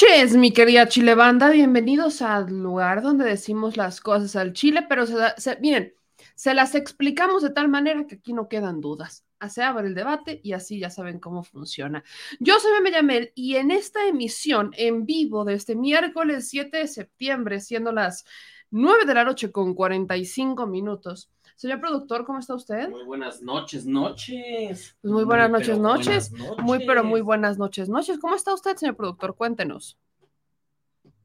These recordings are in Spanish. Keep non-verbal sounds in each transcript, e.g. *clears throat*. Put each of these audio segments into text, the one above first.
Noches, mi querida Chile Banda. Bienvenidos al lugar donde decimos las cosas al Chile, pero se, miren, se las explicamos de tal manera que aquí no quedan dudas. Se abre el debate y así ya saben cómo funciona. Yo soy Meme Yamel y en esta emisión en vivo de este miércoles 7 de septiembre, siendo las 9 de la noche con 45 minutos, Señor productor, ¿cómo está usted? Muy buenas noches, noches. Pues muy buenas muy, noches, noches. Buenas noches. Muy, pero muy buenas noches, noches. ¿Cómo está usted, señor productor? Cuéntenos.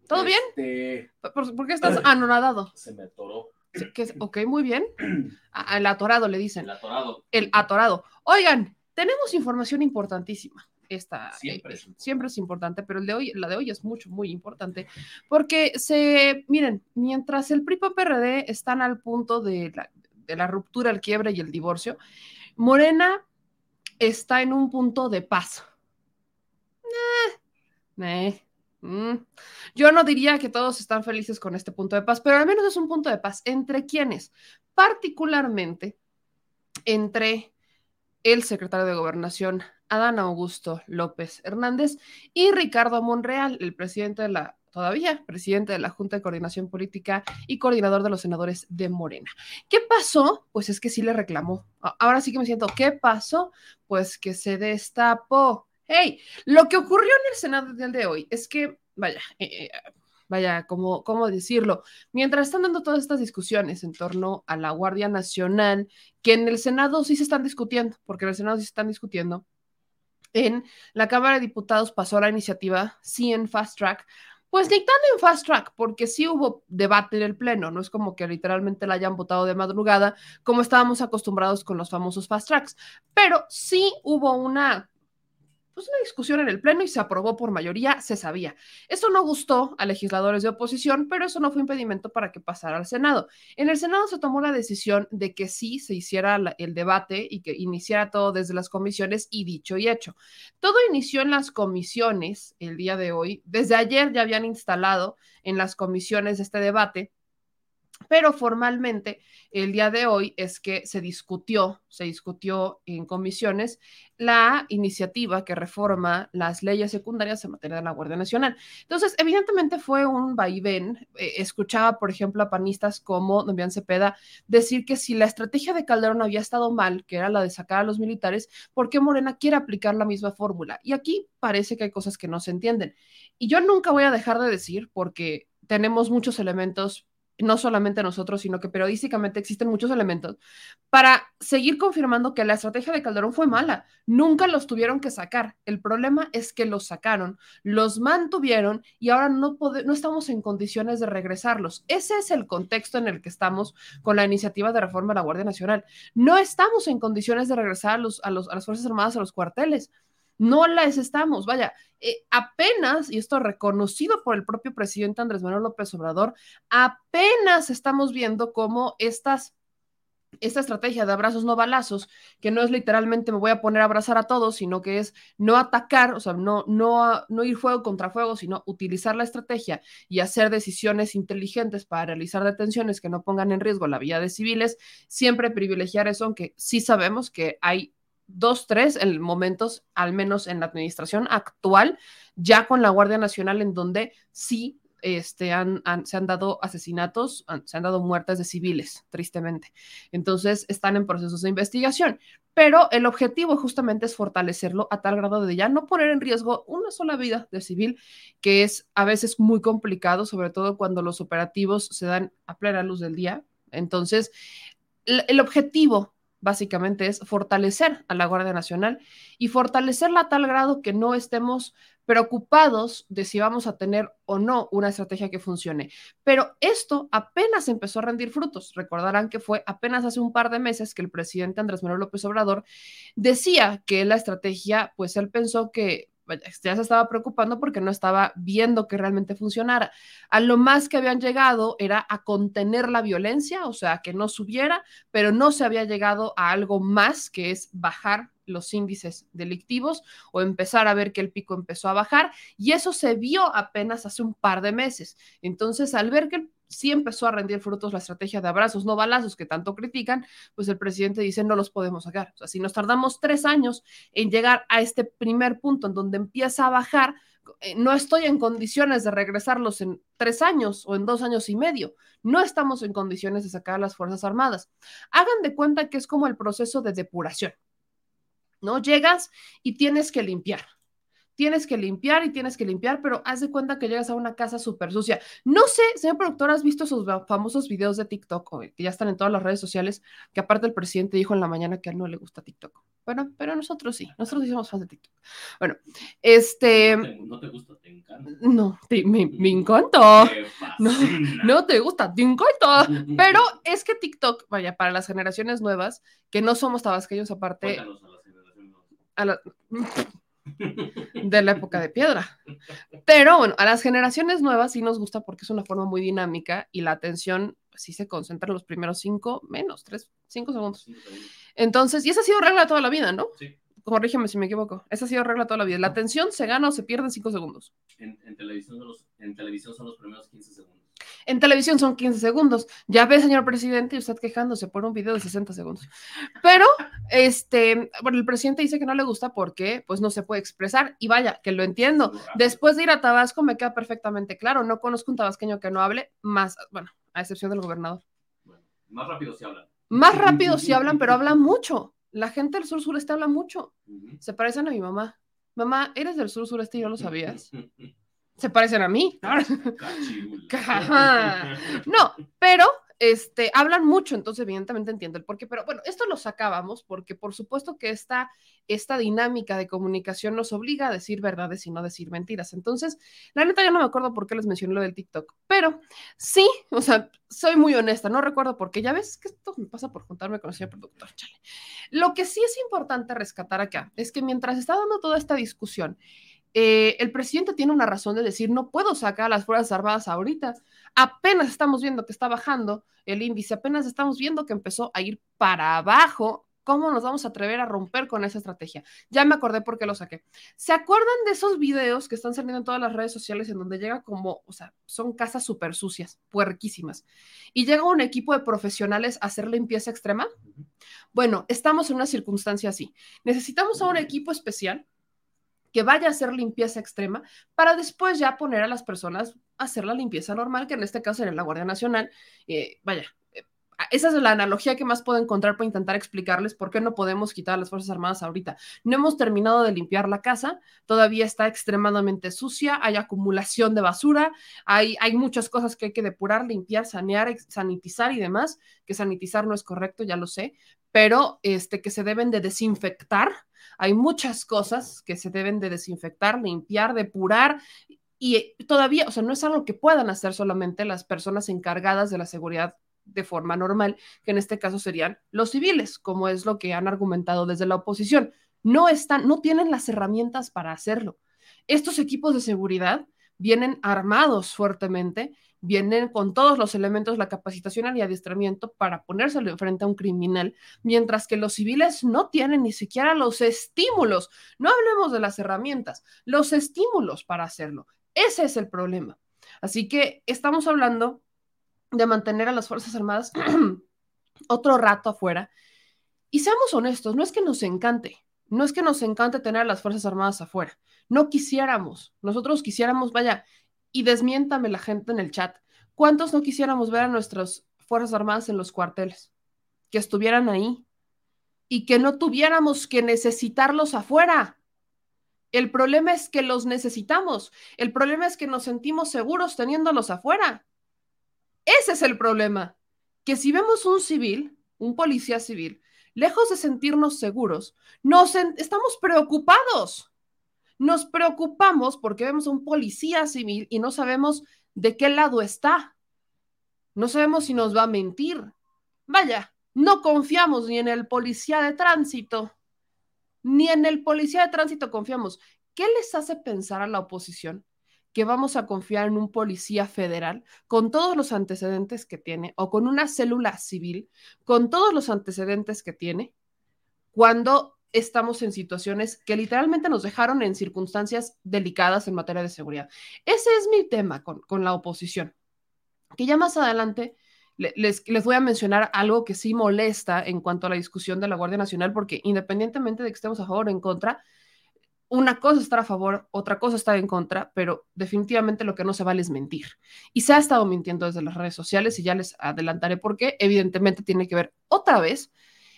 ¿Todo este... bien? ¿Por, ¿Por, qué estás anonadado? Se me atoró. ¿Qué, ok, muy bien. *clears throat* El atorado le dicen. El atorado. El atorado. Oigan, tenemos información importantísima. Esta, siempre, es eh, siempre es importante, pero el de hoy, la de hoy es mucho, muy importante, porque se, miren, mientras el PRI PRD están al punto de la, de la ruptura, el quiebre y el divorcio, Morena está en un punto de paz. Eh, mm. Yo no diría que todos están felices con este punto de paz, pero al menos es un punto de paz. ¿Entre quiénes? Particularmente entre el secretario de Gobernación, Adán Augusto López Hernández, y Ricardo Monreal, el presidente de la todavía presidente de la Junta de Coordinación Política y coordinador de los senadores de Morena. ¿Qué pasó? Pues es que sí le reclamó. Ahora sí que me siento, ¿qué pasó? Pues que se destapó. Hey, lo que ocurrió en el Senado del de hoy es que, vaya, eh, vaya, ¿cómo, ¿cómo decirlo? Mientras están dando todas estas discusiones en torno a la Guardia Nacional, que en el Senado sí se están discutiendo, porque en el Senado sí se están discutiendo, en la Cámara de Diputados pasó la iniciativa, sí en Fast Track, pues ni tan en fast track, porque sí hubo debate en el Pleno, no es como que literalmente la hayan votado de madrugada, como estábamos acostumbrados con los famosos fast tracks, pero sí hubo una pues una discusión en el Pleno y se aprobó por mayoría, se sabía. Eso no gustó a legisladores de oposición, pero eso no fue impedimento para que pasara al Senado. En el Senado se tomó la decisión de que sí se hiciera el debate y que iniciara todo desde las comisiones y dicho y hecho. Todo inició en las comisiones el día de hoy. Desde ayer ya habían instalado en las comisiones este debate pero formalmente el día de hoy es que se discutió, se discutió en comisiones la iniciativa que reforma las leyes secundarias en materia de la Guardia Nacional. Entonces, evidentemente fue un vaivén. Eh, escuchaba, por ejemplo, a panistas como Damián Cepeda decir que si la estrategia de Calderón había estado mal, que era la de sacar a los militares, ¿por qué Morena quiere aplicar la misma fórmula? Y aquí parece que hay cosas que no se entienden. Y yo nunca voy a dejar de decir, porque tenemos muchos elementos no solamente nosotros, sino que periodísticamente existen muchos elementos para seguir confirmando que la estrategia de Calderón fue mala. Nunca los tuvieron que sacar. El problema es que los sacaron, los mantuvieron y ahora no, no estamos en condiciones de regresarlos. Ese es el contexto en el que estamos con la iniciativa de reforma de la Guardia Nacional. No estamos en condiciones de regresar a, las Fuerzas Armadas a los cuarteles. No las estamos, vaya, eh, apenas, y esto reconocido por el propio presidente Andrés Manuel López Obrador, apenas estamos viendo cómo estas esta estrategia de abrazos no balazos, que no es literalmente me voy a poner a abrazar a todos, sino que es no atacar, o sea, no, no, no ir fuego contra fuego, sino utilizar la estrategia y hacer decisiones inteligentes para realizar detenciones que no pongan en riesgo la vida de civiles, siempre privilegiar eso, aunque sí sabemos que hay dos, tres en momentos, al menos en la administración actual, ya con la Guardia Nacional, en donde sí este, han, se han dado asesinatos, se han dado muertes de civiles, tristemente. Entonces, están en procesos de investigación. Pero el objetivo justamente es fortalecerlo a tal grado de ya no poner en riesgo una sola vida de civil, que es a veces muy complicado, sobre todo cuando los operativos se dan a plena luz del día. Entonces, el objetivo básicamente es fortalecer a la Guardia Nacional y fortalecerla a tal grado que no estemos preocupados de si vamos a tener o no una estrategia que funcione. Pero esto apenas empezó a rendir frutos. Recordarán que fue apenas hace un par de meses que el presidente Andrés Manuel López Obrador decía que la estrategia, pues él pensó que ya se estaba preocupando porque no estaba viendo que realmente funcionara. A lo más que habían llegado era a contener la violencia, o sea, que no subiera, pero no se había llegado a algo más que es bajar los índices delictivos o empezar a ver que el pico empezó a bajar y eso se vio apenas hace un par de meses. Entonces, al ver que sí empezó a rendir frutos la estrategia de abrazos, no balazos que tanto critican, pues el presidente dice no los podemos sacar. O sea, si nos tardamos tres años en llegar a este primer punto en donde empieza a bajar, eh, no estoy en condiciones de regresarlos en tres años o en dos años y medio. No estamos en condiciones de sacar a las Fuerzas Armadas. Hagan de cuenta que es como el proceso de depuración. ¿No? Llegas y tienes que limpiar tienes que limpiar y tienes que limpiar, pero haz de cuenta que llegas a una casa súper sucia. No sé, señor productor, ¿has visto esos famosos videos de TikTok que ya están en todas las redes sociales? Que aparte el presidente dijo en la mañana que a él no le gusta TikTok. Bueno, pero nosotros sí, nosotros sí somos fans de TikTok. Bueno, este... ¿No te, gusta? ¿Te encanta? No, me, me encanta. No, no te gusta, te encanta. Pero es que TikTok, vaya, para las generaciones nuevas, que no somos tabasqueños aparte... A la de la época de piedra. Pero bueno, a las generaciones nuevas sí nos gusta porque es una forma muy dinámica y la atención pues, sí se concentra en los primeros cinco, menos, tres, cinco segundos. Entonces, y esa ha sido regla toda la vida, ¿no? Sí. Corrígeme si me equivoco. Esa ha sido regla toda la vida. La atención se gana o se pierde en cinco segundos. En, televisión, son los, en televisión son los primeros 15 segundos. En televisión son 15 segundos. Ya ve, señor presidente, y usted quejándose por un video de 60 segundos. Pero, este, bueno, el presidente dice que no le gusta porque, pues, no se puede expresar. Y vaya, que lo entiendo. Después de ir a Tabasco me queda perfectamente claro. No conozco un tabasqueño que no hable más, bueno, a excepción del gobernador. más rápido si hablan. Más rápido si hablan, pero hablan mucho. La gente del sur sureste habla mucho. Se parecen a mi mamá. Mamá, ¿eres del sur sureste y no lo sabías? *laughs* se parecen a mí. *laughs* no, pero este, hablan mucho, entonces evidentemente entiendo el porqué, pero bueno, esto lo sacábamos porque por supuesto que esta, esta dinámica de comunicación nos obliga a decir verdades y no decir mentiras. Entonces, la neta ya no me acuerdo por qué les mencioné lo del TikTok, pero sí, o sea, soy muy honesta, no recuerdo por qué, ya ves que esto me pasa por juntarme con el señor productor, chale. Lo que sí es importante rescatar acá es que mientras está dando toda esta discusión, eh, el presidente tiene una razón de decir, no puedo sacar a las Fuerzas Armadas ahorita. Apenas estamos viendo que está bajando el índice, apenas estamos viendo que empezó a ir para abajo. ¿Cómo nos vamos a atrever a romper con esa estrategia? Ya me acordé por qué lo saqué. ¿Se acuerdan de esos videos que están saliendo en todas las redes sociales en donde llega como, o sea, son casas súper sucias, puerquísimas, y llega un equipo de profesionales a hacer limpieza extrema? Bueno, estamos en una circunstancia así. Necesitamos a un equipo especial que vaya a hacer limpieza extrema para después ya poner a las personas a hacer la limpieza normal, que en este caso era la Guardia Nacional. Eh, vaya, eh, esa es la analogía que más puedo encontrar para intentar explicarles por qué no podemos quitar a las Fuerzas Armadas ahorita. No hemos terminado de limpiar la casa, todavía está extremadamente sucia, hay acumulación de basura, hay, hay muchas cosas que hay que depurar, limpiar, sanear, sanitizar y demás, que sanitizar no es correcto, ya lo sé, pero este, que se deben de desinfectar hay muchas cosas que se deben de desinfectar, limpiar, depurar y todavía, o sea, no es algo que puedan hacer solamente las personas encargadas de la seguridad de forma normal, que en este caso serían los civiles, como es lo que han argumentado desde la oposición. No están, no tienen las herramientas para hacerlo. Estos equipos de seguridad vienen armados fuertemente vienen con todos los elementos, la capacitación y adiestramiento para ponérselo enfrente a un criminal, mientras que los civiles no tienen ni siquiera los estímulos. No hablemos de las herramientas, los estímulos para hacerlo. Ese es el problema. Así que estamos hablando de mantener a las Fuerzas Armadas *clears throat* otro rato afuera. Y seamos honestos, no es que nos encante, no es que nos encante tener a las Fuerzas Armadas afuera. No quisiéramos, nosotros quisiéramos, vaya, y desmiéntame la gente en el chat. ¿Cuántos no quisiéramos ver a nuestras Fuerzas Armadas en los cuarteles? Que estuvieran ahí y que no tuviéramos que necesitarlos afuera. El problema es que los necesitamos. El problema es que nos sentimos seguros teniéndolos afuera. Ese es el problema. Que si vemos un civil, un policía civil, lejos de sentirnos seguros, nos estamos preocupados nos preocupamos porque vemos a un policía civil y no sabemos de qué lado está. No sabemos si nos va a mentir. Vaya, no confiamos ni en el policía de tránsito, ni en el policía de tránsito confiamos. ¿qué les hace pensar a la oposición que vamos a confiar en un policía federal con todos los antecedentes que tiene o con una célula civil con todos los antecedentes que tiene cuando estamos en situaciones que literalmente nos dejaron en circunstancias delicadas en materia de seguridad. Ese es mi tema con, con la oposición, que ya más adelante les, les, voy a mencionar algo que sí molesta en cuanto a la discusión de la Guardia Nacional, porque independientemente de que estemos a favor o en contra, una cosa es estar a favor, otra cosa es estar en contra, pero definitivamente lo que no se vale es mentir. Y se ha estado mintiendo desde las redes sociales y ya les adelantaré por qué. Evidentemente tiene que ver otra vez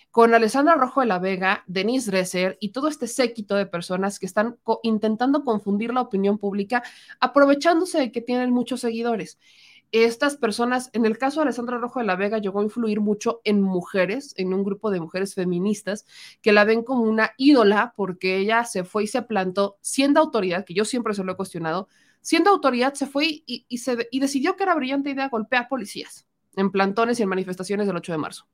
con Alessandra Rojo de la Vega, Denise Dresser y todo este séquito de personas que están co intentando confundir la opinión pública, aprovechándose de que tienen muchos seguidores. Estas personas, en el caso de Alessandra Rojo de la Vega, llegó a influir mucho en mujeres, en un grupo de mujeres feministas que la ven como una ídola porque ella se fue y se plantó siendo autoridad, que yo siempre se lo he cuestionado, siendo autoridad se fue y, decidió que era brillante idea golpear policías en plantones y en manifestaciones del 8 de marzo.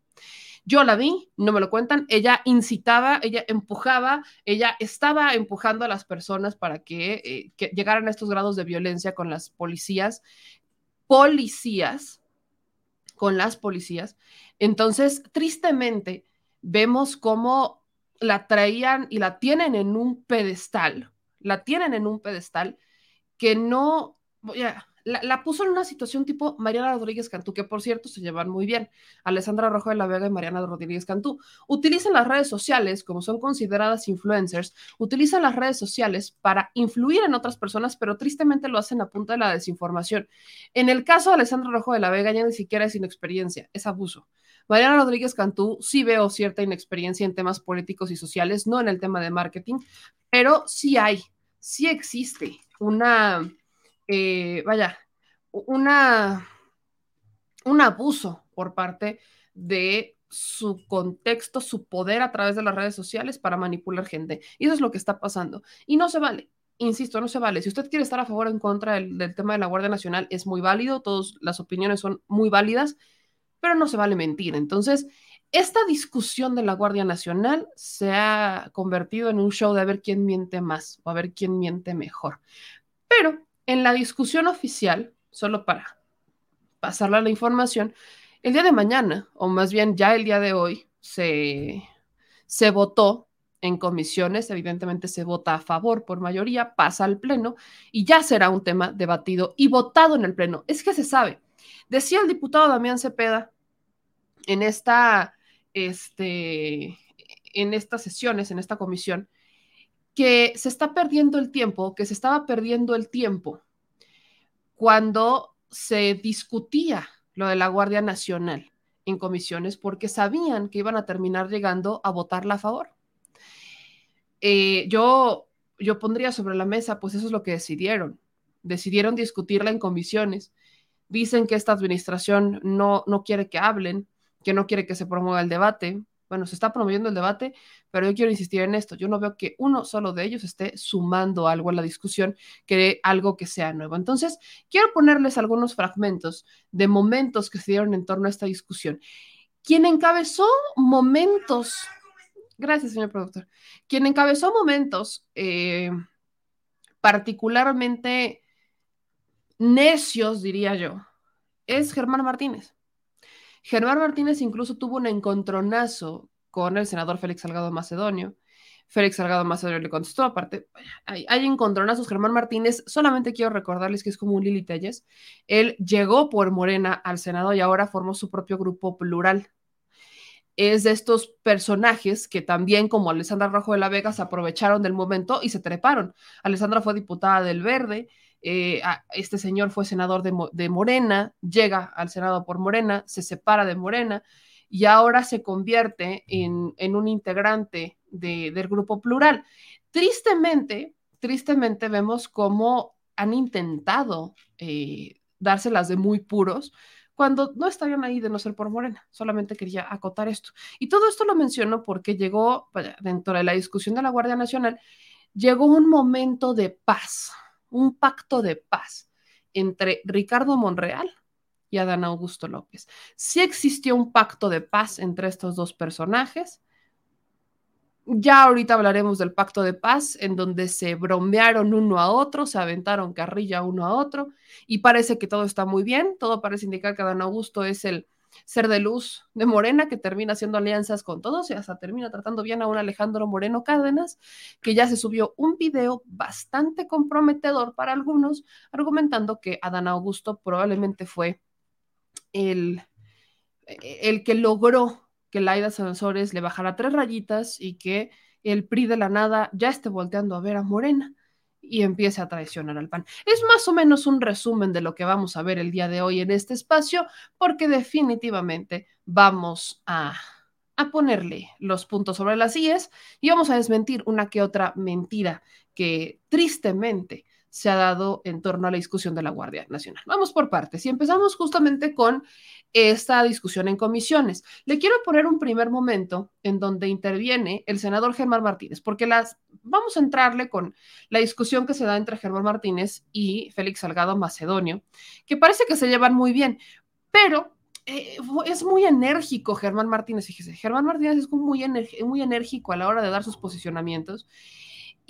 Yo la vi, no me lo cuentan, ella incitaba, ella empujaba, ella estaba empujando a las personas para que, eh, que llegaran a estos grados de violencia con las policías, policías, con las policías. Entonces, tristemente, vemos cómo la traían y la tienen en un pedestal, la tienen en un pedestal que no, voy a, la, puso en una situación tipo Mariana Rodríguez Cantú, que por cierto se llevan muy bien. Alessandra Rojo de la Vega y Mariana Rodríguez Cantú. Utilizan las redes sociales, como son consideradas influencers, utilizan las redes sociales para influir en otras personas, pero tristemente lo hacen a punta de la desinformación. En el caso de Alessandra Rojo de la Vega ya ni siquiera es inexperiencia, es abuso. Mariana Rodríguez Cantú sí veo cierta inexperiencia en temas políticos y sociales, no en el tema de marketing, pero sí hay, sí existe una eh, vaya, un abuso por parte de su contexto, su poder a través de las redes sociales para manipular gente. Y eso es lo que está pasando. Y no se vale. Insisto, no se vale. Si usted quiere estar a favor o en contra del, del tema de la Guardia Nacional, es muy válido, todas las opiniones son muy válidas, pero no se vale mentir. Entonces, esta discusión de la Guardia Nacional se ha convertido en un show de a ver quién miente más o a ver quién miente mejor. Pero en la discusión oficial, solo para pasarle la información, el día de mañana, o más bien ya el día de hoy, se, se votó en comisiones, evidentemente se vota a favor por mayoría, pasa al Pleno y ya será un tema debatido y votado en el Pleno. Es que se sabe. Decía el diputado Damián Cepeda en esta, este, en estas sesiones, en esta comisión, que se está perdiendo el tiempo, que se estaba perdiendo el tiempo cuando se discutía lo de la Guardia Nacional en comisiones porque sabían que iban a terminar llegando a votarla a favor. Eh, yo, yo pondría sobre la mesa, pues eso es lo que decidieron. Decidieron discutirla en comisiones. Dicen que esta administración no, no quiere que hablen, que no quiere que se promueva el debate, bueno, se está promoviendo el debate, pero yo quiero insistir en esto. Yo no veo que uno solo de ellos esté sumando algo a la discusión, que algo que sea nuevo. Entonces, quiero ponerles algunos fragmentos de momentos que se dieron en torno a esta discusión. Quien encabezó momentos, gracias, señor productor, quien encabezó momentos eh, particularmente necios, diría yo, es Germán Martínez. Germán Martínez incluso tuvo un encontronazo con el senador Félix Salgado Macedonio. Félix Salgado Macedonio le contestó, aparte, hay, encontronazos. Germán Martínez, solamente quiero recordarles que es como un Lili Telles. Él llegó por Morena al Senado y ahora formó su propio grupo plural. Es de estos personajes que también, como Alessandra Rojo de la Vega, se aprovecharon del momento y se treparon. Alessandra fue diputada del Verde, eh, este señor fue senador de, Morena, llega al Senado por Morena, se separa de Morena y ahora se convierte en, un integrante de, del grupo plural. Tristemente, tristemente vemos cómo han intentado eh, dárselas de muy puros cuando no estarían ahí de no ser por Morena. Solamente quería acotar esto. Y todo esto lo menciono porque llegó, dentro de la discusión de la Guardia Nacional, llegó un momento de paz, un pacto de paz entre Ricardo Monreal y Adán Augusto López. Sí existió un pacto de paz entre estos dos personajes, Ya ahorita hablaremos del pacto de paz, en donde se bromearon uno a otro, se aventaron carrilla uno a otro, y parece que todo está muy bien, todo parece indicar que Adán Augusto es el ser de luz de Morena, que termina haciendo alianzas con todos y hasta termina tratando bien a un Alejandro Moreno Cárdenas, que ya se subió un video bastante comprometedor para algunos, argumentando que Adán Augusto probablemente fue el, el que logró que Laida Sansores le bajara tres rayitas y que el PRI de la nada ya esté volteando a ver a Morena y empiece a traicionar al PAN. Es más o menos un resumen de lo que vamos a ver el día de hoy en este espacio, porque definitivamente vamos a, a ponerle los puntos sobre las IES y vamos a desmentir una que otra mentira que tristemente se ha dado en torno a la discusión de la Guardia Nacional. Vamos por partes y empezamos justamente con esta discusión en comisiones. Le quiero poner un primer momento en donde interviene el senador Germán Martínez, porque las vamos a entrarle con la discusión que se da entre Germán Martínez y Félix Salgado Macedonio, que parece que se llevan muy bien, pero eh, es muy enérgico Germán Martínez, fíjese, Germán Martínez es muy, muy enérgico a la hora de dar sus posicionamientos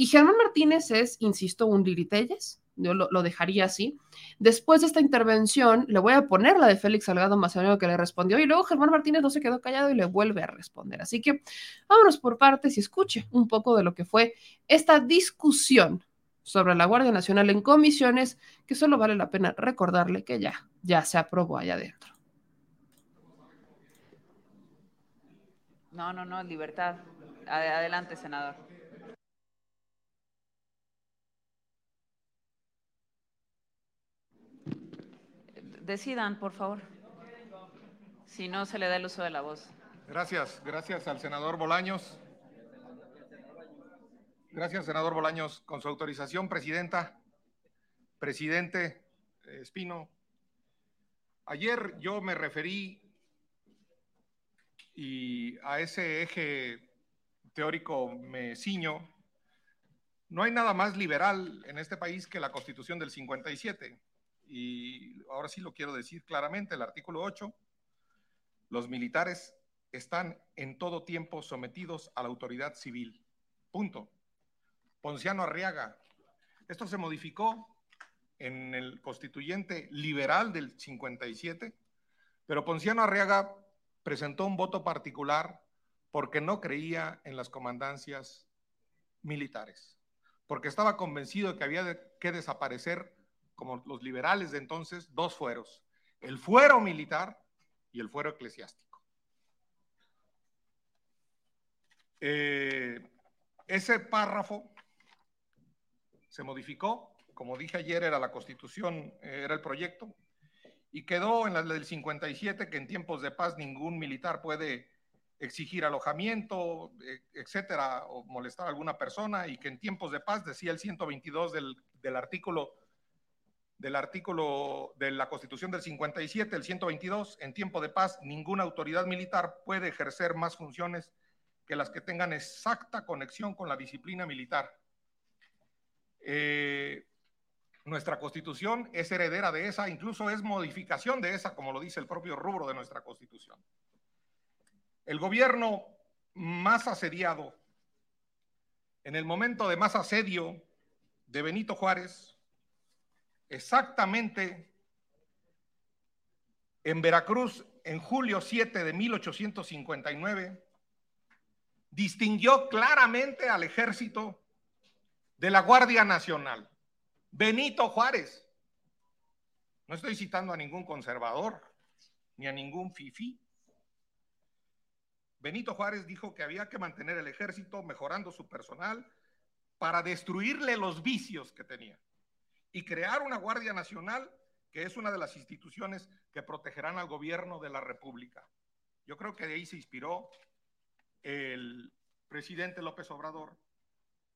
y Germán Martínez es, insisto, un liritelles, yo lo, lo, dejaría así. Después de esta intervención, le voy a poner la de Félix Salgado Macedonio que le respondió y luego Germán Martínez no se quedó callado y le vuelve a responder. Así que vámonos por partes y escuche un poco de lo que fue esta discusión sobre la Guardia Nacional en comisiones, que solo vale la pena recordarle que ya, ya se aprobó allá adentro. No, no, no, libertad. Adelante, senador. Decidan, por favor. Si no, se le da el uso de la voz. Gracias, gracias al senador Bolaños. Gracias, senador Bolaños. Con su autorización, presidenta, presidente Espino. Ayer yo me referí y a ese eje teórico me ciño. No hay nada más liberal en este país que la Constitución del 57 y ahora sí lo quiero decir claramente, el artículo 8, los militares están en todo tiempo sometidos a la autoridad civil. Punto. Ponciano Arriaga. Esto se modificó en el constituyente liberal del 57, pero Ponciano Arriaga presentó un voto particular porque no creía en las comandancias militares, porque estaba convencido de que había que desaparecer como los liberales de entonces, dos fueros, el fuero militar y el fuero eclesiástico. Eh, ese párrafo se modificó, como dije ayer, era la constitución, era el proyecto, y quedó en la del 57 que en tiempos de paz ningún militar puede exigir alojamiento, e, etcétera, o molestar a alguna persona, y que en tiempos de paz, decía el 122 del, del artículo del artículo de la Constitución del 57, el 122, en tiempo de paz, ninguna autoridad militar puede ejercer más funciones que las que tengan exacta conexión con la disciplina militar. Eh, nuestra constitución es heredera de esa, incluso es modificación de esa, como lo dice el propio rubro de nuestra constitución. El gobierno más asediado, en el momento de más asedio de Benito Juárez, exactamente en Veracruz, en julio 7 de 1859, distinguió claramente al ejército de la Guardia Nacional. Benito Juárez. No estoy citando a ningún conservador ni a ningún fifi. Benito Juárez dijo que había que mantener el ejército mejorando su personal para destruirle los vicios que tenía y crear una Guardia Nacional que es una de las instituciones que protegerán al gobierno de la República. Yo creo que de ahí se inspiró el presidente López Obrador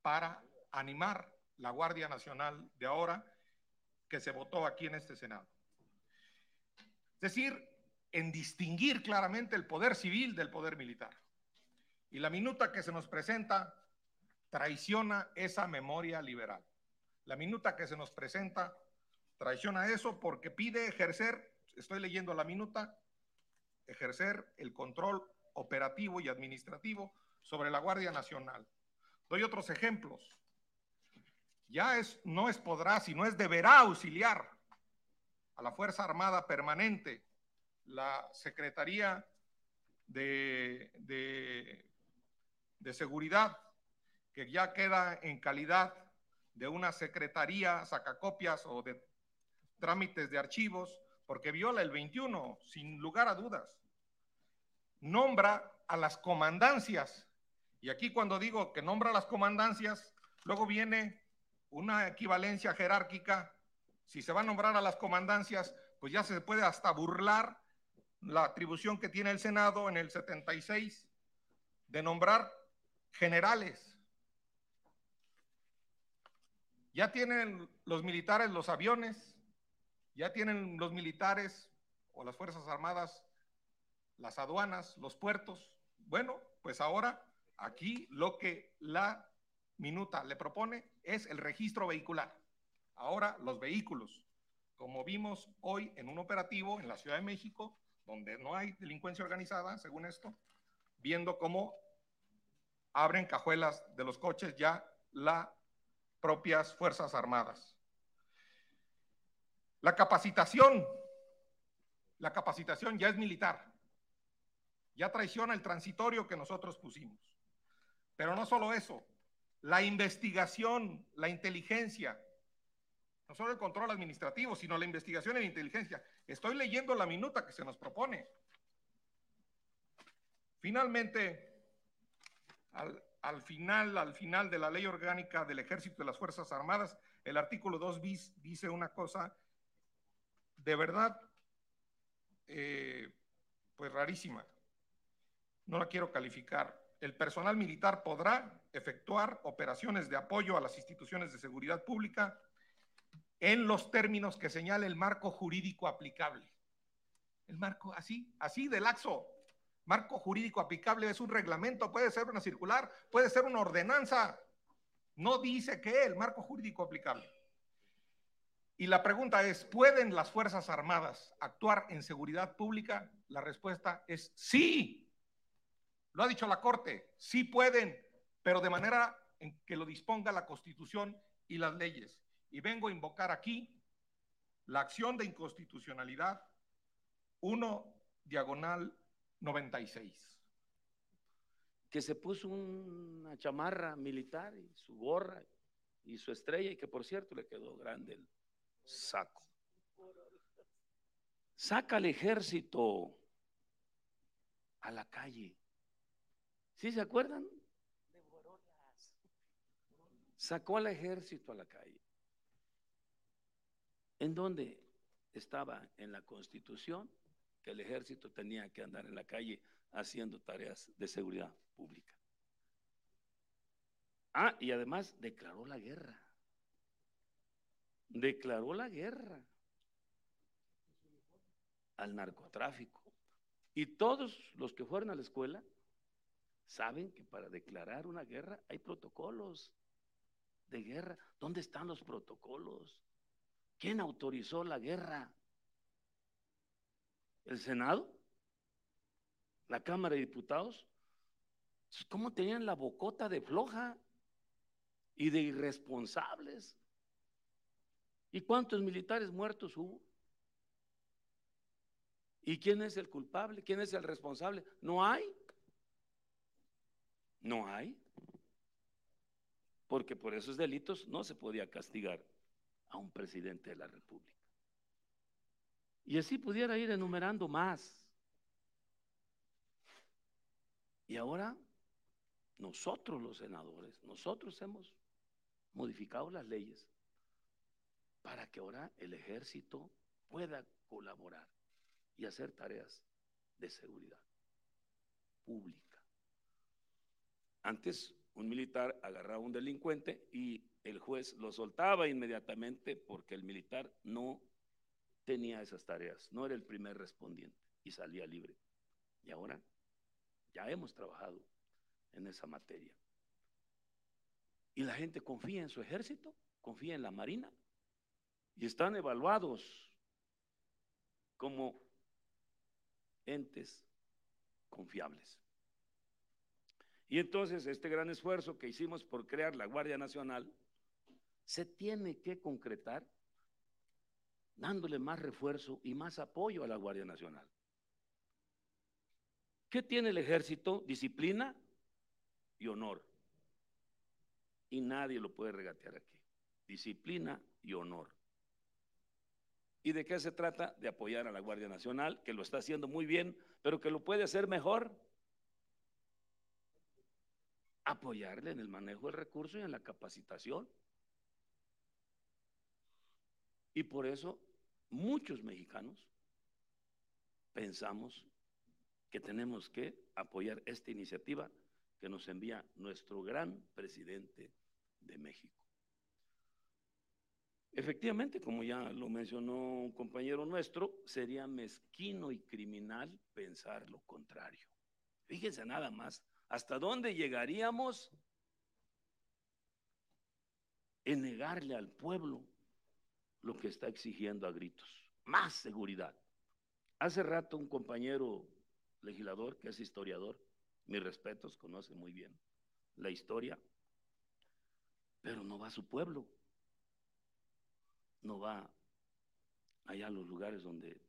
para animar la Guardia Nacional de ahora que se votó aquí en este Senado. Es decir, en distinguir claramente el poder civil del poder militar. Y la minuta que se nos presenta traiciona esa memoria liberal. La minuta que se nos presenta traiciona eso porque pide ejercer, estoy leyendo la minuta, ejercer el control operativo y administrativo sobre la Guardia Nacional. Doy otros ejemplos. Ya es, no es podrá, sino es deberá auxiliar a la Fuerza Armada Permanente, la Secretaría de, de, de Seguridad, que ya queda en calidad de una secretaría sacacopias o de trámites de archivos, porque viola el 21, sin lugar a dudas. Nombra a las comandancias. Y aquí cuando digo que nombra a las comandancias, luego viene una equivalencia jerárquica. Si se va a nombrar a las comandancias, pues ya se puede hasta burlar la atribución que tiene el Senado en el 76 de nombrar generales. Ya tienen los militares los aviones, ya tienen los militares o las Fuerzas Armadas las aduanas, los puertos. Bueno, pues ahora aquí lo que la minuta le propone es el registro vehicular. Ahora los vehículos, como vimos hoy en un operativo en la Ciudad de México, donde no hay delincuencia organizada, según esto, viendo cómo abren cajuelas de los coches ya las propias Fuerzas Armadas. La capacitación, la capacitación ya es militar, ya traiciona el transitorio que nosotros pusimos. Pero no solo eso, la investigación, la inteligencia, no solo el control administrativo, sino la investigación la inteligencia. Estoy leyendo la minuta que se nos propone. Finalmente, al, al final, al final de la ley orgánica del Ejército de las Fuerzas Armadas, el artículo 2 bis dice una cosa de verdad, eh, pues rarísima. No la quiero calificar. El personal militar podrá efectuar operaciones de apoyo a las instituciones de seguridad pública en los términos que señala el marco jurídico aplicable. El marco así, así de laxo. Marco jurídico aplicable es un reglamento, puede ser una circular, puede ser una ordenanza. No dice que el marco jurídico aplicable. Y la pregunta es, ¿pueden las Fuerzas Armadas actuar en seguridad pública? La respuesta es sí. Lo ha dicho la Corte, sí pueden, pero de manera en que lo disponga la Constitución y las leyes. Y vengo a invocar aquí la acción de inconstitucionalidad 1 diagonal 96. Que se puso una chamarra militar y su gorra y su estrella y que por cierto le quedó grande el saco. Saca al ejército a la calle. ¿Sí se acuerdan? Sacó al ejército a la calle. ¿En dónde estaba? En la constitución que el ejército tenía que andar en la calle haciendo tareas de seguridad pública. Ah, y además declaró la guerra. Declaró la guerra al narcotráfico. Y todos los que fueron a la escuela saben que para declarar una guerra hay protocolos de guerra. ¿Dónde están los protocolos? ¿Quién autorizó la guerra? ¿El Senado? ¿La Cámara de Diputados? ¿Cómo tenían la bocota de floja y de irresponsables? ¿Y cuántos militares muertos hubo? ¿Y quién es el culpable? ¿Quién es el responsable? No hay. No hay. Porque por esos delitos no se podía castigar a un presidente de la República. Y así pudiera ir enumerando más. Y ahora nosotros los senadores, nosotros hemos modificado las leyes para que ahora el ejército pueda colaborar y hacer tareas de seguridad pública. Antes un militar agarraba a un delincuente y el juez lo soltaba inmediatamente porque el militar no tenía esas tareas, no era el primer respondiente y salía libre. Y ahora ya hemos trabajado en esa materia. Y la gente confía en su ejército, confía en la Marina y están evaluados como entes confiables. Y entonces este gran esfuerzo que hicimos por crear la Guardia Nacional se tiene que concretar dándole más refuerzo y más apoyo a la Guardia Nacional. ¿Qué tiene el ejército? Disciplina y honor. Y nadie lo puede regatear aquí. Disciplina y honor. ¿Y de qué se trata? De apoyar a la Guardia Nacional, que lo está haciendo muy bien, pero que lo puede hacer mejor. Apoyarle en el manejo del recurso y en la capacitación. Y por eso muchos mexicanos pensamos que tenemos que apoyar esta iniciativa que nos envía nuestro gran presidente de México. Efectivamente, como ya lo mencionó un compañero nuestro, sería mezquino y criminal pensar lo contrario. Fíjense nada más, ¿hasta dónde llegaríamos en negarle al pueblo lo que está exigiendo a gritos? Más seguridad. Hace rato un compañero legislador que es historiador, mis respetos, conoce muy bien la historia, pero no va a su pueblo no va allá a los lugares donde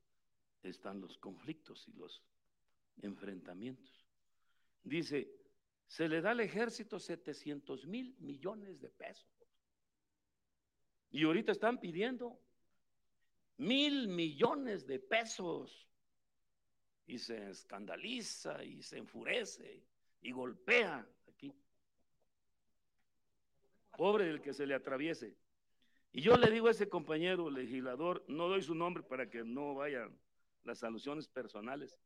están los conflictos y los enfrentamientos. Dice, se le da al ejército 700 mil millones de pesos. Y ahorita están pidiendo mil millones de pesos. Y se escandaliza y se enfurece y golpea aquí. Pobre del que se le atraviese. Y yo le digo a ese compañero legislador, no doy su nombre para que no vayan las alusiones personales.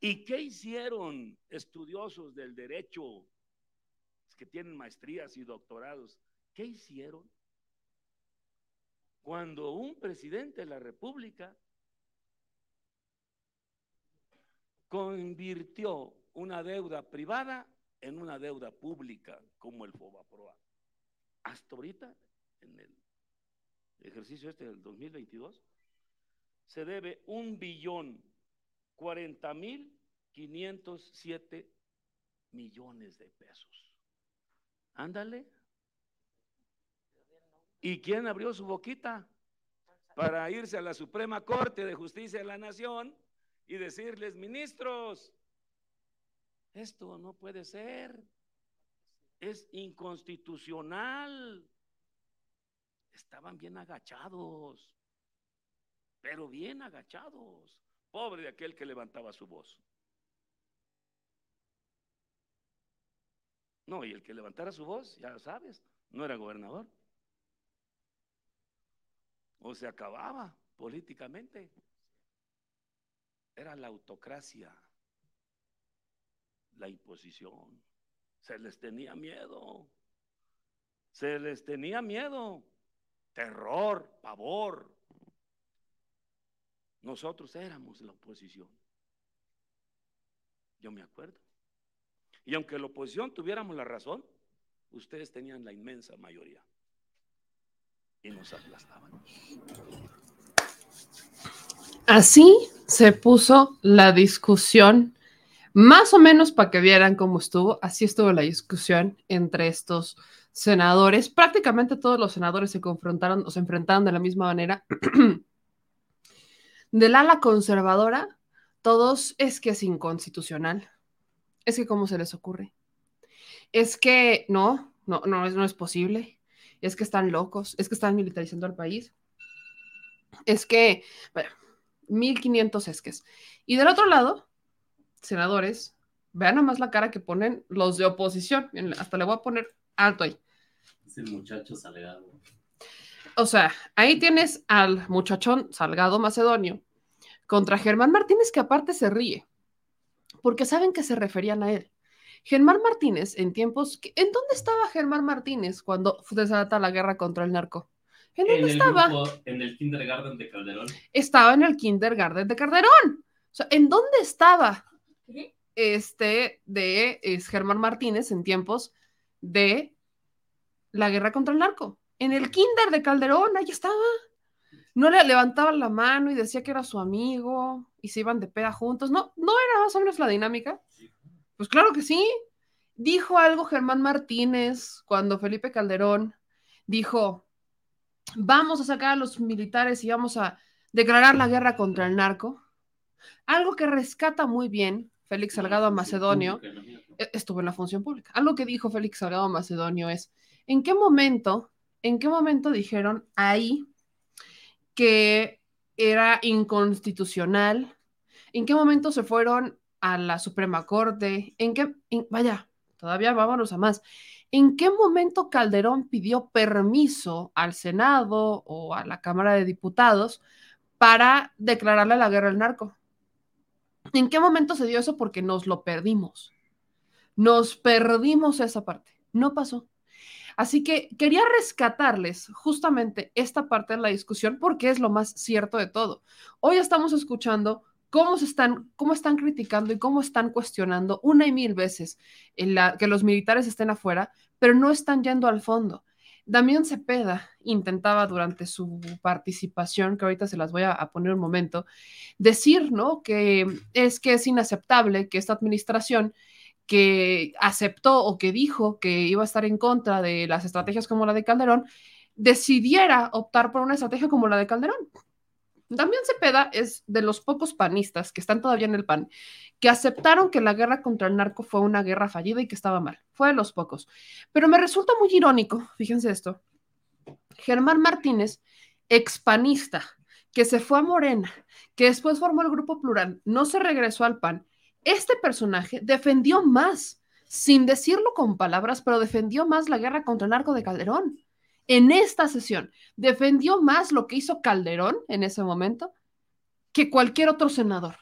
¿Y qué hicieron estudiosos del derecho que tienen maestrías y doctorados? ¿Qué hicieron cuando un presidente de la República convirtió una deuda privada en una deuda pública como el FOBAPROA? Hasta ahorita en el ejercicio este del 2022, se debe un billón cuarenta mil quinientos siete millones de pesos. Ándale. ¿Y quién abrió su boquita para irse a la Suprema Corte de Justicia de la Nación y decirles, ministros, esto no puede ser, es inconstitucional? estaban bien agachados, pero bien agachados. Pobre de aquel que levantaba su voz. No, y el que levantara su voz, ya lo sabes, no era gobernador. O se acababa políticamente. Era la autocracia, la imposición. Se les tenía miedo. Se les tenía miedo terror, pavor. Nosotros éramos la oposición. Yo me acuerdo. Y aunque la oposición tuviéramos la razón, ustedes tenían la inmensa mayoría. Y nos aplastaban. Así se puso la discusión, más o menos para que vieran cómo estuvo, así estuvo la discusión entre estos senadores, prácticamente todos los senadores se confrontaron o se enfrentaron de la misma manera. *clears throat* Del ala conservadora, todos es que es inconstitucional. Es que cómo se les ocurre. Es que no, no, no es, no es posible. Es que están locos, es que están militarizando al país. Es que, bueno, 1500 esques. Y del otro lado, senadores, vean nomás la cara que ponen los de oposición. Hasta le voy a poner alto ahí el muchacho Salgado. O sea, ahí tienes al muchachón Salgado Macedonio contra Germán Martínez, que aparte se ríe, porque saben que se referían a él. Germán Martínez, en tiempos. ¿En dónde estaba Germán Martínez cuando desata la guerra contra el narco? ¿En dónde estaba? en el kindergarten de Calderón. Estaba en el kindergarten de Calderón. O sea, ¿en dónde estaba este de es Germán Martínez en tiempos de la guerra contra el narco. En el kinder de Calderón, ahí estaba. No le levantaban la mano y decía que era su amigo y se iban de peda juntos. No, no era más o menos la dinámica. Pues claro que sí. Dijo algo Germán Martínez cuando Felipe Calderón dijo, vamos a sacar a los militares y vamos a declarar la guerra contra el narco. Algo que rescata muy bien Félix Salgado Macedonio, e, estuvo en la función pública. Algo que dijo Félix Salgado Macedonio es, ¿en qué momento, en qué momento dijeron ahí que era inconstitucional? ¿En qué momento se fueron a la Suprema Corte? ¿En qué, vaya, todavía vámonos a más. ¿En qué momento Calderón pidió permiso al Senado o a la Cámara de Diputados para declararle la guerra al narco? ¿En qué momento se dio eso? Porque nos lo perdimos. Nos perdimos esa parte. No pasó. Así que quería rescatarles justamente esta parte de la discusión porque es lo más cierto de todo. Hoy estamos escuchando cómo están, cómo están criticando y cómo están cuestionando una y mil veces que los militares estén afuera, pero no están yendo al fondo. Damián Cepeda intentaba durante su participación, que ahorita se las voy a, a, poner un momento, decir, ¿no? Que es que es inaceptable que esta administración que aceptó o que dijo que iba a estar en contra de las estrategias como la de Calderón, decidiera optar por una estrategia como la de Calderón. Damián Cepeda es de los pocos panistas que están todavía en el PAN que aceptaron que la guerra contra el narco fue una guerra fallida y que estaba mal. Fue de los pocos. Pero me resulta muy irónico, fíjense esto. Germán Martínez, expanista, que se fue a Morena, que después formó el Grupo Plural, no se regresó al PAN. Este personaje defendió más, sin decirlo con palabras, pero defendió más la guerra contra el narco de Calderón en esta sesión defendió más lo que hizo Calderón en ese momento que cualquier otro senador.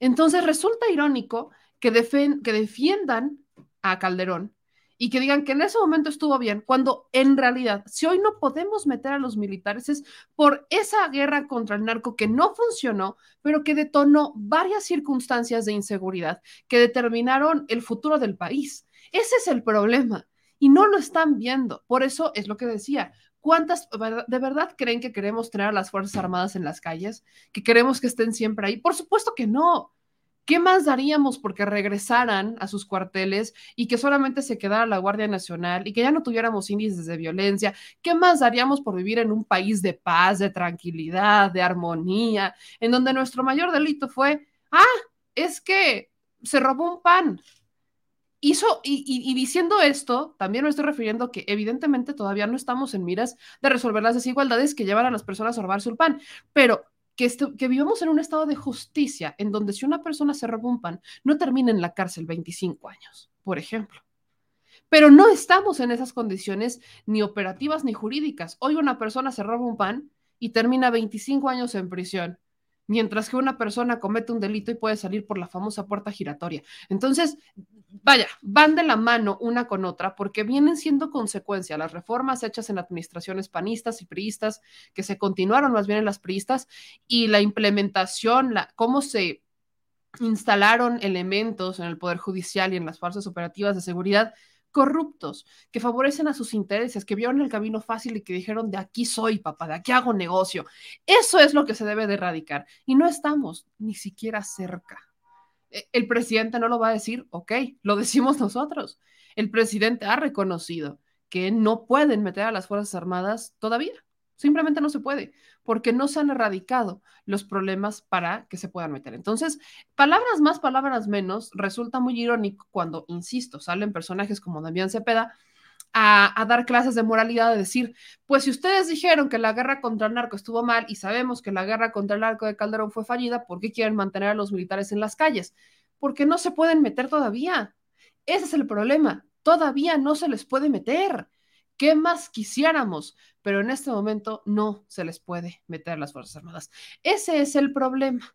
Entonces resulta irónico que, defiendan a Calderón y que digan que en ese momento estuvo bien, cuando en realidad, si hoy no podemos meter a los militares es por esa guerra contra el narco que no funcionó, pero que detonó varias circunstancias de inseguridad que determinaron el futuro del país. Ese es el problema y no lo están viendo. Por eso es lo que decía. ¿Cuántas de verdad creen que queremos tener a las Fuerzas Armadas en las calles? ¿Que queremos que estén siempre ahí? Por supuesto que no. ¿Qué más daríamos porque regresaran a sus cuarteles y que solamente se quedara la Guardia Nacional y que ya no tuviéramos índices de violencia? ¿Qué más daríamos por vivir en un país de paz, de tranquilidad, de armonía, en donde nuestro mayor delito fue, ah, es que se robó un pan, hizo, y, diciendo esto, también me estoy refiriendo que evidentemente todavía no estamos en miras de resolver las desigualdades que llevan a las personas a robarse un pan, pero que, que vivamos en un estado de justicia en donde si una persona se roba un pan, no termina en la cárcel 25 años, por ejemplo. Pero no estamos en esas condiciones ni operativas ni jurídicas. Hoy una persona se roba un pan y termina 25 años en prisión mientras que una persona comete un delito y puede salir por la famosa puerta giratoria. Entonces, vaya, van de la mano una con otra porque vienen siendo consecuencia las reformas hechas en administraciones panistas y priistas, que se continuaron más bien en las priistas, y la implementación, cómo se instalaron elementos en el Poder Judicial y en las fuerzas operativas de seguridad corruptos, que favorecen a sus intereses, que vieron el camino fácil y que dijeron, de aquí soy, papá, de aquí hago negocio. Eso es lo que se debe de erradicar. Y no estamos ni siquiera cerca. E, el presidente no lo va a decir, ok, lo decimos nosotros. El presidente ha reconocido que no pueden meter a las Fuerzas Armadas todavía. Simplemente no se puede, porque no se han erradicado los problemas para que se puedan meter. Entonces, palabras más, palabras menos, resulta muy irónico cuando, insisto, salen personajes como Damián Cepeda a, dar clases de moralidad, de decir, pues si ustedes dijeron que la guerra contra el narco estuvo mal y sabemos que la guerra contra el narco de Calderón fue fallida, ¿por qué quieren mantener a los militares en las calles? Porque no se pueden meter todavía. Ese es el problema. Todavía no se les puede meter. ¿Qué más quisiéramos? Pero en este momento no se les puede meter las Fuerzas Armadas. Ese es el problema.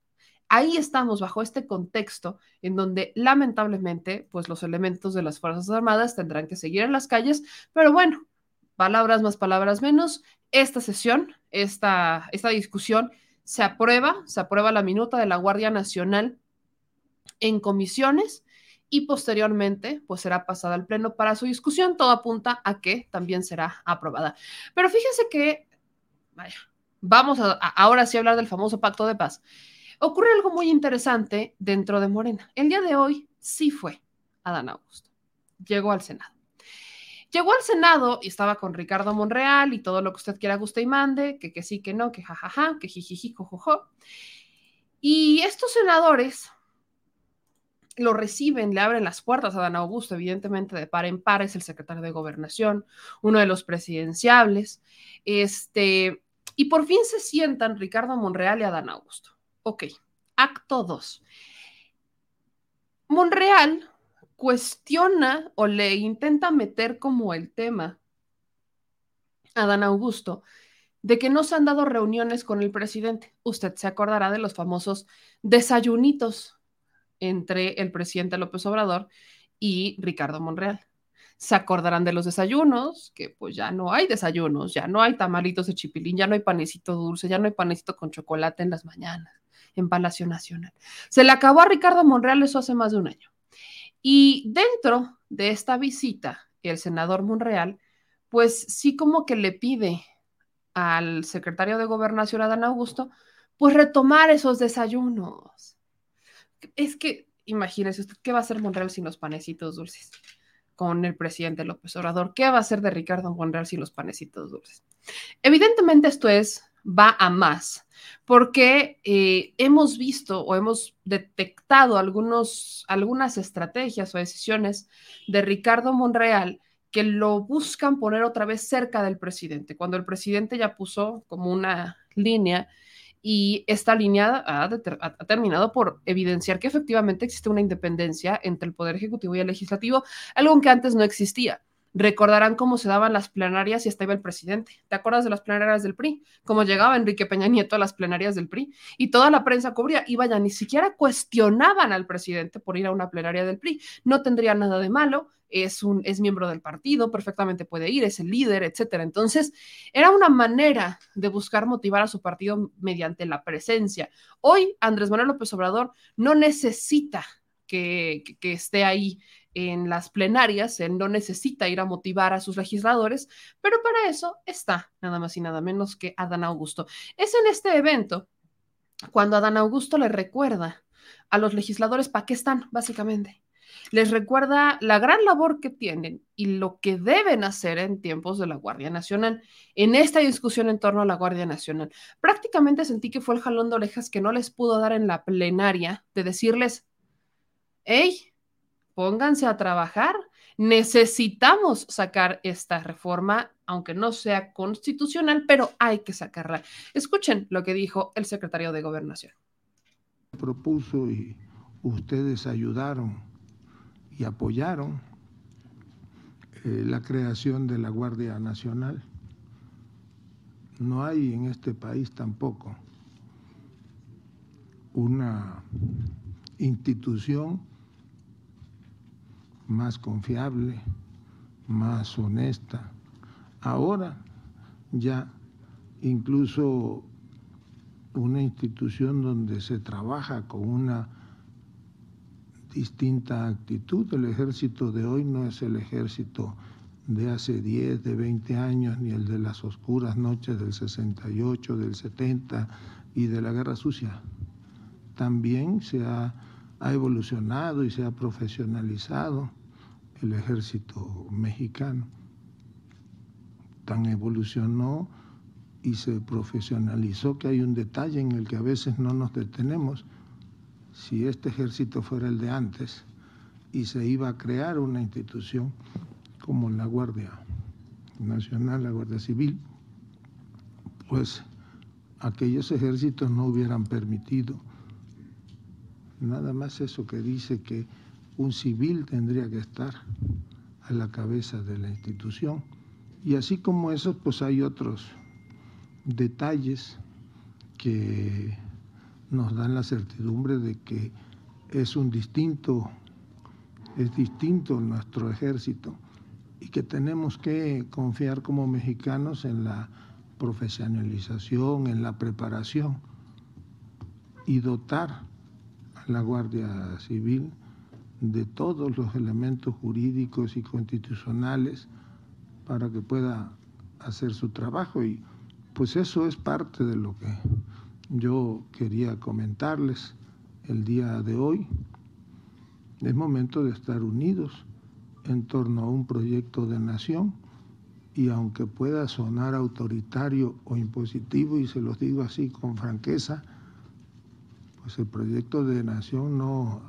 Ahí estamos bajo este contexto en donde lamentablemente pues los elementos de las Fuerzas Armadas tendrán que seguir en las calles, pero bueno, palabras más, palabras menos, esta sesión, esta, esta discusión se aprueba, se aprueba la minuta de la Guardia Nacional en comisiones y posteriormente pues será pasada al Pleno para su discusión. Todo apunta a que también será aprobada. Pero fíjense que, vaya, vamos ahora sí a hablar del famoso pacto de paz. Ocurre algo muy interesante dentro de Morena. El día de hoy sí fue Adán Augusto. Llegó al Senado. Llegó al Senado y estaba con Ricardo Monreal y todo lo que usted quiera, guste y mande, que, que sí, que no, que jajaja, que jijiji, jojojo. Y estos senadores lo reciben, le abren las puertas a Dan Augusto, evidentemente de par en par, es el secretario de Gobernación, uno de los presidenciables, este, y por fin se sientan Ricardo Monreal y Adán Augusto. Ok, acto 2. Monreal cuestiona o le intenta meter como el tema a Dan Augusto de que no se han dado reuniones con el presidente. Usted se acordará de los famosos desayunitos entre el presidente López Obrador y Ricardo Monreal. Se acordarán de los desayunos, que pues ya no hay desayunos, ya no hay tamalitos de chipilín, ya no hay panecito dulce, ya no hay panecito con chocolate en las mañanas en Palacio Nacional. Se le acabó a Ricardo Monreal eso hace más de un año. Y dentro de esta visita, el senador Monreal, pues sí como que le pide al secretario de Gobernación, Adán Augusto, pues retomar esos desayunos es que imagínese usted, ¿qué va a hacer Monreal sin los panecitos dulces? Con el presidente López Obrador, ¿qué va a hacer de Ricardo Monreal sin los panecitos dulces? Evidentemente esto es, va a más, porque eh, hemos visto o hemos detectado algunos, algunas estrategias o decisiones de Ricardo Monreal que lo buscan poner otra vez cerca del presidente, cuando el presidente ya puso como una línea y esta línea ha, terminado por evidenciar que efectivamente existe una independencia entre el Poder Ejecutivo y el Legislativo, algo que antes no existía. Recordarán cómo se daban las plenarias y estaba el presidente. ¿Te acuerdas de las plenarias del PRI? Cómo llegaba Enrique Peña Nieto a las plenarias del PRI y toda la prensa cubría y vaya, ni siquiera cuestionaban al presidente por ir a una plenaria del PRI. No tendría nada de malo, es, un, es miembro del partido, perfectamente puede ir, es el líder, etcétera. Entonces, era una manera de buscar motivar a su partido mediante la presencia. Hoy, Andrés Manuel López Obrador no necesita que, esté ahí en las plenarias, él no necesita ir a motivar a sus legisladores, pero para eso está nada más y nada menos que Adán Augusto. Es en este evento cuando Adán Augusto le recuerda a los legisladores para qué están, básicamente les recuerda la gran labor que tienen y lo que deben hacer en tiempos de la Guardia Nacional. En esta discusión en torno a la Guardia Nacional, prácticamente sentí que fue el jalón de orejas que no les pudo dar en la plenaria de decirles, hey, pónganse a trabajar, necesitamos sacar esta reforma, aunque no sea constitucional, pero hay que sacarla. Escuchen lo que dijo el secretario de Gobernación. Propuso y ustedes ayudaron y apoyaron eh, la creación de la Guardia Nacional. No hay en este país tampoco una institución más confiable, más honesta. Ahora ya incluso una institución donde se trabaja con una distinta actitud. El ejército de hoy no es el ejército de hace 10, de 20 años, ni el de las oscuras noches del 68, del 70 y de la guerra sucia. También se ha, ha evolucionado y se ha profesionalizado el ejército mexicano. Tan evolucionó y se profesionalizó que hay un detalle en el que a veces no nos detenemos si este ejército fuera el de antes y se iba a crear una institución como la Guardia Nacional, la Guardia Civil, pues aquellos ejércitos no hubieran permitido nada más eso que dice que un civil tendría que estar a la cabeza de la institución. Y así como eso, pues hay otros detalles que nos dan la certidumbre de que es un distinto, es distinto nuestro ejército y que tenemos que confiar como mexicanos en la profesionalización, en la preparación y dotar a la Guardia Civil de todos los elementos jurídicos y constitucionales para que pueda hacer su trabajo y pues eso es parte de lo que yo quería comentarles el día de hoy. es momento de estar unidos en torno a un proyecto de nación y aunque pueda sonar autoritario o impositivo, y se los digo así con franqueza, pues el proyecto de nación no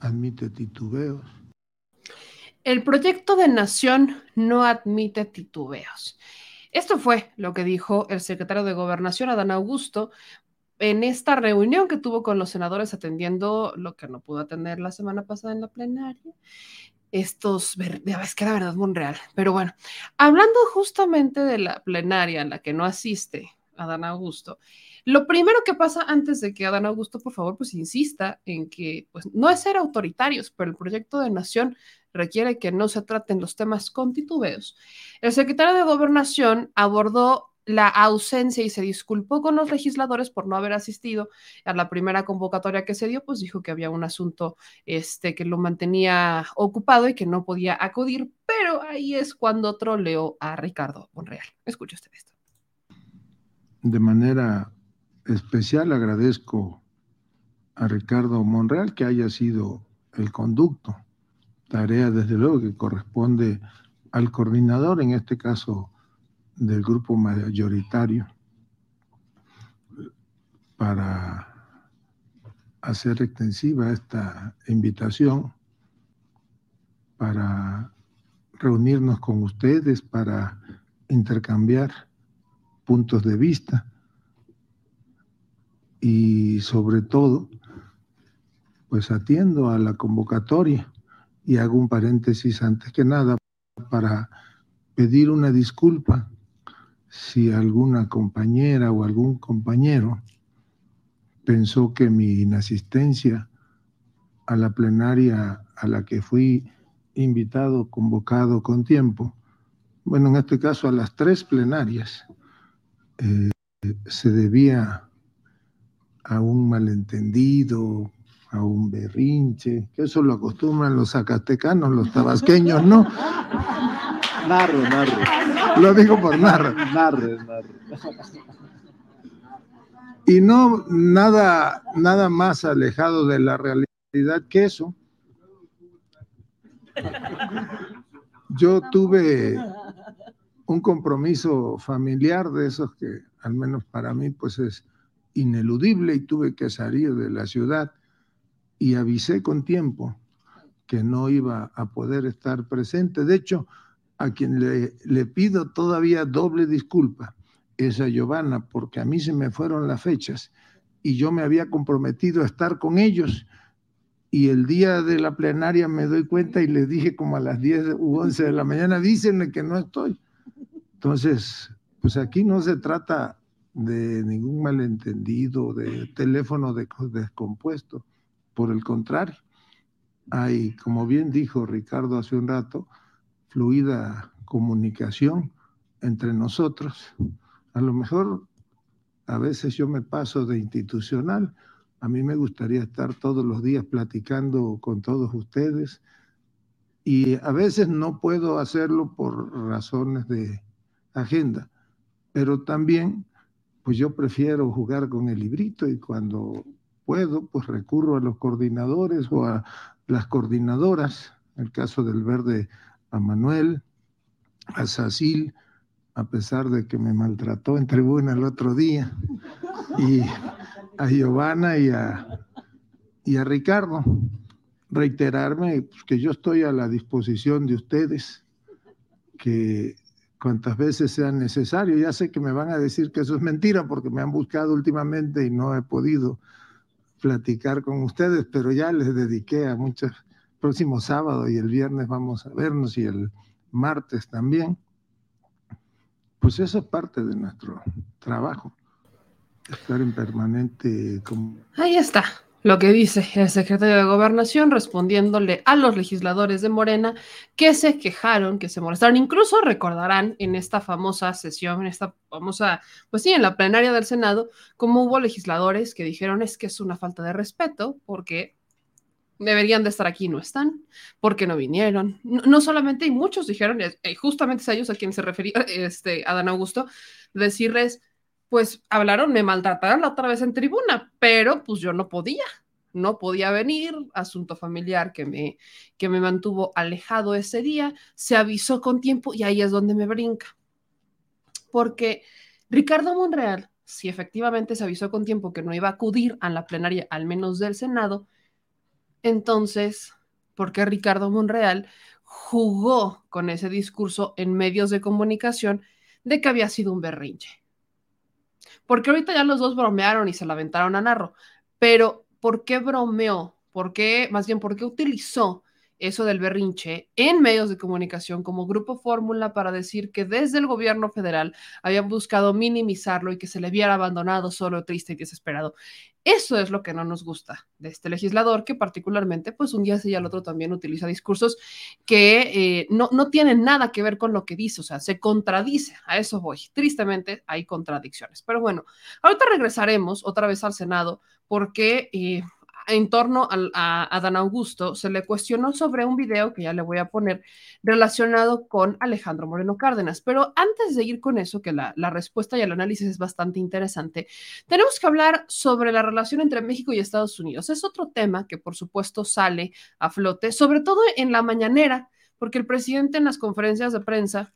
admite titubeos. El proyecto de nación no admite titubeos. Esto fue lo que dijo el secretario de Gobernación, Adán Augusto, en esta reunión que tuvo con los senadores atendiendo lo que no pudo atender la semana pasada en la plenaria. Estos, es que era verdad Monreal, pero bueno, hablando justamente de la plenaria en la que no asiste Adán Augusto, lo primero que pasa antes de que Adán Augusto, por favor, pues insista en que pues, no es ser autoritarios, pero el proyecto de nación requiere que no se traten los temas con titubeos. El secretario de Gobernación abordó la ausencia y se disculpó con los legisladores por no haber asistido a la primera convocatoria que se dio, pues dijo que había un asunto este, que lo mantenía ocupado y que no podía acudir, pero ahí es cuando troleó a Ricardo Monreal. Escuche usted esto. De manera especial agradezco a Ricardo Monreal que haya sido el conducto, tarea desde luego que corresponde al coordinador, en este caso del grupo mayoritario para hacer extensiva esta invitación, para reunirnos con ustedes, para intercambiar puntos de vista y sobre todo, pues atiendo a la convocatoria y hago un paréntesis antes que nada para pedir una disculpa si alguna compañera o algún compañero pensó que mi inasistencia a la plenaria a la que fui invitado, convocado con tiempo, bueno, en este caso a las tres plenarias, eh, se debía a un malentendido, a un berrinche, que eso lo acostumbran los zacatecanos, los tabasqueños, ¿no? Narro, narro. Lo digo por narro. Narro, narro. Y no nada, nada más alejado de la realidad que eso. Yo tuve un compromiso familiar de esos que, al menos para mí, pues es ineludible y tuve que salir de la ciudad y avisé con tiempo que no iba a poder estar presente. De hecho, a quien le, pido todavía doble disculpa es a Giovanna, porque a mí se me fueron las fechas y yo me había comprometido a estar con ellos. Y el día de la plenaria me doy cuenta y les dije como a las 10 u 11 de la mañana, dícenme que no estoy. Entonces, pues aquí no se trata de ningún malentendido, de teléfono descompuesto. Por el contrario, hay, como bien dijo Ricardo hace un rato, fluida comunicación entre nosotros. A lo mejor a veces yo me paso de institucional. A mí me gustaría estar todos los días platicando con todos ustedes y a veces no puedo hacerlo por razones de agenda, pero también pues yo prefiero jugar con el librito y cuando puedo pues recurro a los coordinadores o a las coordinadoras, en el caso del verde a Manuel, a Sacil, a pesar de que me maltrató en tribuna el otro día, y a Giovanna y a, y a Ricardo. Reiterarme pues, que yo estoy a la disposición de ustedes, que cuantas veces sea necesario. Ya sé que me van a decir que eso es mentira porque me han buscado últimamente y no he podido platicar con ustedes, pero ya les dediqué a muchos próximo sábado y el viernes vamos a vernos y el martes también. Pues eso es parte de nuestro trabajo, estar en permanente... Ahí está lo que dice el secretario de Gobernación respondiéndole a los legisladores de Morena que se quejaron, que se molestaron. Incluso recordarán en esta famosa sesión, en esta famosa, pues sí, en la plenaria del Senado, como hubo legisladores que dijeron es que es una falta de respeto porque deberían de estar aquí, no están, porque no vinieron. No, solamente, y muchos dijeron, y justamente es a ellos a quienes se refería este, Adán Augusto, decirles, pues hablaron, me maltrataron la otra vez en tribuna, pero pues yo no podía, no podía venir, asunto familiar que me, que me mantuvo alejado ese día, se avisó con tiempo y ahí es donde me brinca. Porque Ricardo Monreal, si efectivamente se avisó con tiempo que no iba a acudir a la plenaria, al menos del Senado, entonces, ¿por qué Ricardo Monreal jugó con ese discurso en medios de comunicación de que había sido un berrinche? Porque ahorita ya los dos bromearon y se la aventaron a Narro, pero ¿por qué bromeó? ¿Por qué, más bien, por qué utilizó eso del berrinche en medios de comunicación como grupo fórmula para decir que desde el gobierno federal habían buscado minimizarlo y que se le viera abandonado, solo, triste y desesperado. Eso es lo que no nos gusta de este legislador, que particularmente, pues un día sí y al otro también utiliza discursos que eh, no, no tienen nada que ver con lo que dice, o sea, se contradice, a eso voy. Tristemente hay contradicciones. Pero bueno, ahorita regresaremos otra vez al Senado porque... Eh, en torno a, Dan Augusto, se le cuestionó sobre un video que ya le voy a poner relacionado con Alejandro Moreno Cárdenas. Pero antes de ir con eso, que la respuesta y el análisis es bastante interesante, tenemos que hablar sobre la relación entre México y Estados Unidos. Es otro tema que por supuesto sale a flote, sobre todo en la mañanera, porque el presidente en las conferencias de prensa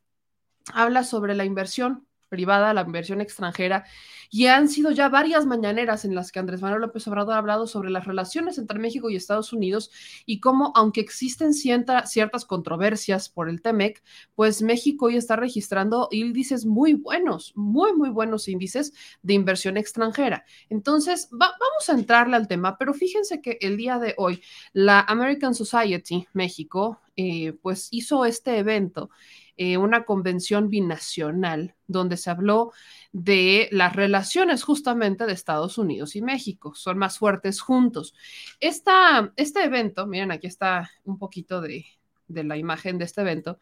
habla sobre la inversión privada, la inversión extranjera, y han sido ya varias mañaneras en las que Andrés Manuel López Obrador ha hablado sobre las relaciones entre México y Estados Unidos y cómo, aunque existen ciertas controversias por el TEMEC, pues México hoy está registrando índices muy buenos, muy, muy buenos índices de inversión extranjera. Entonces, vamos a entrarle al tema, pero fíjense que el día de hoy la American Society México, eh, pues hizo este evento eh, una convención binacional donde se habló de las relaciones justamente de Estados Unidos y México. Son más fuertes juntos. Esta, este evento, miren, aquí está un poquito de, de la imagen de este evento,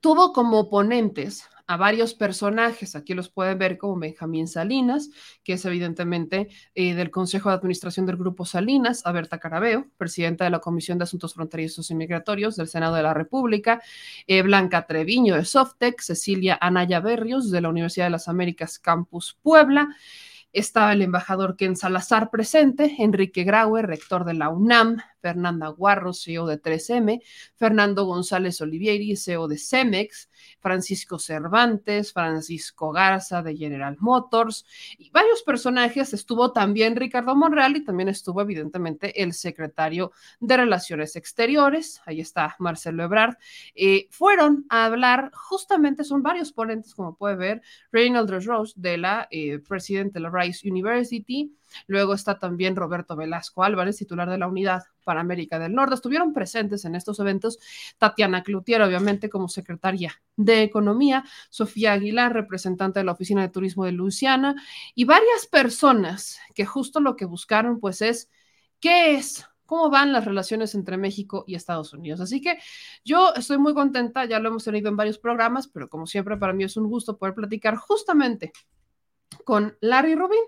tuvo como ponentes a varios personajes. Aquí los pueden ver como Benjamín Salinas, que es evidentemente eh, del Consejo de Administración del Grupo Salinas, a Berta Carabeo, presidenta de la Comisión de Asuntos Fronterizos y Migratorios del Senado de la República, eh, Blanca Treviño de Softec, Cecilia Anaya Berrios de la Universidad de las Américas Campus Puebla, estaba el embajador Ken Salazar presente, Enrique Graue, rector de la UNAM, Fernanda Guarro, CEO de 3M, Fernando González Olivieri, CEO de Cemex, Francisco Cervantes, Francisco Garza de General Motors y varios personajes. Estuvo también Ricardo Monreal y también estuvo evidentemente el secretario de Relaciones Exteriores, ahí está Marcelo Ebrard. Eh, fueron a hablar, justamente son varios ponentes, como puede ver, Reynald Rose de la eh, de la University, Luego está también Roberto Velasco Álvarez, titular de la Unidad para América del Norte. Estuvieron presentes en estos eventos Tatiana Cloutier, obviamente como secretaria de Economía, Sofía Aguilar, representante de la Oficina de Turismo de Luciana, y varias personas que justo lo que buscaron pues es qué es cómo van las relaciones entre México y Estados Unidos. Así que yo estoy muy contenta, ya lo hemos tenido en varios programas, pero como siempre para mí es un gusto poder platicar justamente con Larry Rubin,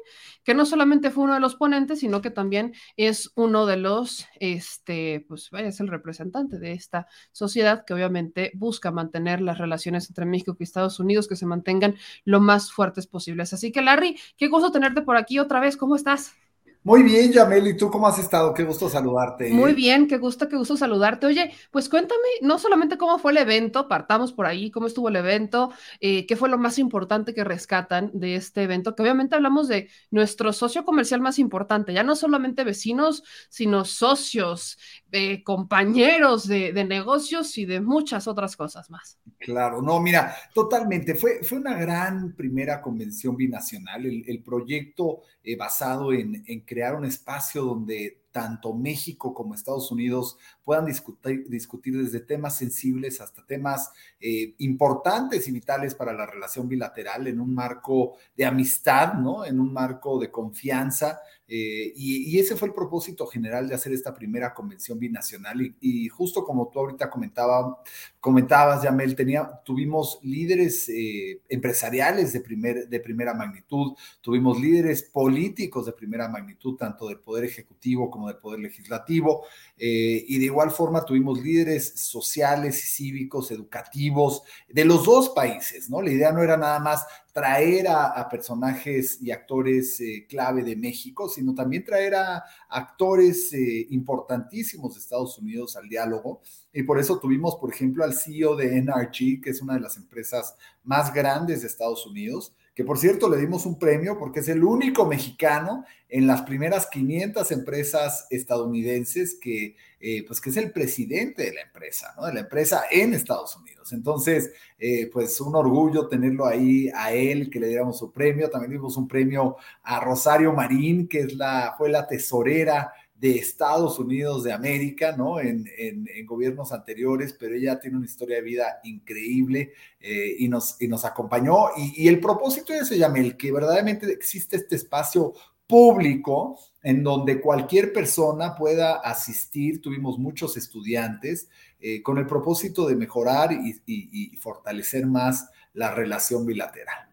que no solamente fue uno de los ponentes, sino que también es uno de los, este, pues vaya, es el representante de esta sociedad que obviamente busca mantener las relaciones entre México y Estados Unidos que se mantengan lo más fuertes posibles. Así que Larry, qué gusto tenerte por aquí otra vez, ¿cómo estás? Muy bien, Yamel, ¿y tú cómo has estado? Qué gusto saludarte. Muy bien, qué gusto, qué gusto saludarte. Oye, pues cuéntame no solamente cómo fue el evento, partamos por ahí, cómo estuvo el evento, eh, qué fue lo más importante que rescatan de este evento, que obviamente hablamos de nuestro socio comercial más importante, ya no solamente vecinos, sino socios, eh, compañeros de, negocios y de muchas otras cosas más. Claro, no, mira, totalmente, fue, fue una gran primera convención binacional, el, proyecto eh, basado en, en crear un espacio donde tanto México como Estados Unidos puedan discutir, discutir desde temas sensibles hasta temas eh, importantes y vitales para la relación bilateral en un marco de amistad, ¿no? En un marco de confianza. Eh, y, ese fue el propósito general de hacer esta primera convención binacional. Y, justo como tú ahorita comentaba, comentabas, Yamel, tenía, tuvimos líderes eh, empresariales de, primer, de primera magnitud, tuvimos líderes políticos de primera magnitud, tanto del Poder Ejecutivo como del Poder Legislativo. y de igual forma tuvimos líderes sociales y cívicos, educativos, de los dos países, ¿no? La idea no era nada más traer a, personajes y actores eh, clave de México, sino también traer a actores eh, importantísimos de Estados Unidos al diálogo. Y por eso tuvimos, por ejemplo, al CEO de NRG, que es una de las empresas más grandes de Estados Unidos, que por cierto le dimos un premio porque es el único mexicano en las primeras 500 empresas estadounidenses que, eh, pues que es el presidente de la empresa, ¿no? De la empresa en Estados Unidos. Entonces, eh, pues un orgullo tenerlo ahí a él, que le diéramos su premio. También dimos un premio a Rosario Marín, que es la, fue la tesorera de Estados Unidos de América, ¿no? En, en, en, gobiernos anteriores, pero ella tiene una historia de vida increíble eh, y, nos, y nos acompañó. Y, y, el propósito de ese Yamel, que verdaderamente existe este espacio público en donde cualquier persona pueda asistir. Tuvimos muchos estudiantes eh, con el propósito de mejorar y, y, y fortalecer más la relación bilateral.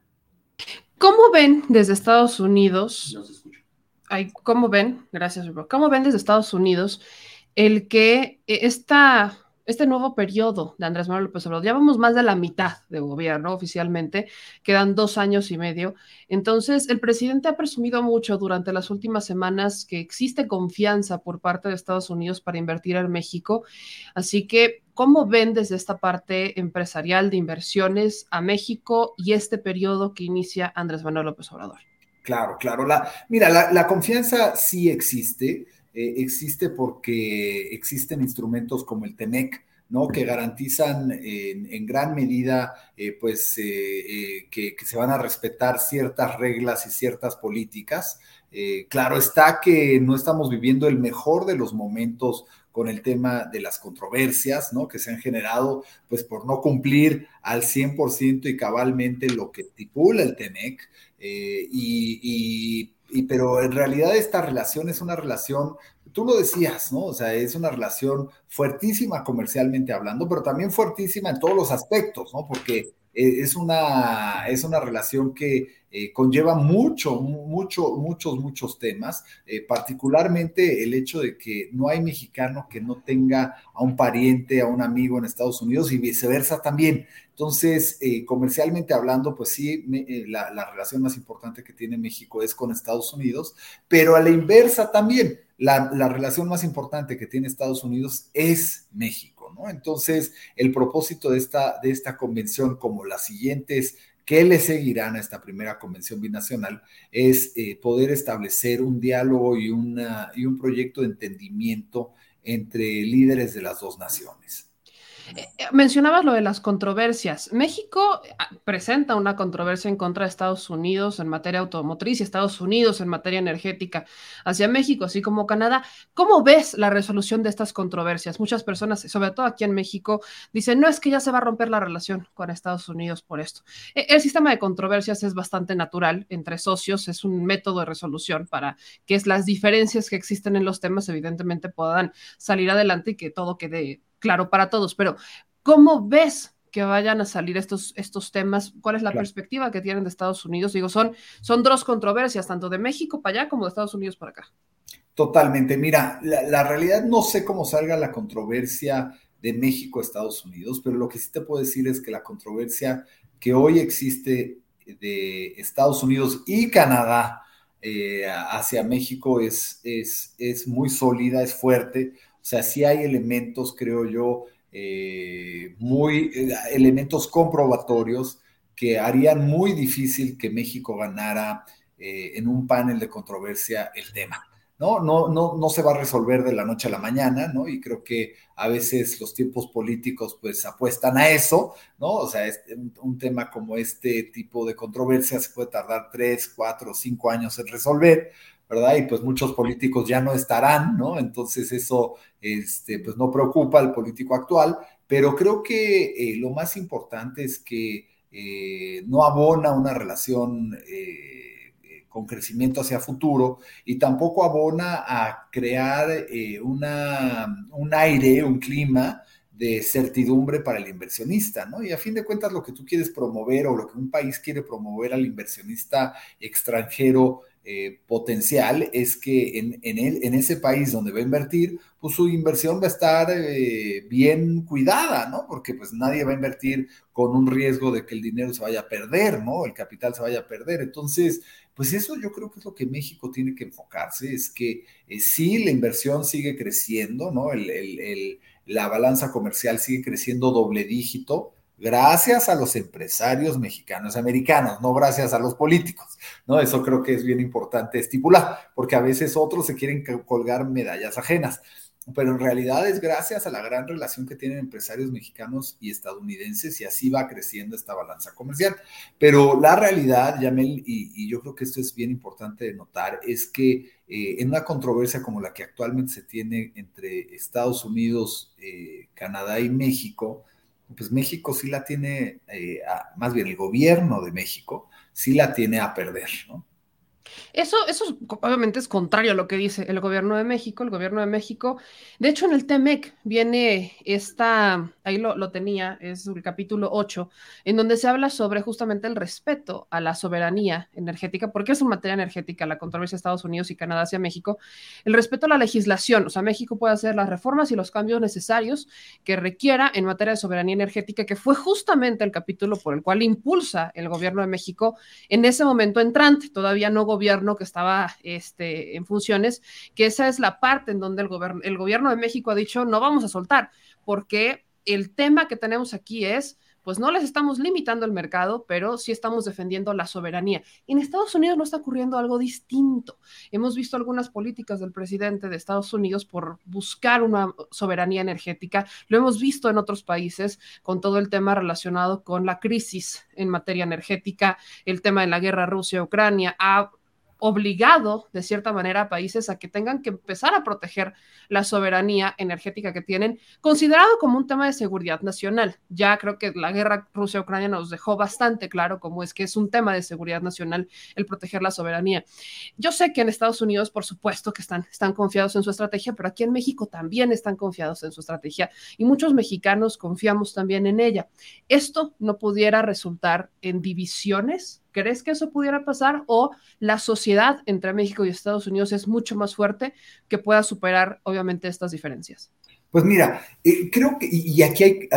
¿Cómo ven desde Estados Unidos? No Ay, ¿Cómo ven? Gracias. ¿Cómo ven desde Estados Unidos el que esta, este nuevo periodo de Andrés Manuel López Obrador, ya vamos más de la mitad de gobierno oficialmente, quedan dos años y medio. Entonces, el presidente ha presumido mucho durante las últimas semanas que existe confianza por parte de Estados Unidos para invertir en México. Así que, ¿cómo ven desde esta parte empresarial de inversiones a México y este periodo que inicia Andrés Manuel López Obrador? Claro, claro. La, mira, la, confianza sí existe. Eh, existe porque existen instrumentos como el TEMEC, ¿no? Que garantizan en, gran medida, eh, pues, eh, que, que, se van a respetar ciertas reglas y ciertas políticas. claro está que no estamos viviendo el mejor de los momentos con el tema de las controversias, ¿no? Que se han generado, pues, por no cumplir al 100% y cabalmente lo que estipula el TEMEC. Eh, y, y, pero en realidad esta relación es una relación, tú lo decías, ¿no? O sea, es una relación fuertísima comercialmente hablando, pero también fuertísima en todos los aspectos, ¿no? Porque eh, es, una, es una relación que eh, conlleva mucho, mucho, muchos, muchos temas, eh, particularmente el hecho de que no hay mexicano que no tenga a un pariente, a un amigo en Estados Unidos y viceversa también. Entonces, comercialmente hablando, pues sí, la, la, relación más importante que tiene México es con Estados Unidos, pero a la inversa también, la, la relación más importante que tiene Estados Unidos es México, ¿no? Entonces, el propósito de esta, de esta convención, como las siguientes que le seguirán a esta primera convención binacional es eh, poder establecer un diálogo y, una, y un proyecto de entendimiento entre líderes de las dos naciones. Eh, mencionabas lo de las controversias. México ah, presenta una controversia en contra de Estados Unidos en materia automotriz y Estados Unidos en materia energética hacia México, así como Canadá. ¿Cómo ves la resolución de estas controversias? Muchas personas, sobre todo aquí en México, dicen, no es que ya se va a romper la relación con Estados Unidos por esto. E, el sistema de controversias es bastante natural entre socios, es un método de resolución para que las diferencias que existen en los temas evidentemente puedan salir adelante y que todo quede claro para todos, pero ¿cómo ves que vayan a salir estos, estos temas? ¿Cuál es la claro. perspectiva que tienen de Estados Unidos? Digo, son, son dos controversias, tanto de México para allá como de Estados Unidos para acá. Totalmente. Mira, la, la realidad no sé cómo salga la controversia de México a Estados Unidos, pero lo que sí te puedo decir es que la controversia que hoy existe de Estados Unidos y Canadá eh, hacia México es, es, es muy sólida, es fuerte sea, sí hay elementos, creo yo, eh, muy, eh, elementos comprobatorios que harían muy difícil que México ganara eh, en un panel de controversia el tema. ¿no? No, no, no se va a resolver de la noche a la mañana, ¿no? Y creo que a veces los tiempos políticos pues apuestan a eso, ¿no? O sea, es un, un tema como este tipo de controversia se puede tardar tres, cuatro, cinco años en resolver, ¿verdad? Y pues muchos políticos ya no estarán, ¿no? Entonces eso, este, pues no preocupa al político actual, pero creo que eh, lo más importante es que eh, no abona una relación eh, con crecimiento hacia futuro y tampoco abona a crear una, un aire, un clima de certidumbre para el inversionista, ¿no? Y a fin de cuentas lo que tú quieres promover o lo que un país quiere promover al inversionista extranjero eh, potencial es que en, en, el, en, ese país donde va a invertir, pues su inversión va a estar eh, bien cuidada, ¿no? Porque pues nadie va a invertir con un riesgo de que el dinero se vaya a perder, ¿no? El capital se vaya a perder. Entonces, pues eso yo creo que es lo que México tiene que enfocarse, es que eh, sí, la inversión sigue creciendo, ¿no? El, el, la balanza comercial sigue creciendo doble dígito, gracias a los empresarios mexicanos americanos, no gracias a los políticos, ¿no? Eso creo que es bien importante estipular, porque a veces otros se quieren colgar medallas ajenas, pero en realidad es gracias a la gran relación que tienen empresarios mexicanos y estadounidenses y así va creciendo esta balanza comercial. Pero la realidad, Yamel, y, yo creo que esto es bien importante de notar, es que eh, en una controversia como la que actualmente se tiene entre Estados Unidos, eh, Canadá y México, pues México sí la tiene, eh, más bien el gobierno de México sí la tiene a perder, ¿no? Eso, eso obviamente es contrario a lo que dice el gobierno de México. El gobierno de México, de hecho, en el TEMEC viene esta, ahí lo, lo, tenía, es el capítulo 8, en donde se habla sobre justamente el respeto a la soberanía energética, porque es una materia energética la controversia de Estados Unidos y Canadá hacia México, el respeto a la legislación. O sea, México puede hacer las reformas y los cambios necesarios que requiera en materia de soberanía energética, que fue justamente el capítulo por el cual impulsa el gobierno de México en ese momento entrante, todavía no gobierno gobierno que estaba este, en funciones, que esa es la parte en donde el, gobierno, el gobierno de México ha dicho no vamos a soltar, porque el tema que tenemos aquí es pues no les estamos limitando el mercado, pero sí estamos defendiendo la soberanía. En Estados Unidos no está ocurriendo algo distinto. Hemos visto algunas políticas del presidente de Estados Unidos por buscar una soberanía energética. Lo hemos visto en otros países con todo el tema relacionado con la crisis en materia energética, el tema de la guerra Rusia-Ucrania. Obligado de cierta manera a países a que tengan que empezar a proteger la soberanía energética que tienen, considerado como un tema de seguridad nacional. Ya creo que la guerra Rusia-Ucrania nos dejó bastante claro cómo es que es un tema de seguridad nacional el proteger la soberanía. Yo sé que en Estados Unidos, por supuesto, que están, están confiados en su estrategia, pero aquí en México también están confiados en su estrategia y muchos mexicanos confiamos también en ella. Esto no pudiera resultar en divisiones ¿Crees que eso pudiera pasar? ¿O la sociedad entre México y Estados Unidos es mucho más fuerte que pueda superar, obviamente, estas diferencias? Pues mira, eh, creo que, y aquí hay,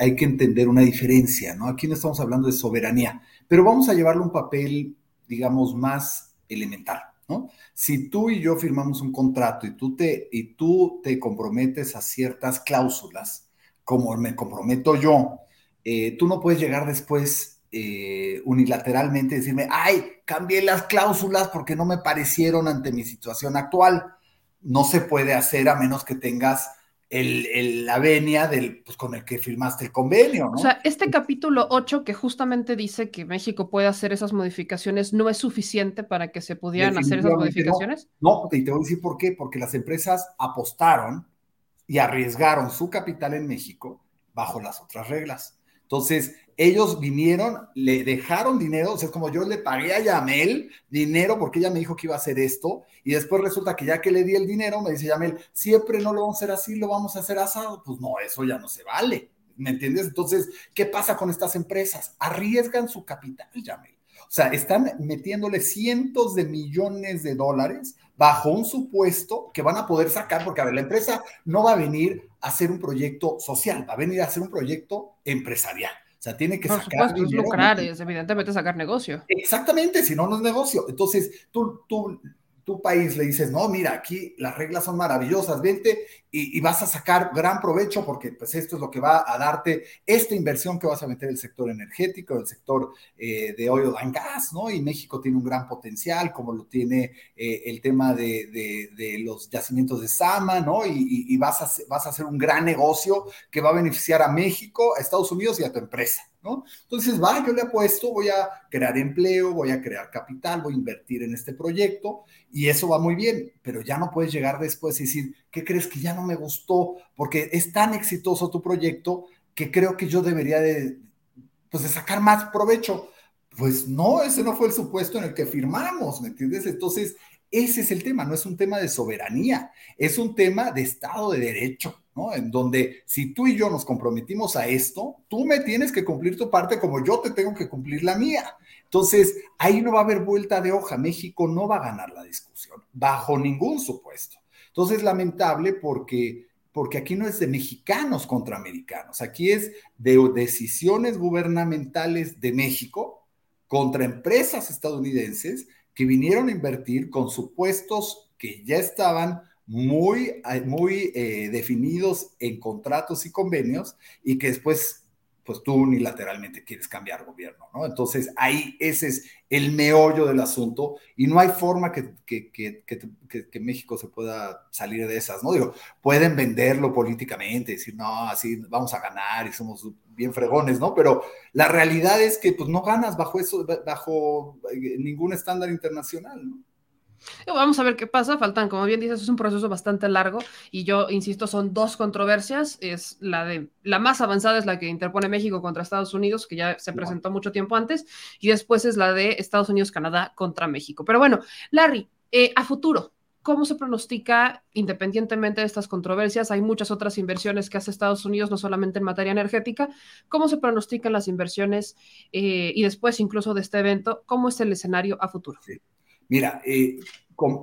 hay, que entender una diferencia, ¿no? Aquí no estamos hablando de soberanía, pero vamos a llevarle un papel, digamos, más elemental, ¿no? Si tú y yo firmamos un contrato y tú te, y tú te comprometes a ciertas cláusulas, como me comprometo yo, eh, tú no puedes llegar después eh, unilateralmente decirme, ay, cambié las cláusulas porque no me parecieron ante mi situación actual. No se puede hacer a menos que tengas el, el, la venia del, pues, con el que firmaste el convenio. ¿no? O sea, este capítulo 8 que justamente dice que México puede hacer esas modificaciones, ¿no es suficiente para que se pudieran hacer esas modificaciones? No. no, y te voy a decir por qué, porque las empresas apostaron y arriesgaron su capital en México bajo las otras reglas. Entonces, ellos vinieron, le dejaron dinero, o sea, es como yo le pagué a Yamel dinero porque ella me dijo que iba a hacer esto, y después resulta que ya que le di el dinero, me dice Yamel, siempre no lo vamos a hacer así, lo vamos a hacer asado. Pues no, eso ya no se vale, ¿me entiendes? Entonces, ¿qué pasa con estas empresas? Arriesgan su capital, Yamel. O sea, están metiéndole cientos de millones de dólares bajo un supuesto que van a poder sacar, porque a ver, la empresa no va a venir a hacer un proyecto social, va a venir a hacer un proyecto empresarial. O sea, tiene que Por sacar supuesto, dinero. Lucrar, es evidentemente sacar negocio. Exactamente, si no, no es negocio. Entonces, tú, tú, tu país le dices, no, mira, aquí las reglas son maravillosas, vente y, vas a sacar gran provecho porque pues esto es lo que va a darte esta inversión que vas a meter el sector energético, el sector eh, de oil and gas, ¿no? Y México tiene un gran potencial, como lo tiene eh, el tema de, los yacimientos de Sama, ¿no? Y, y, y vas, a, vas a hacer un gran negocio que va a beneficiar a México, a Estados Unidos y a tu empresa. ¿No? Entonces, va, yo le apuesto, voy a crear empleo, voy a crear capital, voy a invertir en este proyecto y eso va muy bien, pero ya no puedes llegar después y decir, ¿qué crees que ya no me gustó? Porque es tan exitoso tu proyecto que creo que yo debería de, pues, de sacar más provecho. Pues no, ese no fue el supuesto en el que firmamos, ¿me entiendes? Entonces, ese es el tema, no es un tema de soberanía, es un tema de Estado de Derecho, ¿no? En donde si tú y yo nos comprometimos a esto, tú me tienes que cumplir tu parte como yo te tengo que cumplir la mía. Entonces, ahí no va a haber vuelta de hoja. México no va a ganar la discusión, bajo ningún supuesto. Entonces, lamentable porque, porque aquí no es de mexicanos contra americanos, aquí es de decisiones gubernamentales de México contra empresas estadounidenses que vinieron a invertir con supuestos que ya estaban muy, muy eh, definidos en contratos y convenios y que después pues tú unilateralmente quieres cambiar gobierno, ¿no? Entonces ahí ese es el meollo del asunto y no hay forma que, que, que, que, México se pueda salir de esas, ¿no? Digo, pueden venderlo políticamente, decir, no, así vamos a ganar y somos bien fregones, ¿no? Pero la realidad es que pues no ganas bajo eso, bajo eh, ningún estándar internacional, ¿no? Vamos a ver qué pasa. Faltan, como bien dices, es un proceso bastante largo y yo insisto, son dos controversias. Es la de la más avanzada es la que interpone México contra Estados Unidos, que ya se presentó mucho tiempo antes, y después es la de Estados Unidos-Canadá contra México. Pero bueno, Larry, eh, a futuro, ¿Cómo se pronostica, independientemente de estas controversias? Hay muchas otras inversiones que hace Estados Unidos, no solamente en materia energética. ¿Cómo se pronostican las inversiones eh, y después incluso de este evento? ¿Cómo es el escenario a futuro? Mira, eh,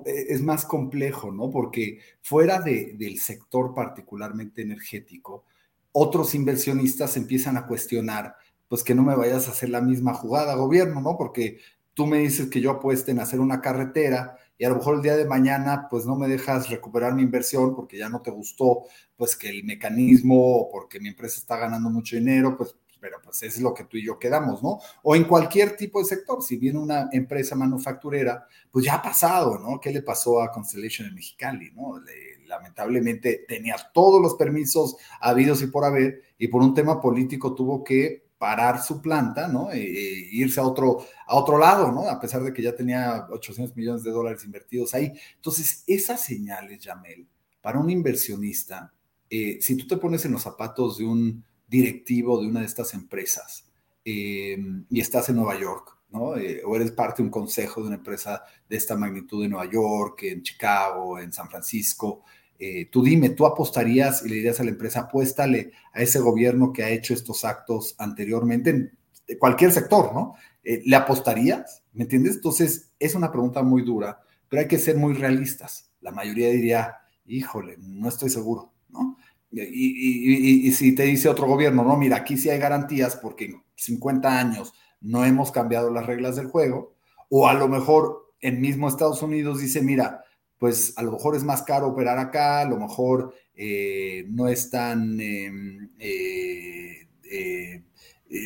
eh, es más complejo, ¿no? Porque fuera del sector particularmente energético, otros inversionistas empiezan a cuestionar, pues que no me vayas a hacer la misma jugada, gobierno, ¿no? Porque tú me dices que yo apueste en hacer una carretera y a lo mejor el día de mañana, pues no me dejas recuperar mi inversión porque ya no te gustó, pues que el mecanismo o porque mi empresa está ganando mucho dinero, pues pero pues es lo que tú y yo quedamos, ¿no? O en cualquier tipo de sector, si viene una empresa manufacturera, pues ya ha pasado, ¿no? ¿Qué le pasó a Constellation en Mexicali, ¿no? lamentablemente tenía todos los permisos habidos y por haber, y por un tema político tuvo que parar su planta, ¿no? E, e irse a otro, a otro lado, ¿no? A pesar de que ya tenía 800 millones de dólares invertidos ahí. Entonces, esas señales, Yamel, para un inversionista, eh, si tú te pones en los zapatos de un directivo de una de estas empresas eh, y estás en Nueva York, ¿no? Eh, o eres parte de un consejo de una empresa de esta magnitud en Nueva York, en Chicago, en San Francisco, eh, tú dime, tú apostarías y le dirías a la empresa, apuéstale a ese gobierno que ha hecho estos actos anteriormente en cualquier sector, ¿no? ¿Le apostarías? ¿Me entiendes? Entonces, es una pregunta muy dura, pero hay que ser muy realistas. La mayoría diría, híjole, no estoy seguro, ¿no? Y, si te dice otro gobierno, no, mira, aquí sí hay garantías porque en 50 años no hemos cambiado las reglas del juego, o a lo mejor el mismo Estados Unidos dice, mira, pues a lo mejor es más caro operar acá, a lo mejor eh, no es tan, em, eh, eh,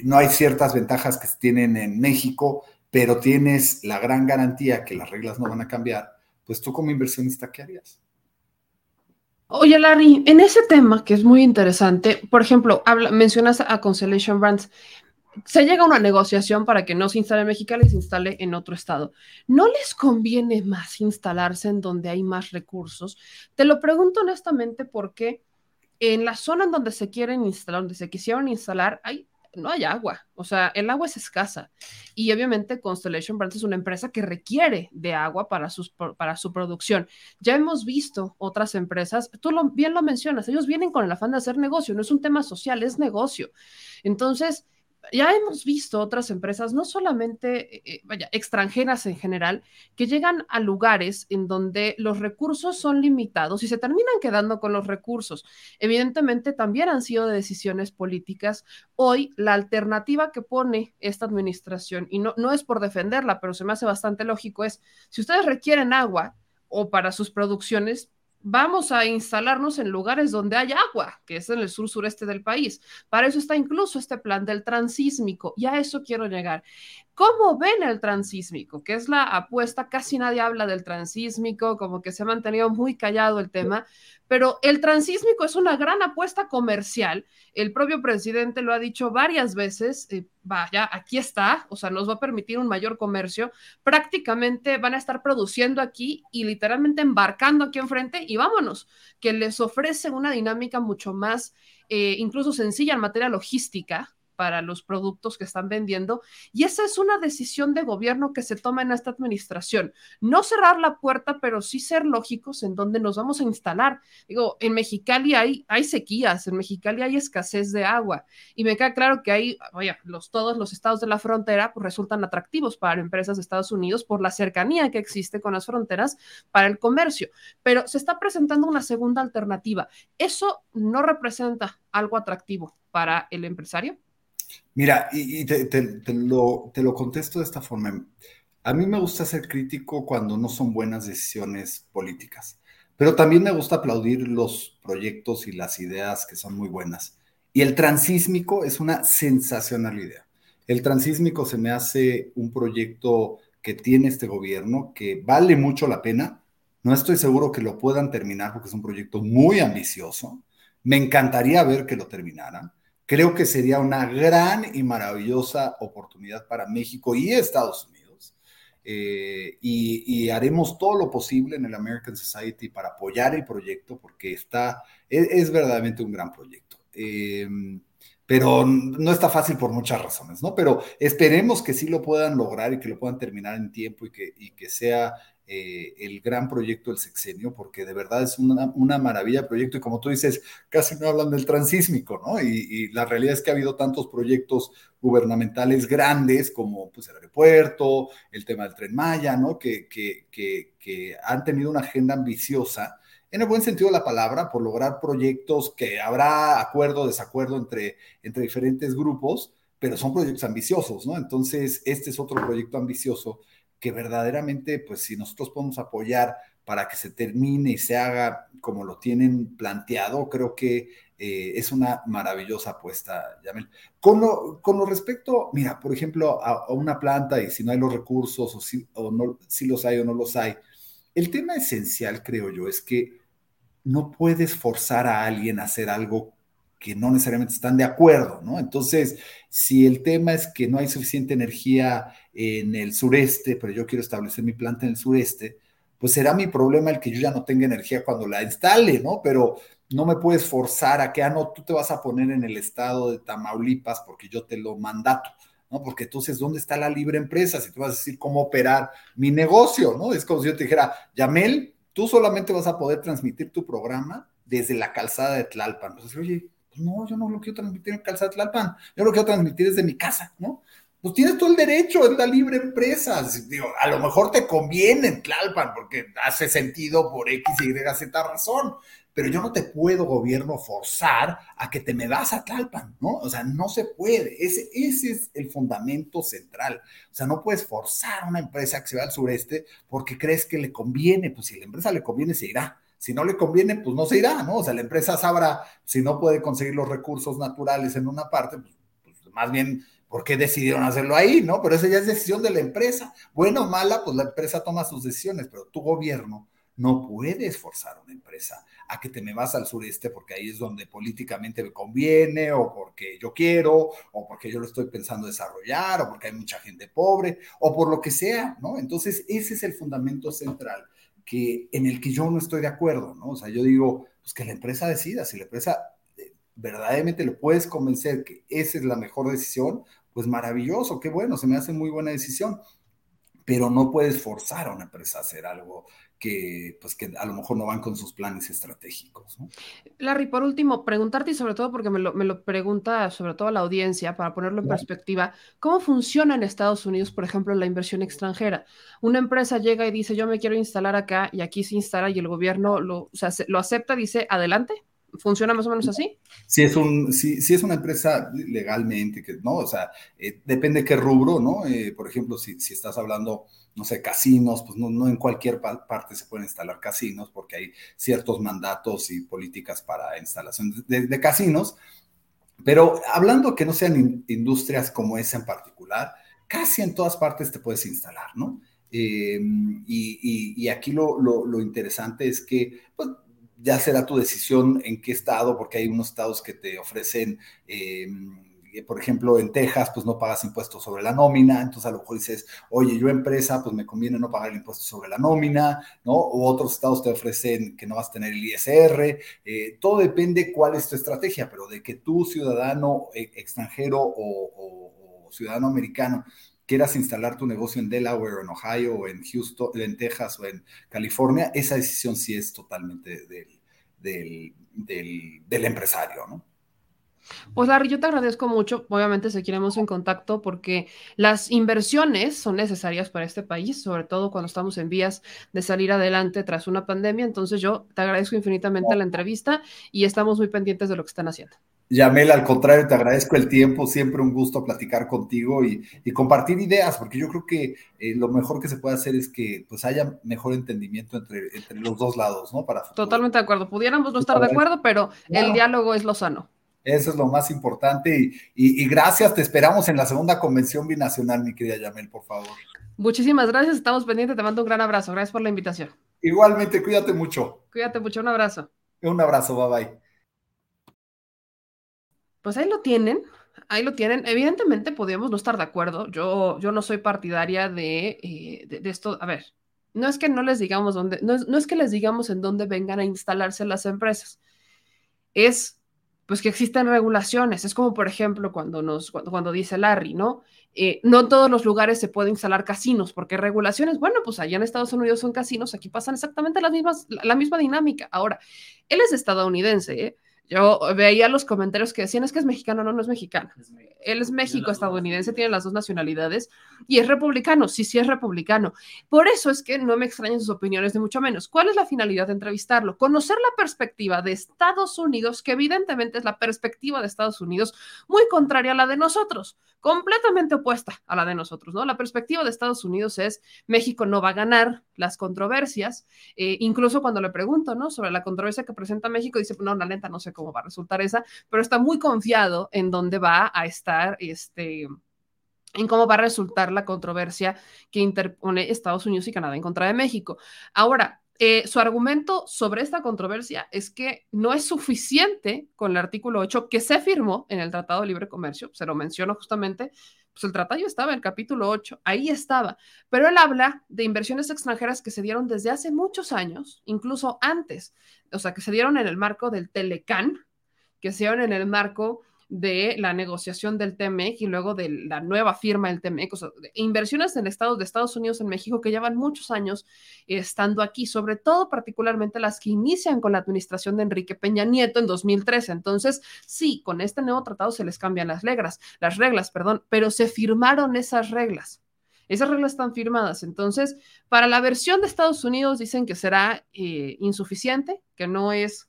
no hay ciertas ventajas que se tienen en México, pero tienes la gran garantía que las reglas no van a cambiar, pues tú como inversionista, ¿qué harías? Oye, Larry, en ese tema que es muy interesante, por ejemplo, habla, mencionas a Constellation Brands, se llega a una negociación para que no se instale en Mexicali y se instale en otro estado. ¿No les conviene más instalarse en donde hay más recursos? Te lo pregunto honestamente porque en la zona en donde se quieren instalar, donde se quisieron instalar, hay no hay agua, o sea, el agua es escasa y obviamente Constellation Brands es una empresa que requiere de agua para, sus, para su producción. Ya hemos visto otras empresas, tú bien lo mencionas, ellos vienen con el afán de hacer negocio, no es un tema social, es negocio. Entonces, ya hemos visto otras empresas, no solamente, eh, eh, vaya, extranjeras en general, que llegan a lugares en donde los recursos son limitados y se terminan quedando con los recursos. Evidentemente, también han sido de decisiones políticas. Hoy, la alternativa que pone esta administración, y no, no es por defenderla, pero se me hace bastante lógico, es, si ustedes requieren agua o para sus producciones, vamos a instalarnos en lugares donde hay agua, que es en el sur sureste del país. Para eso está incluso este plan del transísmico y a eso quiero llegar. ¿Cómo ven el transísmico? Que es la apuesta, casi nadie habla del transísmico, como que se ha mantenido muy callado el tema, pero el transísmico es una gran apuesta comercial. El propio presidente lo ha dicho varias veces, eh, vaya, aquí está, o sea, nos va a permitir un mayor comercio. Prácticamente van a estar produciendo aquí y literalmente embarcando aquí enfrente y vámonos, que les ofrece una dinámica mucho más, eh, incluso sencilla en materia logística, para los productos que están vendiendo. Y esa es una decisión de gobierno que se toma en esta administración. No cerrar la puerta, pero sí ser lógicos en dónde nos vamos a instalar. Digo, en Mexicali hay, sequías, en Mexicali hay escasez de agua. Y me queda claro que hay, oye, los, todos los estados de la frontera pues, resultan atractivos para empresas de Estados Unidos por la cercanía que existe con las fronteras para el comercio. Pero se está presentando una segunda alternativa. ¿Eso no representa algo atractivo para el empresario? Mira, y, te, lo, te lo contesto de esta forma. A mí me gusta ser crítico cuando no son buenas decisiones políticas, pero también me gusta aplaudir los proyectos y las ideas que son muy buenas. Y el transísmico es una sensacional idea. El transísmico se me hace un proyecto que tiene este gobierno que vale mucho la pena. No estoy seguro que lo puedan terminar porque es un proyecto muy ambicioso. Me encantaría ver que lo terminaran. Creo que sería una gran y maravillosa oportunidad para México y Estados Unidos. Eh, y, haremos todo lo posible en el American Society para apoyar el proyecto porque está, es, verdaderamente un gran proyecto. Em, pero no está fácil por muchas razones, ¿no? Pero esperemos que sí lo puedan lograr y que lo puedan terminar en tiempo y que, y que sea eh, el gran proyecto del sexenio, porque de verdad es una, una, maravilla proyecto y como tú dices, casi no hablan del transísmico, ¿no? Y, la realidad es que ha habido tantos proyectos gubernamentales grandes como pues, el aeropuerto, el tema del tren Maya, ¿no? Que, que, que, que han tenido una agenda ambiciosa en el buen sentido de la palabra, por lograr proyectos que habrá acuerdo, desacuerdo entre, entre diferentes grupos, pero son proyectos ambiciosos, ¿no? Entonces, este es otro proyecto ambicioso que verdaderamente, pues si nosotros podemos apoyar para que se termine y se haga como lo tienen planteado, creo que eh, es una maravillosa apuesta, Yamel. Con lo, con lo respecto, mira, por ejemplo, a, una planta y si no hay los recursos o, si, o no, si los hay o no los hay, el tema esencial, creo yo, es que no puedes forzar a alguien a hacer algo que no necesariamente están de acuerdo, ¿no? Entonces, si el tema es que no hay suficiente energía en el sureste, pero yo quiero establecer mi planta en el sureste, pues será mi problema el que yo ya no tenga energía cuando la instale, ¿no? Pero no me puedes forzar a que, ah, no, tú te vas a poner en el estado de Tamaulipas porque yo te lo mandato, ¿no? Porque entonces, ¿dónde está la libre empresa? Si tú vas a decir cómo operar mi negocio, ¿no? Es como si yo te dijera, Yamel, tú solamente vas a poder transmitir tu programa desde la calzada de Tlalpan. Pues, oye, pues no, yo no lo quiero transmitir en calzada de Tlalpan, yo lo quiero transmitir desde mi casa, ¿no? Pues tienes todo el derecho, es la libre empresa. Digo, a lo mejor te conviene en Tlalpan porque hace sentido por X, Y, Z razón, pero yo no te puedo, gobierno, forzar a que te me vas a Tlalpan, ¿no? O sea, no se puede. Ese, ese es el fundamento central. O sea, no puedes forzar a una empresa que se va al sureste porque crees que le conviene. Pues si la empresa le conviene, se irá. Si no le conviene, pues no se irá, ¿no? O sea, la empresa sabrá si no puede conseguir los recursos naturales en una parte, pues, pues más bien ¿por qué decidieron hacerlo ahí? ¿No? Pero esa ya es decisión de la empresa. Bueno o mala, pues la empresa toma sus decisiones, pero tu gobierno no puedes forzar a una empresa a que te me vas al sureste porque ahí es donde políticamente me conviene o porque yo quiero o porque yo lo estoy pensando desarrollar o porque hay mucha gente pobre o por lo que sea, ¿no? Entonces, ese es el fundamento central que, en el que yo no estoy de acuerdo, ¿no? O sea, yo digo, pues que la empresa decida, si la empresa eh, verdaderamente le puedes convencer que esa es la mejor decisión, pues maravilloso, qué bueno, se me hace muy buena decisión, pero no puedes forzar a una empresa a hacer algo que, pues, que a lo mejor no van con sus planes estratégicos. ¿no? Larry, por último, preguntarte y sobre todo porque me lo, me lo pregunta sobre todo la audiencia, para ponerlo en perspectiva, ¿cómo funciona en Estados Unidos, por ejemplo, la inversión extranjera? Una empresa llega y dice, yo me quiero instalar acá y aquí se instala y el gobierno lo, o sea, lo acepta, dice, adelante. ¿Funciona más o menos así? Si es, un, si, si es una empresa legalmente, que, ¿no? O sea, eh, depende qué rubro, ¿no? Eh, por ejemplo, si, si, estás hablando, no sé, casinos, pues no, no en cualquier parte se pueden instalar casinos porque hay ciertos mandatos y políticas para instalación de, casinos. Pero hablando que no sean industrias como esa en particular, casi en todas partes te puedes instalar, ¿no? Eh, y, y, aquí lo, lo, lo, interesante es que pues, ya será tu decisión en qué estado, porque hay unos estados que te ofrecen eh, por ejemplo, en Texas, pues no pagas impuestos sobre la nómina, entonces a lo mejor dices, oye, yo empresa, pues me conviene no pagar el impuesto sobre la nómina, ¿no? O otros estados te ofrecen que no vas a tener el ISR, eh, todo depende cuál es tu estrategia, pero de que tú, ciudadano eh, extranjero o ciudadano americano, quieras instalar tu negocio en Delaware, o en Ohio, o en Houston, en Texas, o en California, esa decisión sí es totalmente del, del, del, empresario, ¿no? Pues Larry, yo te agradezco mucho. Obviamente seguiremos en contacto porque las inversiones son necesarias para este país, sobre todo cuando estamos en vías de salir adelante tras una pandemia. Entonces yo te agradezco infinitamente la entrevista y estamos muy pendientes de lo que están haciendo. Yamel, al contrario, te agradezco el tiempo, siempre un gusto platicar contigo y, y compartir ideas, porque yo creo que eh, lo mejor que se puede hacer es que pues haya mejor entendimiento entre, entre los dos lados, ¿no? Para Totalmente de acuerdo. Pudiéramos no estar de acuerdo, pero claro. el diálogo es lo sano. Eso es lo más importante y, y, y, gracias, te esperamos en la segunda convención binacional, mi querida Yamel, por favor. Muchísimas gracias, estamos pendientes, te mando un gran abrazo, gracias por la invitación. Igualmente, cuídate mucho. Cuídate mucho, un abrazo. Un abrazo, bye bye. Pues ahí lo tienen, ahí lo tienen. Evidentemente podríamos no estar de acuerdo, yo, yo no soy partidaria de, eh, de esto, a ver, no es que no les digamos dónde, no es, no es que les digamos en dónde vengan a instalarse las empresas, es pues que existen regulaciones. Es como, por ejemplo, cuando, nos, cuando, cuando dice Larry, ¿no? Eh, no en todos los lugares se pueden instalar casinos, porque regulaciones, bueno, pues allá en Estados Unidos son casinos, aquí pasan exactamente las mismas, la, la misma dinámica. Ahora, él es estadounidense, ¿eh? Yo veía los comentarios que decían, es que es mexicano, no, no es mexicano. Él es México estadounidense, tiene las dos nacionalidades y es republicano, sí, sí es republicano. Por eso es que no me extrañan sus opiniones, ni mucho menos. ¿Cuál es la finalidad de entrevistarlo? Conocer la perspectiva de Estados Unidos, que evidentemente es la perspectiva de Estados Unidos muy contraria a la de nosotros, completamente opuesta a la de nosotros, ¿no? La perspectiva de Estados Unidos es México no va a ganar las controversias, eh, incluso cuando le pregunto, ¿no? Sobre la controversia que presenta México, dice, no, la neta, no sé cómo va a resultar esa, pero está muy confiado en dónde va a estar este en cómo va a resultar la controversia que interpone Estados Unidos y Canadá en contra de México. Ahora, eh, su argumento sobre esta controversia es que no es suficiente con el artículo 8 que se firmó en el Tratado de Libre Comercio, se lo menciono justamente, pues el tratado estaba en el capítulo 8, ahí estaba, pero él habla de inversiones extranjeras que se dieron desde hace muchos años, incluso antes, o sea, que se dieron en el marco del Telecan, que se dieron en el marco de la negociación del TMEC y luego de la nueva firma del TMEC, o sea, inversiones en estados de Estados Unidos en México que llevan muchos años estando aquí, sobre todo particularmente las que inician con la administración de Enrique Peña Nieto en 2013. Entonces, sí, con este nuevo tratado se les cambian las reglas, las reglas, perdón, pero se firmaron esas reglas. Esas reglas están firmadas. Entonces, para la versión de Estados Unidos dicen que será eh, insuficiente, que no es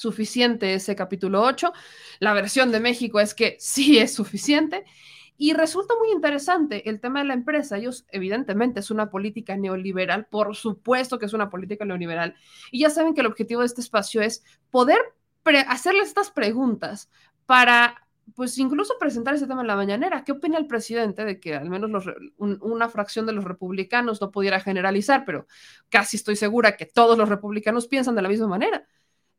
suficiente ese capítulo 8. La versión de México es que sí es suficiente. Y resulta muy interesante el tema de la empresa. Ellos, evidentemente, es una política neoliberal, por supuesto que es una política neoliberal. Y ya saben que el objetivo de este espacio es poder hacerles estas preguntas para, pues, incluso presentar ese tema en la mañanera. ¿Qué opina el presidente de que al menos una fracción de los republicanos no pudiera generalizar? Pero casi estoy segura que todos los republicanos piensan de la misma manera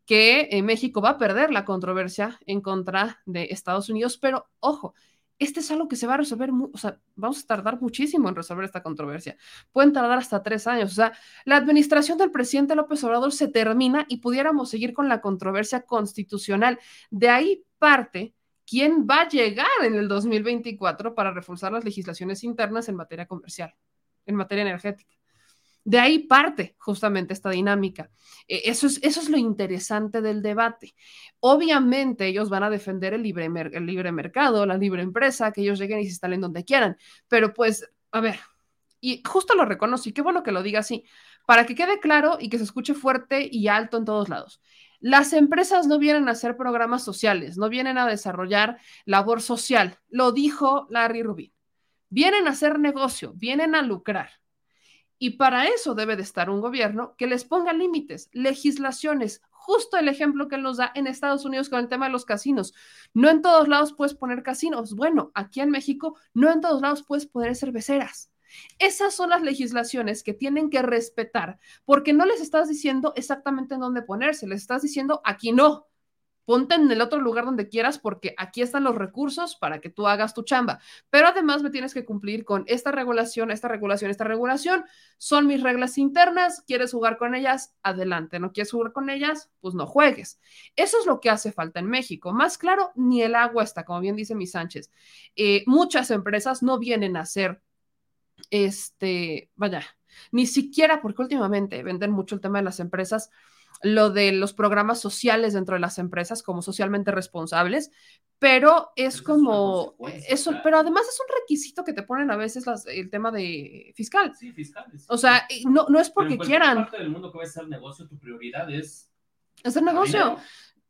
que eh, México va a perder la controversia en contra de Estados Unidos, pero ojo, este es algo que se va a resolver, o sea, vamos a tardar muchísimo en resolver esta controversia. Pueden tardar hasta tres años. O sea, la administración del presidente López Obrador se termina y pudiéramos seguir con la controversia constitucional. De ahí parte quién va a llegar en el 2024 para reforzar las legislaciones internas en materia comercial, en materia energética. De ahí parte justamente esta dinámica. Eso es, eso es lo interesante del debate. Obviamente ellos van a defender el libre, el libre mercado, la libre empresa, que ellos lleguen y se instalen donde quieran. Pero pues, a ver, y justo lo reconozco y qué bueno que lo diga así, para que quede claro y que se escuche fuerte y alto en todos lados. Las empresas no vienen a hacer programas sociales, no vienen a desarrollar labor social, lo dijo Larry Rubin. Vienen a hacer negocio, vienen a lucrar. Y para eso debe de estar un gobierno que les ponga límites, legislaciones, justo el ejemplo que él nos da en Estados Unidos con el tema de los casinos. No en todos lados puedes poner casinos. Bueno, aquí en México no en todos lados puedes poner cerveceras. Esas son las legislaciones que tienen que respetar, porque no les estás diciendo exactamente en dónde ponerse, les estás diciendo aquí no. Ponte en el otro lugar donde quieras porque aquí están los recursos para que tú hagas tu chamba. Pero además me tienes que cumplir con esta regulación, esta regulación, esta regulación. Son mis reglas internas. ¿Quieres jugar con ellas? Adelante. ¿No quieres jugar con ellas? Pues no juegues. Eso es lo que hace falta en México. Más claro, ni el agua está, como bien dice mi Sánchez. Eh, muchas empresas no vienen a hacer, este, vaya, ni siquiera porque últimamente venden mucho el tema de las empresas lo de los programas sociales dentro de las empresas como socialmente responsables, pero es como eso, pero además es un requisito que te ponen a veces las, el tema de fiscal. Sí, fiscal. O sea, no, no es porque Pero en quieran. parte del mundo que va a hacer negocio, tu prioridad es Hacer negocio.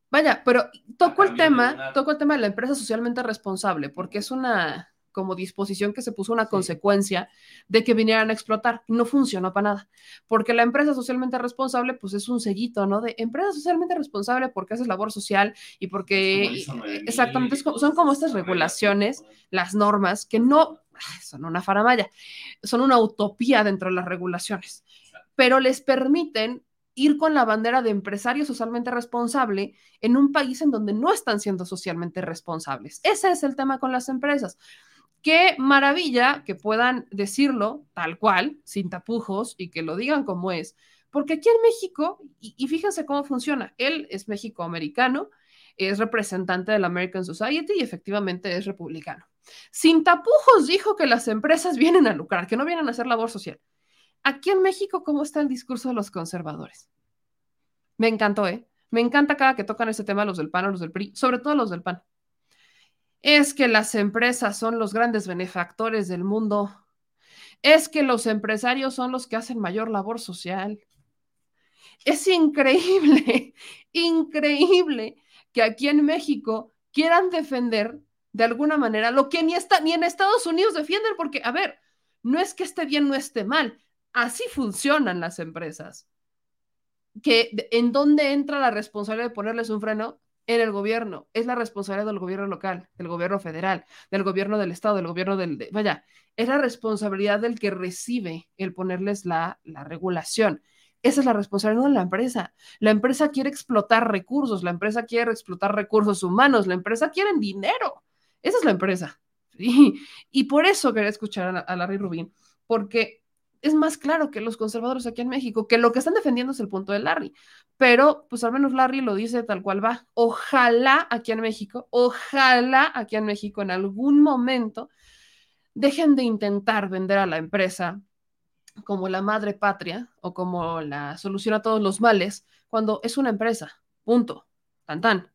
Vaya, pero toco el tema, toco el tema de la empresa socialmente responsable, porque es una como disposición que se puso una consecuencia de que vinieran a explotar. No funcionó para nada, porque la empresa socialmente responsable, pues es un sellito, ¿no? De empresa socialmente responsable porque haces labor social y porque... Como ISO 9000 exactamente, es son como estas regulaciones, las normas, que no son una faramaya, son una utopía dentro de las regulaciones, pero les permiten ir con la bandera de empresario socialmente responsable en un país en donde no están siendo socialmente responsables. Ese es el tema con las empresas. Qué maravilla que puedan decirlo tal cual, sin tapujos, y que lo digan como es. Porque aquí en México, y, fíjense cómo funciona, él es mexicoamericano, es representante de la American Society y efectivamente es republicano. Sin tapujos dijo que las empresas vienen a lucrar, que no vienen a hacer labor social. Aquí en México, ¿cómo está el discurso de los conservadores? Me encantó, ¿eh? Me encanta cada que tocan ese tema los del PAN o los del PRI, sobre todo los del PAN. Es que las empresas son los grandes benefactores del mundo. Es que los empresarios son los que hacen mayor labor social. Es increíble, *laughs* increíble que aquí en México quieran defender de alguna manera lo que ni, en Estados Unidos defienden, porque, a ver, no es que esté bien, no esté mal, así funcionan las empresas. Que en dónde entra la responsabilidad de ponerles un freno en el gobierno, es la responsabilidad del gobierno local, del gobierno federal, del gobierno del estado, del gobierno del, de- vaya, es la responsabilidad del que recibe el ponerles la, la regulación. Esa es la responsabilidad de la empresa. La empresa quiere explotar recursos, la empresa quiere explotar recursos humanos, la empresa quiere dinero. Esa es la empresa. *laughs* Y, y por eso quería escuchar a, a Larry Rubin, porque es más claro que los conservadores aquí en México, que lo que están defendiendo es el punto de Larry. Pero, pues al menos Larry lo dice tal cual va. Ojalá aquí en México, ojalá aquí en México en algún momento dejen de intentar vender a la empresa como la madre patria o como la solución a todos los males, cuando es una empresa. Punto. Tan tan.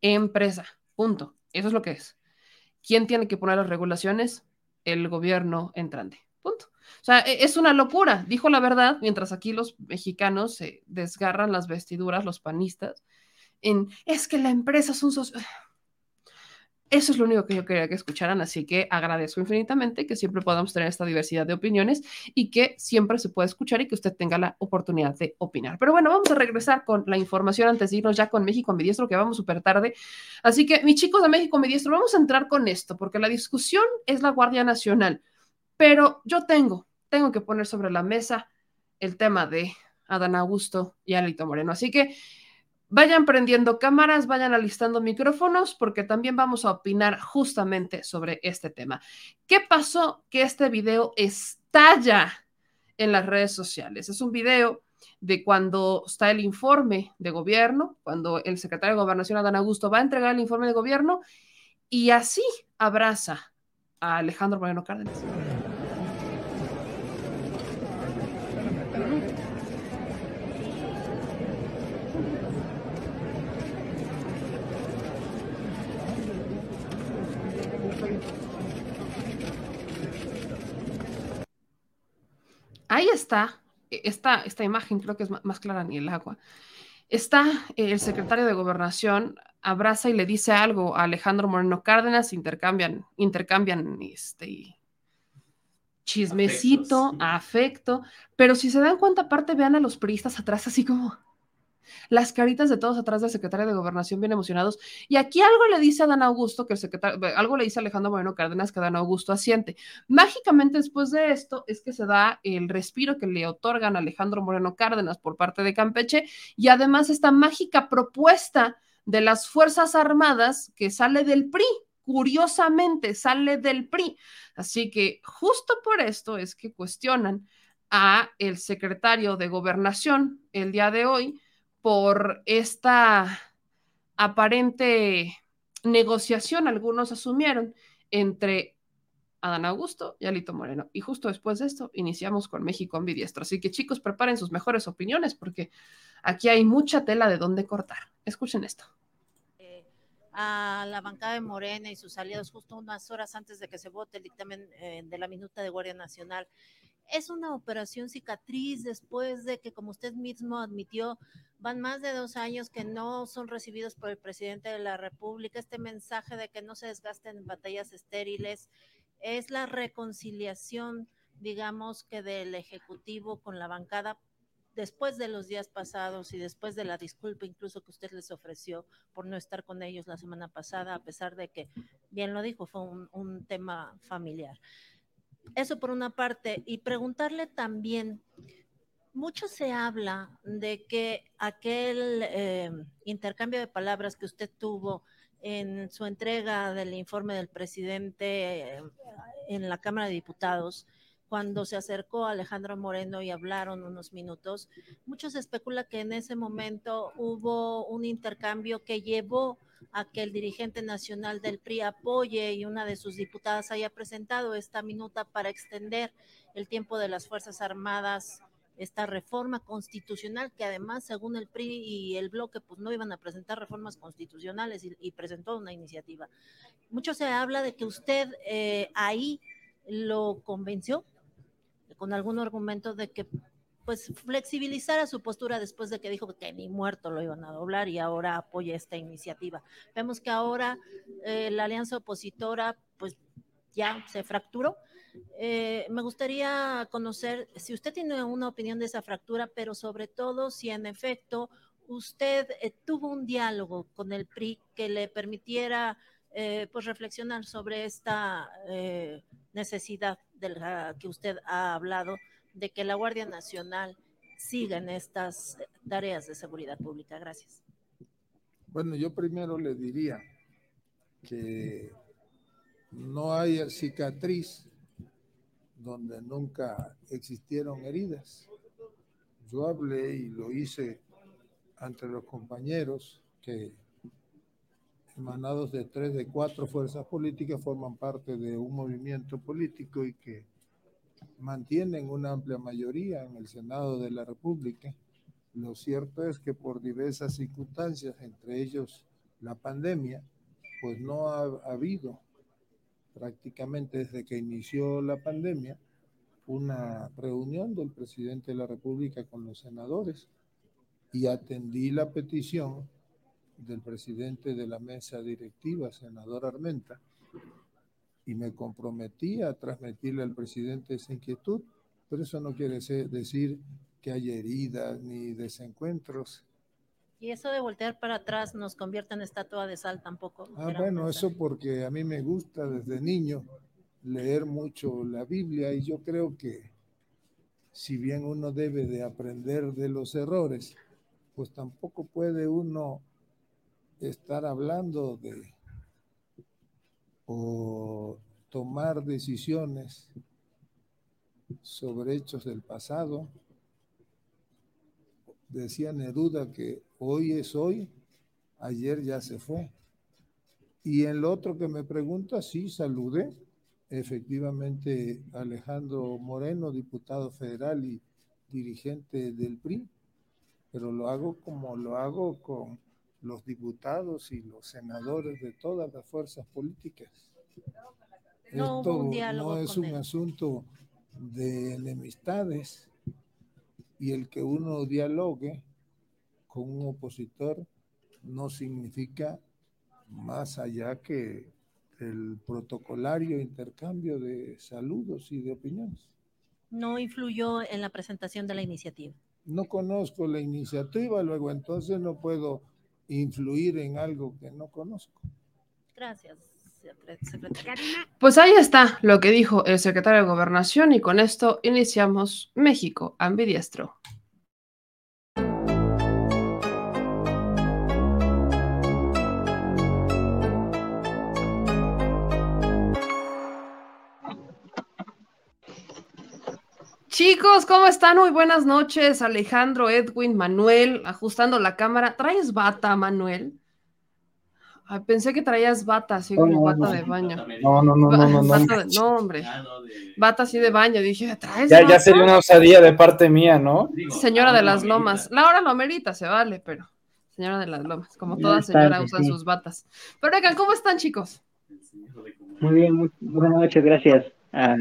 Empresa. Punto. Eso es lo que es. ¿Quién tiene que poner las regulaciones? El gobierno entrante. Punto. O sea, e- es una locura. Dijo la verdad, mientras aquí los mexicanos se desgarran las vestiduras, los panistas, en es que la empresa es un socio. *sighs* Eso es lo único que yo quería que escucharan, así que agradezco infinitamente que siempre podamos tener esta diversidad de opiniones y que siempre se pueda escuchar y que usted tenga la oportunidad de opinar. Pero bueno, vamos a regresar con la información antes de irnos ya con México mi diestro, que vamos súper tarde. Así que, mis chicos de México mi diestro, vamos a entrar con esto, porque la discusión es la Guardia Nacional, pero yo tengo, tengo que poner sobre la mesa el tema de Adán Augusto y Alito Moreno. Así que Vayan prendiendo cámaras, vayan alistando micrófonos, porque también vamos a opinar justamente sobre este tema. ¿Qué pasó que este video estalla en las redes sociales? Es un video de cuando está el informe de gobierno, cuando el secretario de Gobernación, Adán Augusto, va a entregar el informe de gobierno y así abraza a Alejandro Moreno Cárdenas. Ahí está, esta, esta imagen creo que es más clara ni el agua. Está el secretario de Gobernación, abraza y le dice algo a Alejandro Moreno Cárdenas, intercambian, intercambian este chismecito, Afectos. afecto, pero si se dan cuenta, aparte vean a los periodistas atrás así como las caritas de todos atrás del secretario de Gobernación bien emocionados. Y aquí algo le dice a Dan Augusto, que el secretario, algo le dice a Alejandro Moreno Cárdenas que Dan Augusto asiente. Mágicamente después de esto es que se da el respiro que le otorgan a Alejandro Moreno Cárdenas por parte de Campeche y además esta mágica propuesta de las Fuerzas Armadas que sale del PRI. Curiosamente, sale del PRI. Así que justo por esto es que cuestionan a el secretario de Gobernación el día de hoy por esta aparente negociación, algunos asumieron, entre Adán Augusto y Alito Moreno. Y justo después de esto iniciamos con México ambidiestro. Así que chicos, preparen sus mejores opiniones porque aquí hay mucha tela de dónde cortar. Escuchen esto. a la bancada de Morena y sus aliados justo unas horas antes de que se vote el dictamen eh, de la minuta de Guardia Nacional. Es una operación cicatriz después de que, como usted mismo admitió, van más de dos años que no son recibidos por el presidente de la República. Este mensaje de que no se desgasten batallas estériles es la reconciliación, digamos, que del Ejecutivo con la bancada después de los días pasados y después de la disculpa incluso que usted les ofreció por no estar con ellos la semana pasada, a pesar de que, bien lo dijo, fue un, un tema familiar. Eso por una parte. Y preguntarle también, mucho se habla de que aquel eh, intercambio de palabras que usted tuvo en su entrega del informe del presidente eh, en la Cámara de Diputados, cuando se acercó Alejandro Moreno y hablaron unos minutos, mucho se especula que en ese momento hubo un intercambio que llevó a que el dirigente nacional del PRI apoye y una de sus diputadas haya presentado esta minuta para extender el tiempo de las Fuerzas Armadas esta reforma constitucional que además según el PRI y el bloque pues no iban a presentar reformas constitucionales y, presentó una iniciativa. Mucho se habla de que usted eh, ahí lo convenció con algún argumento de que pues flexibilizara su postura después de que dijo que ni muerto lo iban a doblar y ahora apoya esta iniciativa. Vemos que ahora eh, la alianza opositora pues ya se fracturó eh, me gustaría conocer si usted tiene una opinión de esa fractura, pero sobre todo si en efecto usted eh, tuvo un diálogo con el PRI que le permitiera eh, pues reflexionar sobre esta necesidad de la que usted ha hablado de que la Guardia Nacional siga en estas tareas de seguridad pública. Gracias. Bueno, yo primero le diría que no hay cicatriz donde nunca existieron heridas. Yo hablé y lo hice ante los compañeros que emanados de tres de cuatro fuerzas políticas forman parte de un movimiento político y que mantienen una amplia mayoría en el Senado de la República. Lo cierto es que por diversas circunstancias, entre ellos la pandemia, pues no ha habido prácticamente desde que inició la pandemia, una reunión del presidente de la República con los senadores y atendí la petición del presidente de la mesa directiva, senador Armenta, y me comprometí a transmitirle al presidente esa inquietud, pero eso no quiere decir que haya heridas ni desencuentros y eso de voltear para atrás nos convierte en estatua de sal tampoco. Ah, bueno, eso porque a mí me gusta desde niño leer mucho la Biblia y yo creo que si bien uno debe de aprender de los errores, pues tampoco puede uno estar hablando de o tomar decisiones sobre hechos del pasado. Decía Neruda que Hoy es hoy, ayer ya se fue. Y en lo otro que me pregunta, sí, saludé. Efectivamente, Alejandro Moreno, diputado federal y dirigente del PRI, pero lo hago como lo hago con los diputados y los senadores de todas las fuerzas políticas. No Esto no es un asunto de enemistades y el que uno dialogue con un opositor no significa más allá que el protocolario intercambio de saludos y de opiniones. No influyó en la presentación de la iniciativa. No conozco la iniciativa, luego entonces no puedo influir en algo que no conozco. Gracias. Pues ahí está lo que dijo el secretario de Gobernación y con esto iniciamos México ambidiestro. Chicos, ¿cómo están? Muy buenas noches. Alejandro, Edwin, Manuel, ajustando la cámara. ¿Traes bata, Manuel? Ay, pensé que traías bata, así No, como no, bata no. de baño. No, no, no, no, no, no. bata de- no, hombre. Bata así de baño. Dije, ¿traes Ya, bata? ya sería una osadía de parte mía, ¿no? Señora de las Lomas. La hora lo amerita, se vale, pero señora de las Lomas, como toda señora usan sí. sus batas. Pero oigan, ¿cómo están, chicos? Muy bien, muy- buenas noches, gracias. Ah,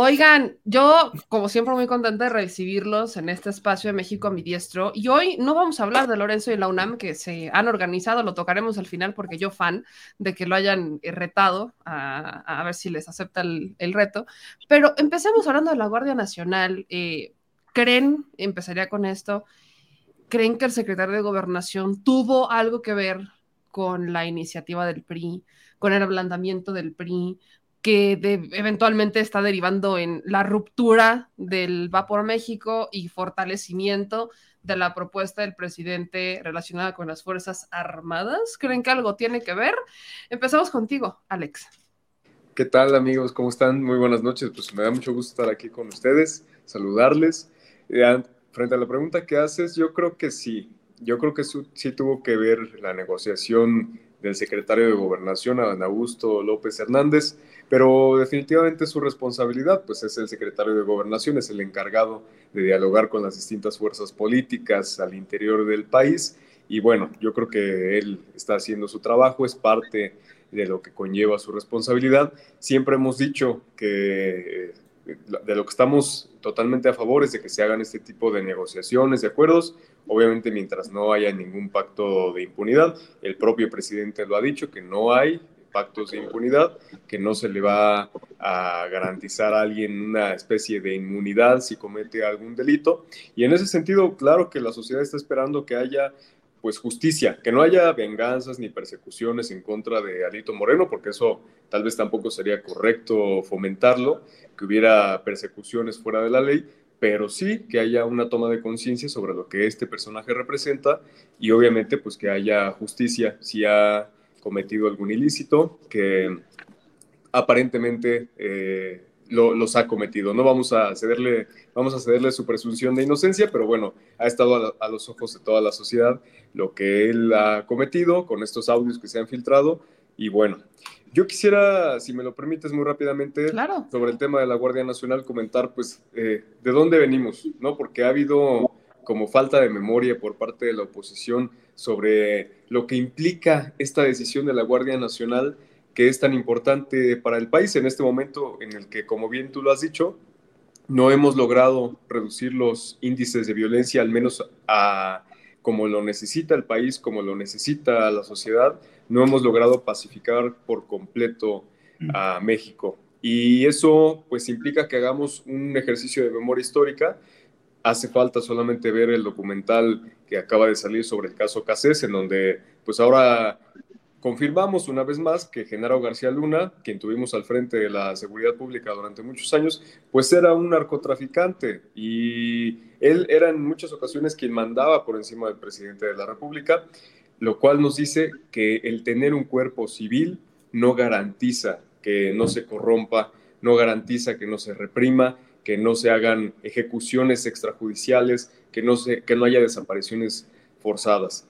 Oigan, yo como siempre muy contenta de recibirlos en este espacio de México a mi diestro y hoy no vamos a hablar de Lorenzo y la UNAM que se han organizado, lo tocaremos al final porque yo fan de que lo hayan retado a, ver si les acepta el, el reto, pero empecemos hablando de la Guardia Nacional. Eh, ¿Creen, empezaría con esto, creen que el secretario de Gobernación tuvo algo que ver con la iniciativa del PRI, con el ablandamiento del PRI, que de- eventualmente está derivando en la ruptura del Va por México y fortalecimiento de la propuesta del presidente relacionada con las Fuerzas Armadas? ¿Creen que algo tiene que ver? Empezamos contigo, Alex. ¿Qué tal amigos? ¿Cómo están? Muy buenas noches. Pues me da mucho gusto estar aquí con ustedes, saludarles. Eh, frente a la pregunta que haces, yo creo que sí. Yo creo que sí tuvo que ver la negociación del secretario de Gobernación, Adán Augusto López Hernández, pero definitivamente su responsabilidad, pues es el secretario de Gobernación, es el encargado de dialogar con las distintas fuerzas políticas al interior del país. Y bueno, yo creo que él está haciendo su trabajo, es parte de lo que conlleva su responsabilidad. Siempre hemos dicho que eh, de lo que estamos totalmente a favor es de que se hagan este tipo de negociaciones, de acuerdos, obviamente mientras no haya ningún pacto de impunidad. El propio presidente lo ha dicho, que no hay pactos de impunidad, que no se le va a garantizar a alguien una especie de inmunidad si comete algún delito. Y en ese sentido, claro que la sociedad está esperando que haya pues justicia, que no haya venganzas ni persecuciones en contra de Alito Moreno, porque eso tal vez tampoco sería correcto fomentarlo, que hubiera persecuciones fuera de la ley, pero sí que haya una toma de conciencia sobre lo que este personaje representa y obviamente pues que haya justicia si ha cometido algún ilícito que aparentemente eh, lo- los ha cometido. No vamos a cederle, vamos a cederle su presunción de inocencia, pero bueno, ha estado a, la- a los ojos de toda la sociedad lo que él ha cometido con estos audios que se han filtrado. Y bueno, yo quisiera, si me lo permites muy rápidamente, sobre el tema de la Guardia Nacional, comentar pues eh, de dónde venimos, ¿no? Porque ha habido como falta de memoria por parte de la oposición sobre lo que implica esta decisión de la Guardia Nacional que es tan importante para el país en este momento en el que, como bien tú lo has dicho, no hemos logrado reducir los índices de violencia, al menos a como lo necesita el país, como lo necesita la sociedad, no hemos logrado pacificar por completo a México. Y eso pues implica que hagamos un ejercicio de memoria histórica. Hace falta solamente ver el documental que acaba de salir sobre el caso Casés, en donde pues ahora confirmamos una vez más que Genaro García Luna, quien tuvimos al frente de la seguridad pública durante muchos años, pues era un narcotraficante y él era en muchas ocasiones quien mandaba por encima del presidente de la República, lo cual nos dice que el tener un cuerpo civil no garantiza que no se corrompa, no garantiza que no se reprima, que no se hagan ejecuciones extrajudiciales, que no, se, que no haya desapariciones forzadas.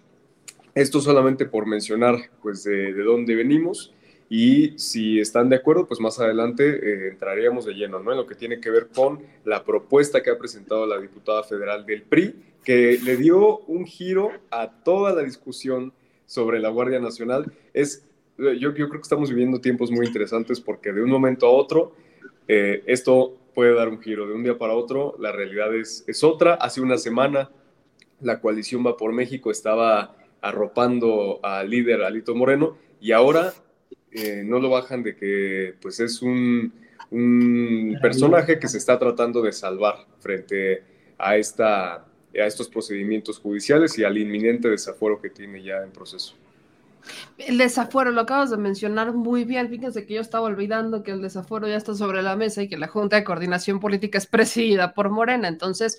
Esto solamente por mencionar pues de, de dónde venimos y si están de acuerdo, pues más adelante eh, entraríamos de lleno ¿no? en lo que tiene que ver con la propuesta que ha presentado la diputada federal del PRI, que le dio un giro a toda la discusión sobre la Guardia Nacional. Es, yo, yo creo que estamos viviendo tiempos muy interesantes porque de un momento a otro eh, esto puede dar un giro, de un día para otro la realidad es, es otra. Hace una semana la coalición Va por México estaba arropando al líder Alito Moreno y ahora eh, no lo bajan de que pues es un, un, personaje que se está tratando de salvar frente a, esta, a estos procedimientos judiciales y al inminente desafuero que tiene ya en proceso. El desafuero, lo acabas de mencionar muy bien. Fíjense que yo estaba olvidando que el desafuero ya está sobre la mesa y que la Junta de Coordinación Política es presidida por Morena. Entonces,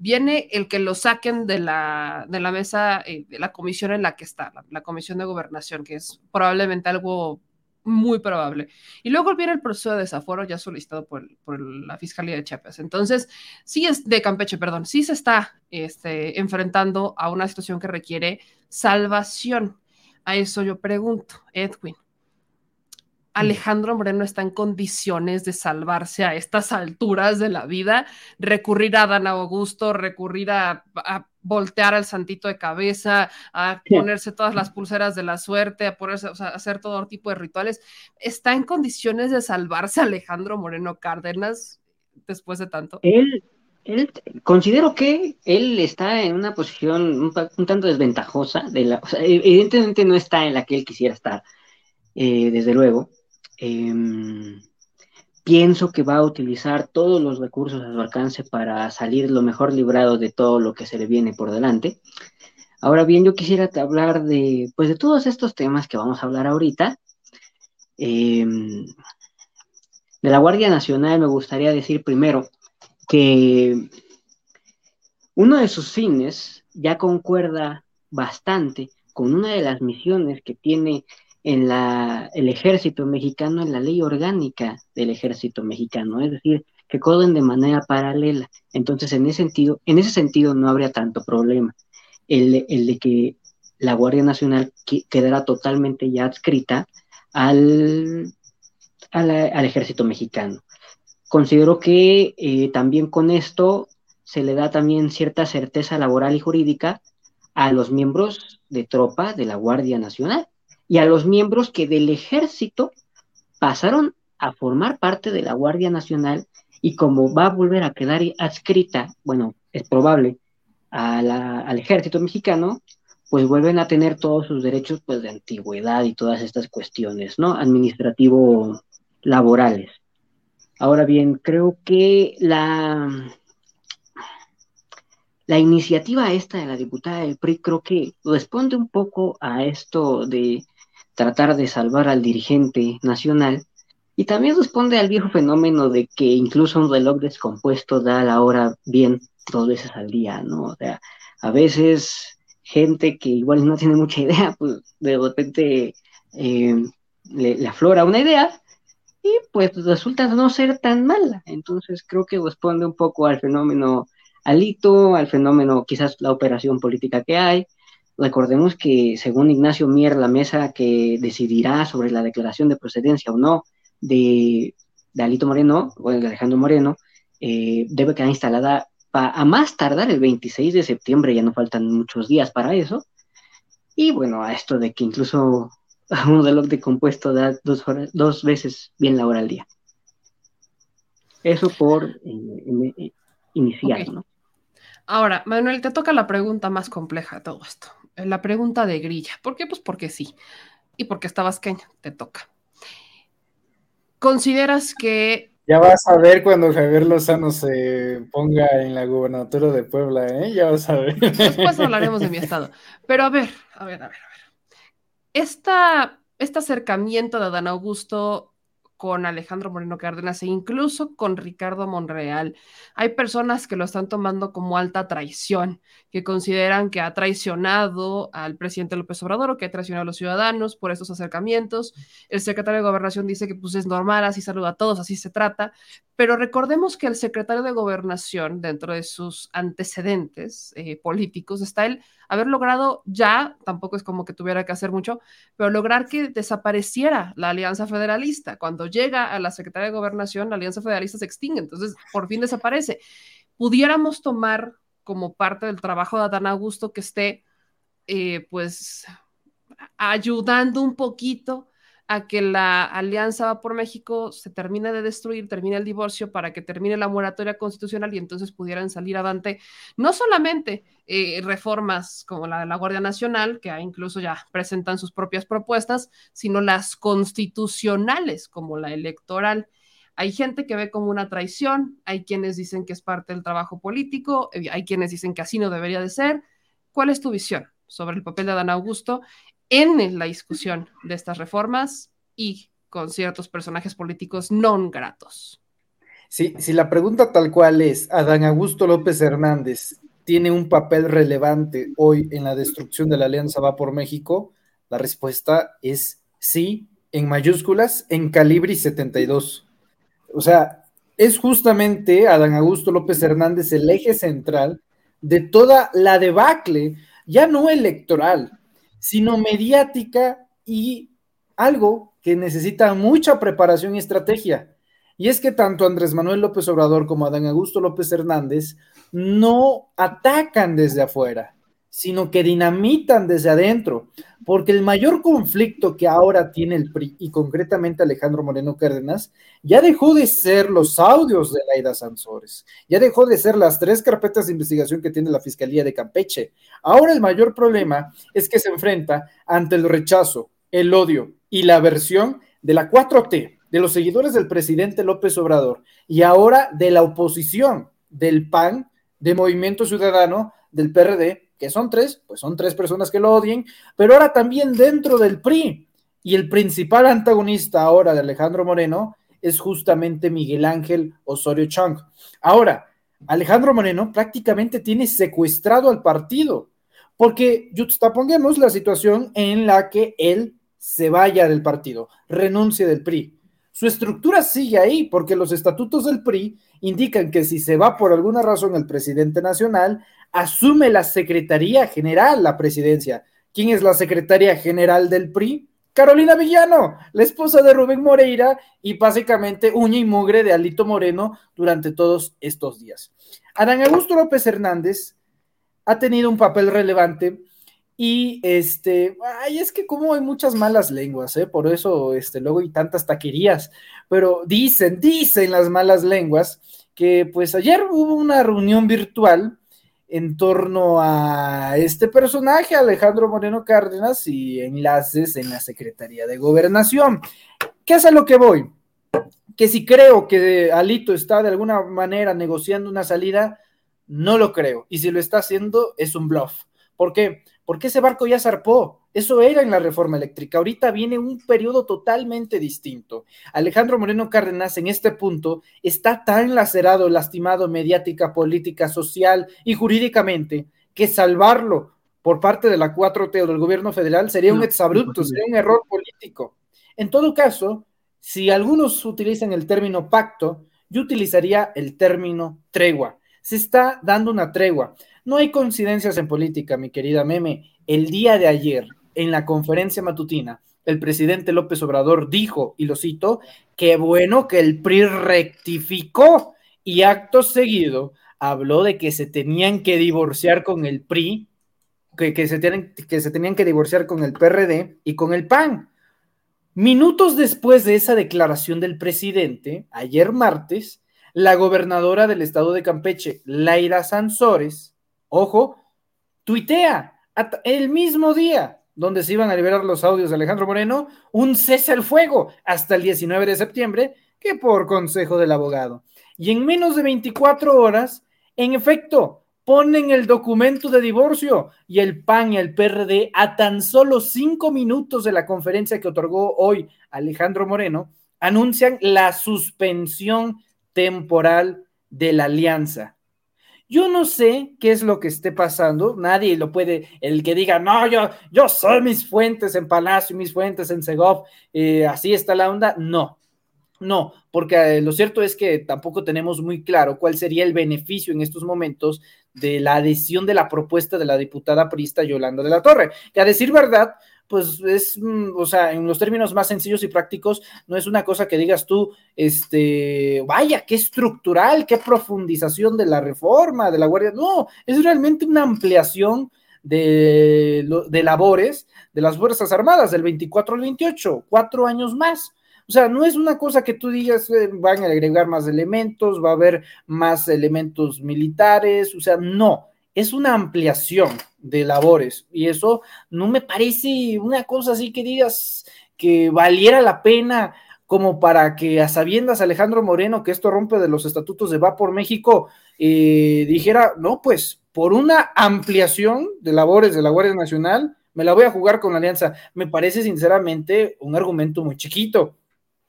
viene el que lo saquen de la, de la mesa, eh, de la comisión en la que está, la, Comisión de Gobernación, que es probablemente algo muy probable. Y luego viene el proceso de desaforo ya solicitado por, por, la Fiscalía de Chiapas. Entonces, sí es de Campeche, perdón, sí se está este, enfrentando a una situación que requiere salvación. A eso yo pregunto, Edwin. Alejandro Moreno está en condiciones de salvarse a estas alturas de la vida, recurrir a Dan Augusto, recurrir a, a voltear al santito de cabeza, a ponerse todas las pulseras de la suerte, a ponerse, o sea, a hacer todo tipo de rituales. ¿Está en condiciones de salvarse Alejandro Moreno Cárdenas después de tanto? Él, él considero que él está en una posición un, un tanto desventajosa, de la, o sea, evidentemente no está en la que él quisiera estar, eh, desde luego. Eh, pienso que va a utilizar todos los recursos a su alcance para salir lo mejor librado de todo lo que se le viene por delante. Ahora bien, yo quisiera hablar de, pues, de todos estos temas que vamos a hablar ahorita. Eh, de la Guardia Nacional me gustaría decir primero que uno de sus fines ya concuerda bastante con una de las misiones que tiene en la, el ejército mexicano, en la ley orgánica del ejército mexicano, es decir, que corren de manera paralela. Entonces, en ese sentido, en ese sentido no habría tanto problema. El, el de que la Guardia Nacional quedara totalmente ya adscrita al, al, al ejército mexicano. Considero que eh, también con esto se le da también cierta certeza laboral y jurídica a los miembros de tropa de la Guardia Nacional y a los miembros que del ejército pasaron a formar parte de la Guardia Nacional y como va a volver a quedar adscrita, bueno, es probable, al ejército mexicano, pues vuelven a tener todos sus derechos pues, de antigüedad y todas estas cuestiones, ¿no? Administrativo laborales. Ahora bien, creo que la, la iniciativa esta de la diputada del PRI creo que responde un poco a esto de tratar de salvar al dirigente nacional y también responde al viejo fenómeno de que incluso un reloj descompuesto da la hora bien dos veces al día, ¿no? O sea, a veces gente que igual no tiene mucha idea, *laughs* pues de repente eh, le, le, aflora una idea y pues resulta no ser tan mala. Entonces creo que responde un poco al fenómeno alito, al fenómeno quizás la operación política que hay, Recordemos que según Ignacio Mier, la mesa que decidirá sobre la declaración de procedencia o no de, de Alito Moreno, o de Alejandro Moreno, eh, debe quedar instalada a más tardar el 26 de septiembre, ya no faltan muchos días para eso. Y bueno, a esto de que incluso *laughs* un reloj de compuesto da dos, horas, dos veces bien la hora al día. Eso por eh, iniciar, okay. ¿no? Ahora, Manuel, te toca la pregunta más compleja de todo esto la pregunta de grilla. ¿Por qué? Pues porque sí. Y porque está vasqueña, te toca. ¿Consideras que... Ya vas a ver cuando Javier Lozano se ponga en la gubernatura de Puebla, ¿eh? Ya vas a ver. *laughs* Después hablaremos de mi estado. Pero a ver, a ver, a ver, a ver. Esta, este acercamiento de Dan Augusto con Alejandro Moreno Cárdenas e incluso con Ricardo Monreal. Hay personas que lo están tomando como alta traición, que consideran que ha traicionado al presidente López Obrador o que ha traicionado a los ciudadanos por estos acercamientos. El secretario de Gobernación dice que pues es normal, así saluda a todos, así se trata. Pero recordemos que el secretario de Gobernación, dentro de sus antecedentes eh, políticos, está el haber logrado ya, tampoco es como que tuviera que hacer mucho, pero lograr que desapareciera la Alianza Federalista. Cuando llega a la Secretaría de Gobernación, la Alianza Federalista se extingue, entonces por fin desaparece. Pudiéramos tomar como parte del trabajo de Adán Augusto que esté, eh, pues, ayudando un poquito a que la alianza va por México se termine de destruir, termine el divorcio para que termine la moratoria constitucional y entonces pudieran salir adelante no solamente eh, reformas como la de la Guardia Nacional, que incluso ya presentan sus propias propuestas, sino las constitucionales como la electoral. Hay gente que ve como una traición, hay quienes dicen que es parte del trabajo político, eh, hay quienes dicen que así no debería de ser. ¿Cuál es tu visión sobre el papel de Adán Augusto en la discusión de estas reformas y con ciertos personajes políticos no gratos. Sí, si la pregunta tal cual es, ¿Adán Augusto López Hernández tiene un papel relevante hoy en la destrucción de la Alianza Va por México? La respuesta es sí, en mayúsculas, en Calibri 72. O sea, es justamente Adán Augusto López Hernández el eje central de toda la debacle, ya no electoral, sino mediática y algo que necesita mucha preparación y estrategia. Y es que tanto Andrés Manuel López Obrador como Adán Augusto López Hernández no atacan desde afuera, sino que dinamitan desde adentro, porque el mayor conflicto que ahora tiene el PRI y concretamente Alejandro Moreno Cárdenas ya dejó de ser los audios de Laida Sansores, ya dejó de ser las tres carpetas de investigación que tiene la Fiscalía de Campeche. Ahora el mayor problema es que se enfrenta ante el rechazo, el odio y la aversión de la 4T, de los seguidores del presidente López Obrador y ahora de la oposición, del PAN, de Movimiento Ciudadano, del PRD, que son tres, pues son tres personas que lo odien, pero ahora también dentro del PRI. Y el principal antagonista ahora de Alejandro Moreno es justamente Miguel Ángel Osorio Chong. Ahora, Alejandro Moreno prácticamente tiene secuestrado al partido, porque pongamos la situación en la que él se vaya del partido, renuncie del PRI. Su estructura sigue ahí, porque los estatutos del PRI indican que si se va por alguna razón el presidente nacional, asume la Secretaría General, la presidencia. ¿Quién es la secretaria general del PRI? Carolina Villano, la esposa de Rubén Moreira y básicamente uña y mugre de Alito Moreno durante todos estos días. Adán Augusto López Hernández ha tenido un papel relevante y este, ay, es que como hay muchas malas lenguas, ¿eh? por eso este, luego hay tantas taquerías, pero dicen, dicen las malas lenguas que pues ayer hubo una reunión virtual en torno a este personaje, Alejandro Moreno Cárdenas, y enlaces en la Secretaría de Gobernación. ¿Qué es a lo que voy? Que si creo que Alito está de alguna manera negociando una salida, no lo creo. Y si lo está haciendo, es un bluff. ¿Por qué? Porque ese barco ya zarpó. Eso era en la reforma eléctrica. Ahorita viene un periodo totalmente distinto. Alejandro Moreno Cárdenas en este punto está tan lacerado, lastimado mediática, política, social y jurídicamente que salvarlo por parte de la 4T o del gobierno federal sería un exabrupto, sería un error político. En todo caso, si algunos utilizan el término pacto, yo utilizaría el término tregua. Se está dando una tregua. No hay coincidencias en política, mi querida Meme. El día de ayer, en la conferencia matutina, el presidente López Obrador dijo, y lo cito, que bueno que el PRI rectificó y acto seguido habló de que se tenían que divorciar con el PRI, que, se tienen, que se tenían que divorciar con el PRD y con el PAN. Minutos después de esa declaración del presidente, ayer martes, la gobernadora del estado de Campeche, Laira Sansores, ojo, tuitea el mismo día donde se iban a liberar los audios de Alejandro Moreno, un cese al fuego hasta el 19 de septiembre, que por consejo del abogado. Y en menos de 24 horas, en efecto, ponen el documento de divorcio y el PAN y el PRD a tan solo cinco minutos de la conferencia que otorgó hoy Alejandro Moreno, anuncian la suspensión temporal de la alianza. Yo no sé qué es lo que esté pasando, nadie lo puede, el que diga, no, yo, yo soy mis fuentes en Palacio, mis fuentes en Segov, eh, así está la onda, no, no, porque eh, lo cierto es que tampoco tenemos muy claro cuál sería el beneficio en estos momentos de la adhesión de la propuesta de la diputada prista Yolanda de la Torre, que a decir verdad, pues es, mm, o sea, en los términos más sencillos y prácticos, no es una cosa que digas tú, este, vaya, qué estructural, qué profundización de la reforma, de la Guardia, no, es realmente una ampliación de, de labores de las Fuerzas Armadas del 24 al 28, cuatro años más. O sea, no es una cosa que tú digas, eh, van a agregar más elementos, va a haber más elementos militares, o sea, no, es una ampliación de labores y eso no me parece una cosa así que digas que valiera la pena como para que a sabiendas Alejandro Moreno que esto rompe de los estatutos de Va por México eh, dijera, no, pues por una ampliación de labores de la Guardia Nacional, me la voy a jugar con alianza. Me parece sinceramente un argumento muy chiquito.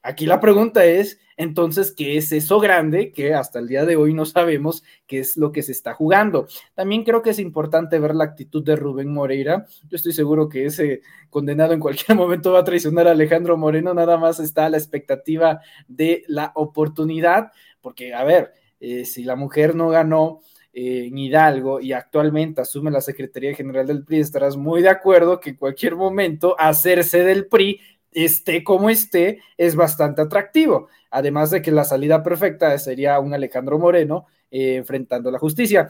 Aquí la pregunta es, entonces, ¿qué es eso grande que hasta el día de hoy no sabemos qué es lo que se está jugando? También creo que es importante ver la actitud de Rubén Moreira. Yo estoy seguro que ese condenado en cualquier *laughs* momento va a traicionar a Alejandro Moreno, nada más está a la expectativa de la oportunidad, porque, a ver, eh, si la mujer no ganó eh, en Hidalgo y actualmente asume la Secretaría General del PRI, estarás muy de acuerdo que en cualquier momento hacerse del PRI esté como esté, es bastante atractivo. Además de que la salida perfecta sería un Alejandro Moreno eh, enfrentando la justicia.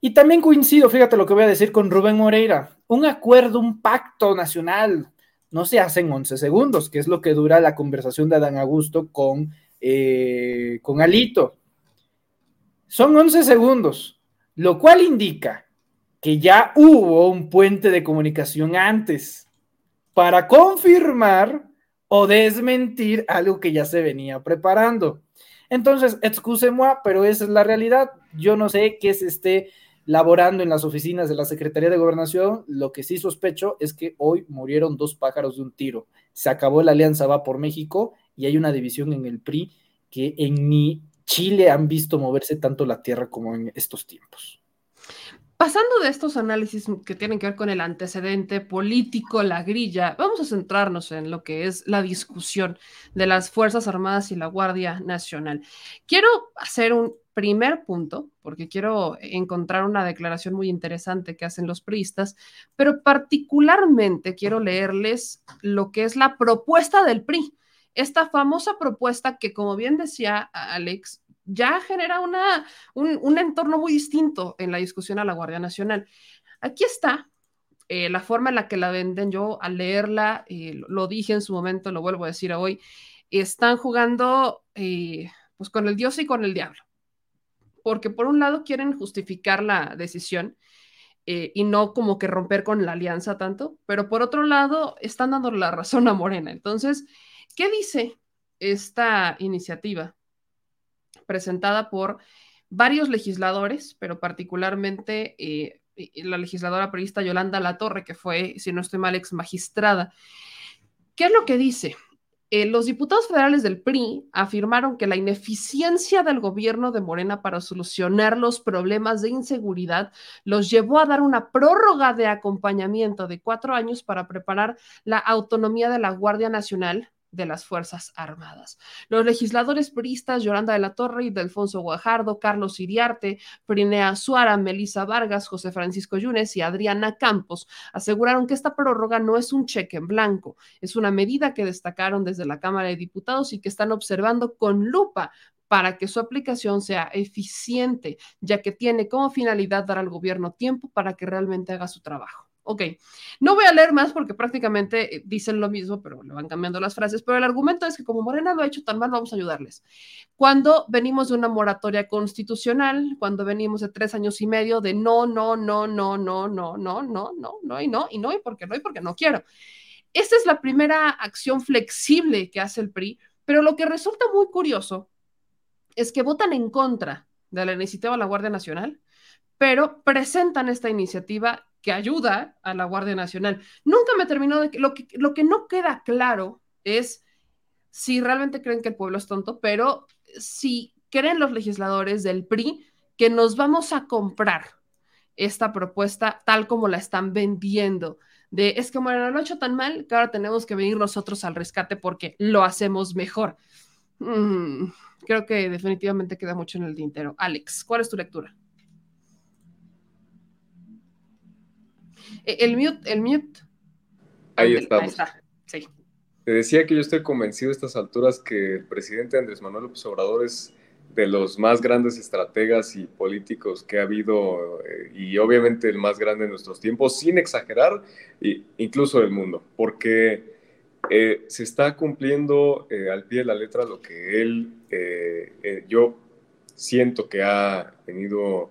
Y también coincido, fíjate lo que voy a decir con Rubén Moreira, un acuerdo, un pacto nacional, no se hace en 11 segundos, que es lo que dura la conversación de Adán Augusto con, eh, con Alito. Son 11 segundos, lo cual indica que ya hubo un puente de comunicación antes para confirmar o desmentir algo que ya se venía preparando. Entonces, excuse-moi, pero esa es la realidad. Yo no sé qué se esté laborando en las oficinas de la Secretaría de Gobernación. Lo que sí sospecho es que hoy murieron dos pájaros de un tiro. Se acabó la alianza Va por México y hay una división en el PRI que en ni Chile han visto moverse tanto la tierra como en estos tiempos. Pasando de estos análisis que tienen que ver con el antecedente político, la grilla, vamos a centrarnos en lo que es la discusión de las Fuerzas Armadas y la Guardia Nacional. Quiero hacer un primer punto, porque quiero encontrar una declaración muy interesante que hacen los priistas, pero particularmente quiero leerles lo que es la propuesta del PRI, esta famosa propuesta que, como bien decía Alex, ya genera una, un, entorno muy distinto en la discusión a la Guardia Nacional. Aquí está eh, la forma en la que la venden. Yo al leerla, eh, lo dije en su momento, lo vuelvo a decir hoy, están jugando eh, pues con el dios y con el diablo. Porque por un lado quieren justificar la decisión y no como que romper con la alianza tanto, pero por otro lado están dando la razón a Morena. Entonces, ¿qué dice esta iniciativa? Presentada por varios legisladores, pero particularmente eh, la legisladora periodista Yolanda Latorre, que fue, si no estoy mal, ex magistrada. ¿Qué es lo que dice? Eh, los diputados federales del PRI afirmaron que la ineficiencia del gobierno de Morena para solucionar los problemas de inseguridad los llevó a dar una prórroga de acompañamiento de cuatro años para preparar la autonomía de la Guardia Nacional de las Fuerzas Armadas. Los legisladores priistas Yolanda de la Torre y Delfonso Guajardo, Carlos Iriarte, Prinea Suara, Melisa Vargas, José Francisco Yunes y Adriana Campos aseguraron que esta prórroga no es un cheque en blanco, es una medida que destacaron desde la Cámara de Diputados y que están observando con lupa para que su aplicación sea eficiente, ya que tiene como finalidad dar al gobierno tiempo para que realmente haga su trabajo. Ok, no voy a leer más porque prácticamente eh, dicen lo mismo, pero le van cambiando las frases, pero el argumento es que como Morena lo ha hecho tan mal, vamos a ayudarles. Cuando venimos de una moratoria constitucional, cuando venimos de tres años y medio de no, no, no, no, no, no, no, no, no, no y no, y no, y porque no, y porque no quiero. Esta es la primera acción flexible que hace el PRI, pero lo que resulta muy curioso es que votan en contra de la iniciativa de la Guardia Nacional, pero presentan esta iniciativa que ayuda a la Guardia Nacional. Nunca me terminó de... Lo que, lo que no queda claro es si realmente creen que el pueblo es tonto, pero si creen los legisladores del PRI que nos vamos a comprar esta propuesta tal como la están vendiendo. De es que Moreno lo ha hecho tan mal que ahora tenemos que venir nosotros al rescate porque lo hacemos mejor. Mm, creo que definitivamente queda mucho en el tintero. Alex, ¿cuál es tu lectura? El mute, el mute. Ahí estamos. Ahí está, sí. Te decía que yo estoy convencido a estas alturas que el presidente Andrés Manuel López Obrador es de los más grandes estrategas y políticos que ha habido eh, y obviamente el más grande en nuestros tiempos, sin exagerar, incluso del mundo, porque eh, se está cumpliendo al pie de la letra lo que él, yo siento que ha venido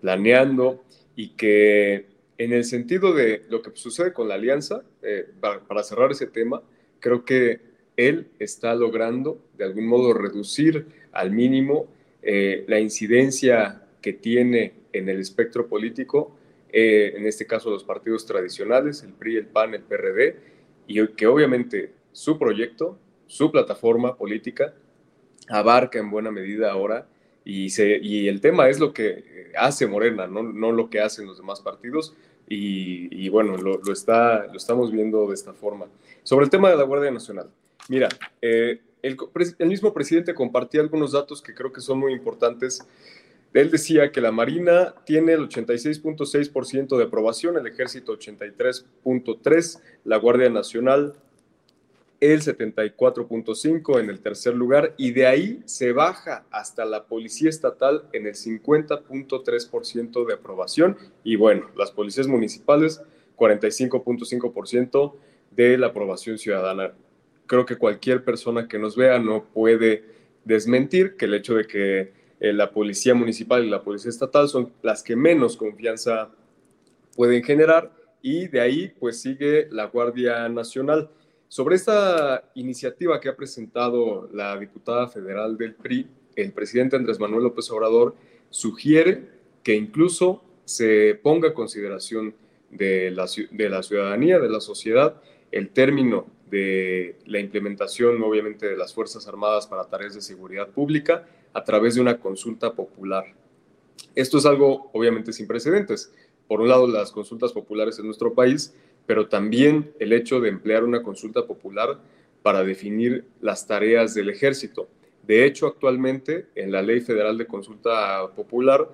planeando y que en el sentido de lo que sucede con la alianza, eh, para, cerrar ese tema, creo que él está logrando de algún modo reducir al mínimo eh, la incidencia que tiene en el espectro político, eh, en este caso los partidos tradicionales, el PRI, el PAN, el PRD, y que obviamente su proyecto su plataforma política, abarca en buena medida ahora y, se, y el tema es lo que hace Morena, no, no lo que hacen los demás partidos y, bueno, lo, lo, está, lo estamos viendo de esta forma. Sobre el tema de la Guardia Nacional, mira, eh, el, el, mismo presidente compartía algunos datos que creo que son muy importantes. Él decía que la Marina tiene el 86.6% de aprobación, el Ejército 83.3%, la Guardia Nacional el 74.5 en el tercer lugar y de ahí se baja hasta la Policía Estatal en el 50.3% de aprobación y bueno, las policías municipales 45.5% de la aprobación ciudadana. Creo que cualquier persona que nos vea no puede desmentir que el hecho de que eh, la policía municipal y la policía estatal son las que menos confianza pueden generar y de ahí pues sigue la Guardia Nacional. Sobre esta iniciativa que ha presentado la diputada federal del PRI, el presidente Andrés Manuel López Obrador sugiere que incluso se ponga a consideración de la, de la ciudadanía, de la sociedad, el término de la implementación, obviamente, de las Fuerzas Armadas para tareas de seguridad pública a través de una consulta popular. Esto es algo, obviamente, sin precedentes. Por un lado, las consultas populares en nuestro país pero también el hecho de emplear una consulta popular para definir las tareas del ejército. De hecho, actualmente en la Ley Federal de Consulta Popular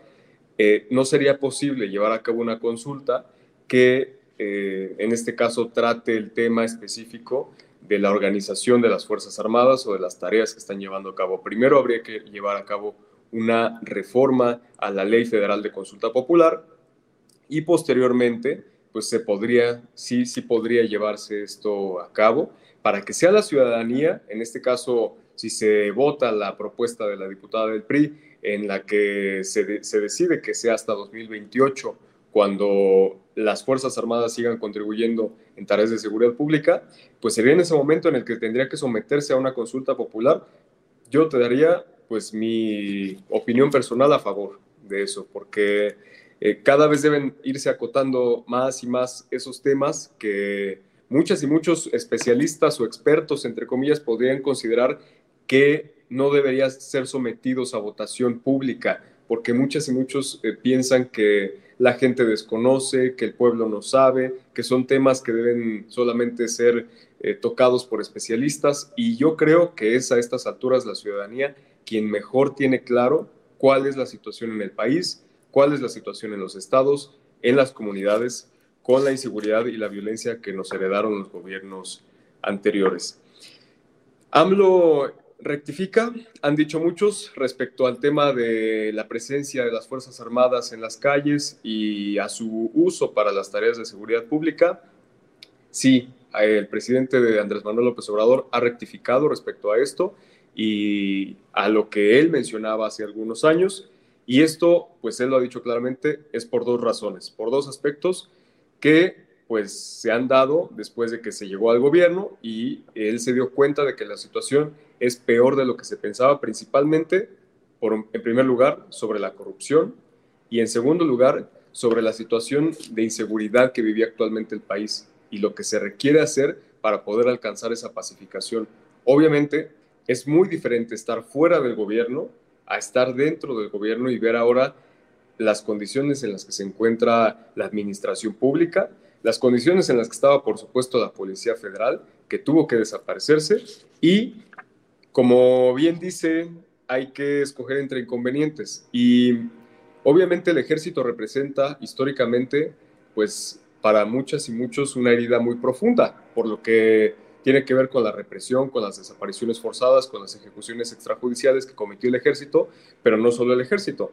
eh, no sería posible llevar a cabo una consulta que eh, en este caso trate el tema específico de la organización de las Fuerzas Armadas o de las tareas que están llevando a cabo. Primero habría que llevar a cabo una reforma a la Ley Federal de Consulta Popular y posteriormente pues se podría, sí, sí podría llevarse esto a cabo para que sea la ciudadanía, en este caso, si se vota la propuesta de la diputada del PRI, en la que se, se decide que sea hasta 2028, cuando las Fuerzas Armadas sigan contribuyendo en tareas de seguridad pública, pues sería en ese momento en el que tendría que someterse a una consulta popular. Yo te daría pues mi opinión personal a favor de eso, porque eh, cada vez deben irse acotando más y más esos temas que muchas y muchos especialistas o expertos, entre comillas, podrían considerar que no deberían ser sometidos a votación pública, porque muchas y muchos eh, piensan que la gente desconoce, que el pueblo no sabe, que son temas que deben solamente ser eh, tocados por especialistas, y yo creo que es a estas alturas la ciudadanía quien mejor tiene claro cuál es la situación en el país, cuál es la situación en los estados, en las comunidades, con la inseguridad y la violencia que nos heredaron los gobiernos anteriores. AMLO rectifica, han dicho muchos respecto al tema de la presencia de las Fuerzas Armadas en las calles y a su uso para las tareas de seguridad pública. Sí, el presidente de Andrés Manuel López Obrador ha rectificado respecto a esto y a lo que él mencionaba hace algunos años y esto, pues él lo ha dicho claramente, es por dos razones, por dos aspectos que pues se han dado después de que se llegó al gobierno y él se dio cuenta de que la situación es peor de lo que se pensaba, principalmente, en primer lugar, sobre la corrupción y en segundo lugar, sobre la situación de inseguridad que vivía actualmente el país y lo que se requiere hacer para poder alcanzar esa pacificación. Obviamente, es muy diferente estar fuera del gobierno a estar dentro del gobierno y ver ahora las condiciones en las que se encuentra la administración pública, las condiciones en las que estaba, por supuesto, la Policía Federal, que tuvo que desaparecerse, y como bien dice, hay que escoger entre inconvenientes. Y obviamente el ejército representa históricamente, pues para muchas y muchos, una herida muy profunda, por lo que tiene que ver con la represión, con las desapariciones forzadas, con las ejecuciones extrajudiciales que cometió el ejército, pero no solo el ejército,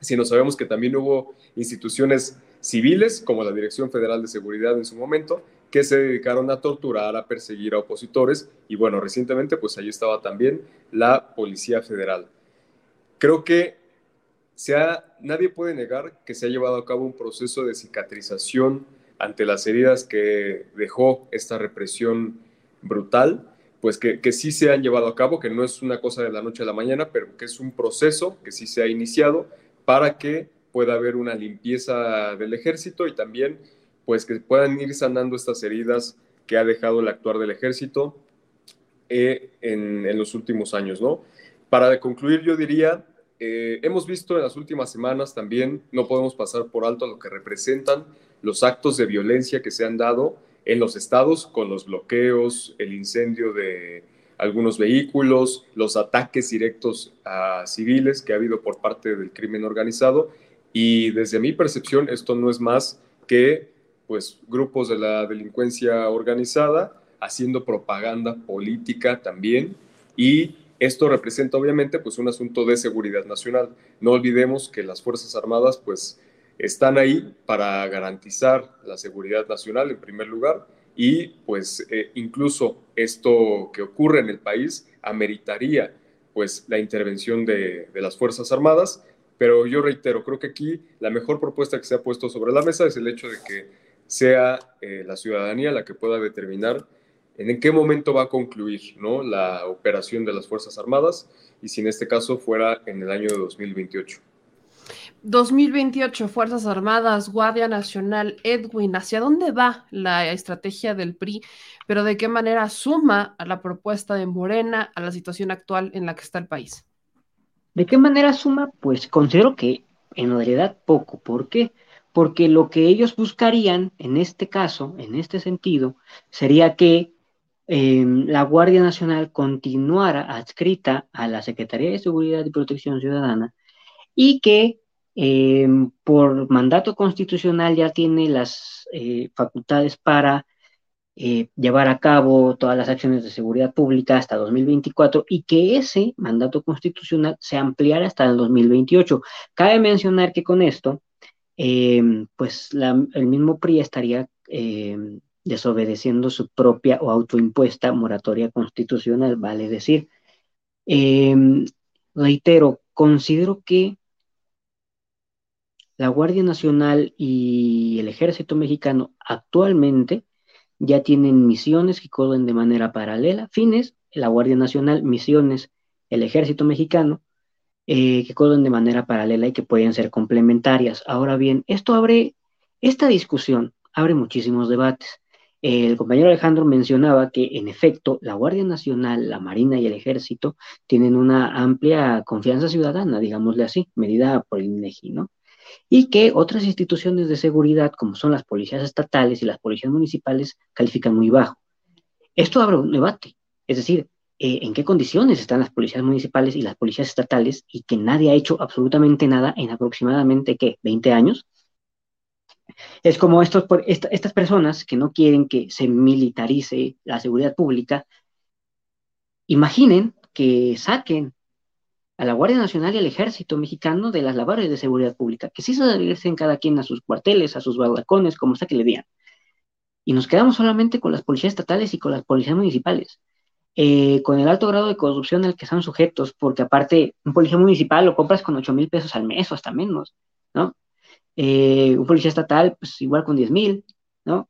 sino sabemos que también hubo instituciones civiles, como la Dirección Federal de Seguridad en su momento, que se dedicaron a torturar, a perseguir a opositores, y bueno, recientemente pues ahí estaba también la Policía Federal. Creo que se nadie puede negar que se ha llevado a cabo un proceso de cicatrización ante las heridas que dejó esta represión brutal, pues que, que, sí se han llevado a cabo, que no es una cosa de la noche a la mañana, pero que es un proceso que sí se ha iniciado para que pueda haber una limpieza del ejército y también pues que puedan ir sanando estas heridas que ha dejado el actuar del ejército eh, en, en, los últimos años, ¿no? Para concluir, yo diría, eh, hemos visto en las últimas semanas también, no podemos pasar por alto lo que representan los actos de violencia que se han dado en los estados con los bloqueos, el incendio de algunos vehículos, los ataques directos a civiles que ha habido por parte del crimen organizado. Y desde mi percepción, esto no es más que pues, grupos de la delincuencia organizada haciendo propaganda política también. Y esto representa obviamente pues, un asunto de seguridad nacional. No olvidemos que las Fuerzas Armadas pues, están ahí para garantizar la seguridad nacional en primer lugar y pues eh, incluso esto que ocurre en el país ameritaría pues la intervención de, de, las Fuerzas Armadas, pero yo reitero, creo que aquí la mejor propuesta que se ha puesto sobre la mesa es el hecho de que sea eh, la ciudadanía la que pueda determinar en qué momento va a concluir ¿no? la operación de las Fuerzas Armadas y si en este caso fuera en el año de 2028. 2028, Fuerzas Armadas, Guardia Nacional, Edwin, ¿hacia dónde va la estrategia del PRI? Pero de qué manera suma a la propuesta de Morena a la situación actual en la que está el país. ¿De qué manera suma? Pues considero que en realidad poco. ¿Por qué? Porque lo que ellos buscarían en este caso, en este sentido, sería que eh, la Guardia Nacional continuara adscrita a la Secretaría de Seguridad y Protección Ciudadana y que eh, por mandato constitucional ya tiene las eh, facultades para eh, llevar a cabo todas las acciones de seguridad pública hasta 2024 y que ese mandato constitucional se ampliara hasta el 2028. Cabe mencionar que con esto, pues el mismo PRI estaría desobedeciendo su propia o autoimpuesta moratoria constitucional, vale decir. reitero, considero que la Guardia Nacional y el Ejército Mexicano actualmente ya tienen misiones que corren de manera paralela, fines, la Guardia Nacional, misiones, el Ejército Mexicano, eh, que corren de manera paralela y que pueden ser complementarias. Ahora bien, esto abre, esta discusión abre muchísimos debates. El compañero Alejandro mencionaba que, en efecto, la Guardia Nacional, la Marina y el Ejército tienen una amplia confianza ciudadana, digámosle así, medida por el INEGI, ¿no? Y que otras instituciones de seguridad, como son las policías estatales y las policías municipales, califican muy bajo. Esto abre un debate, es decir, eh, en qué condiciones están las policías municipales y las policías estatales y que nadie ha hecho absolutamente nada en aproximadamente, ¿qué? ¿20 años? Es como estos, estas personas que no quieren que se militarice la seguridad pública, imaginen que saquen a la Guardia Nacional y al Ejército Mexicano de las labores de seguridad pública, que sí se regresen cada quien a sus cuarteles, a sus balcones, como sea que le digan. Y nos quedamos solamente con las policías estatales y con las policías municipales, eh, con el alto grado de corrupción al que son sujetos, porque aparte, un policía municipal lo compras con 8 mil pesos al mes o hasta menos, ¿no? Eh, un policía estatal, pues igual con 10 mil, ¿no?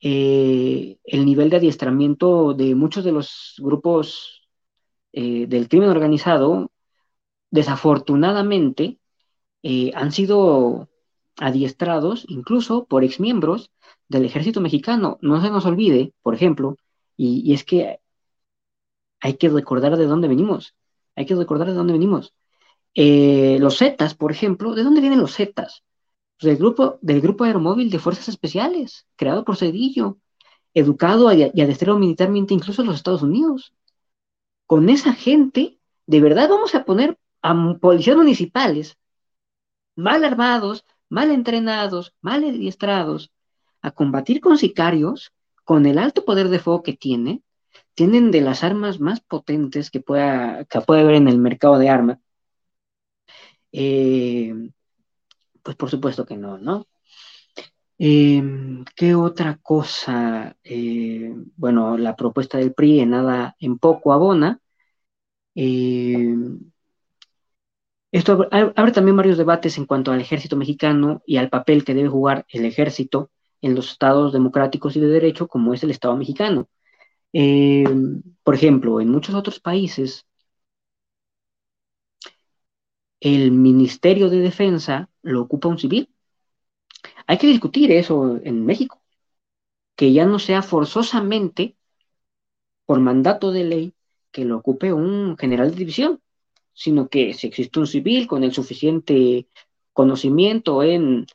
Eh, el nivel de adiestramiento de muchos de los grupos del crimen organizado desafortunadamente eh, han sido adiestrados incluso por exmiembros del ejército mexicano. No se nos olvide, por ejemplo, y, es que hay que recordar de dónde venimos. Hay que recordar de dónde venimos. Eh, los Zetas, por ejemplo, ¿de dónde vienen los Zetas? Pues del grupo, del grupo aeromóvil de fuerzas especiales, creado por Cedillo, educado y adestrado militarmente incluso en los Estados Unidos. Con esa gente, ¿de verdad vamos a poner a policías municipales mal armados, mal entrenados, mal adiestrados, a combatir con sicarios, con el alto poder de fuego que tienen, tienen de las armas más potentes que pueda, que puede haber en el mercado de armas. Eh, pues por supuesto que no, ¿no? Em, ¿Qué otra cosa? Eh, bueno, la propuesta del PRI en nada, en poco abona. Eh, esto abre también varios debates en cuanto al ejército mexicano y al papel que debe jugar el ejército en los estados democráticos y de derecho como es el Estado mexicano. Eh, por ejemplo, en muchos otros países, el Ministerio de Defensa lo ocupa un civil. Hay que discutir eso en México, que ya no sea forzosamente por mandato de ley que lo ocupe un general de división, sino que si existe un civil con el suficiente conocimiento en,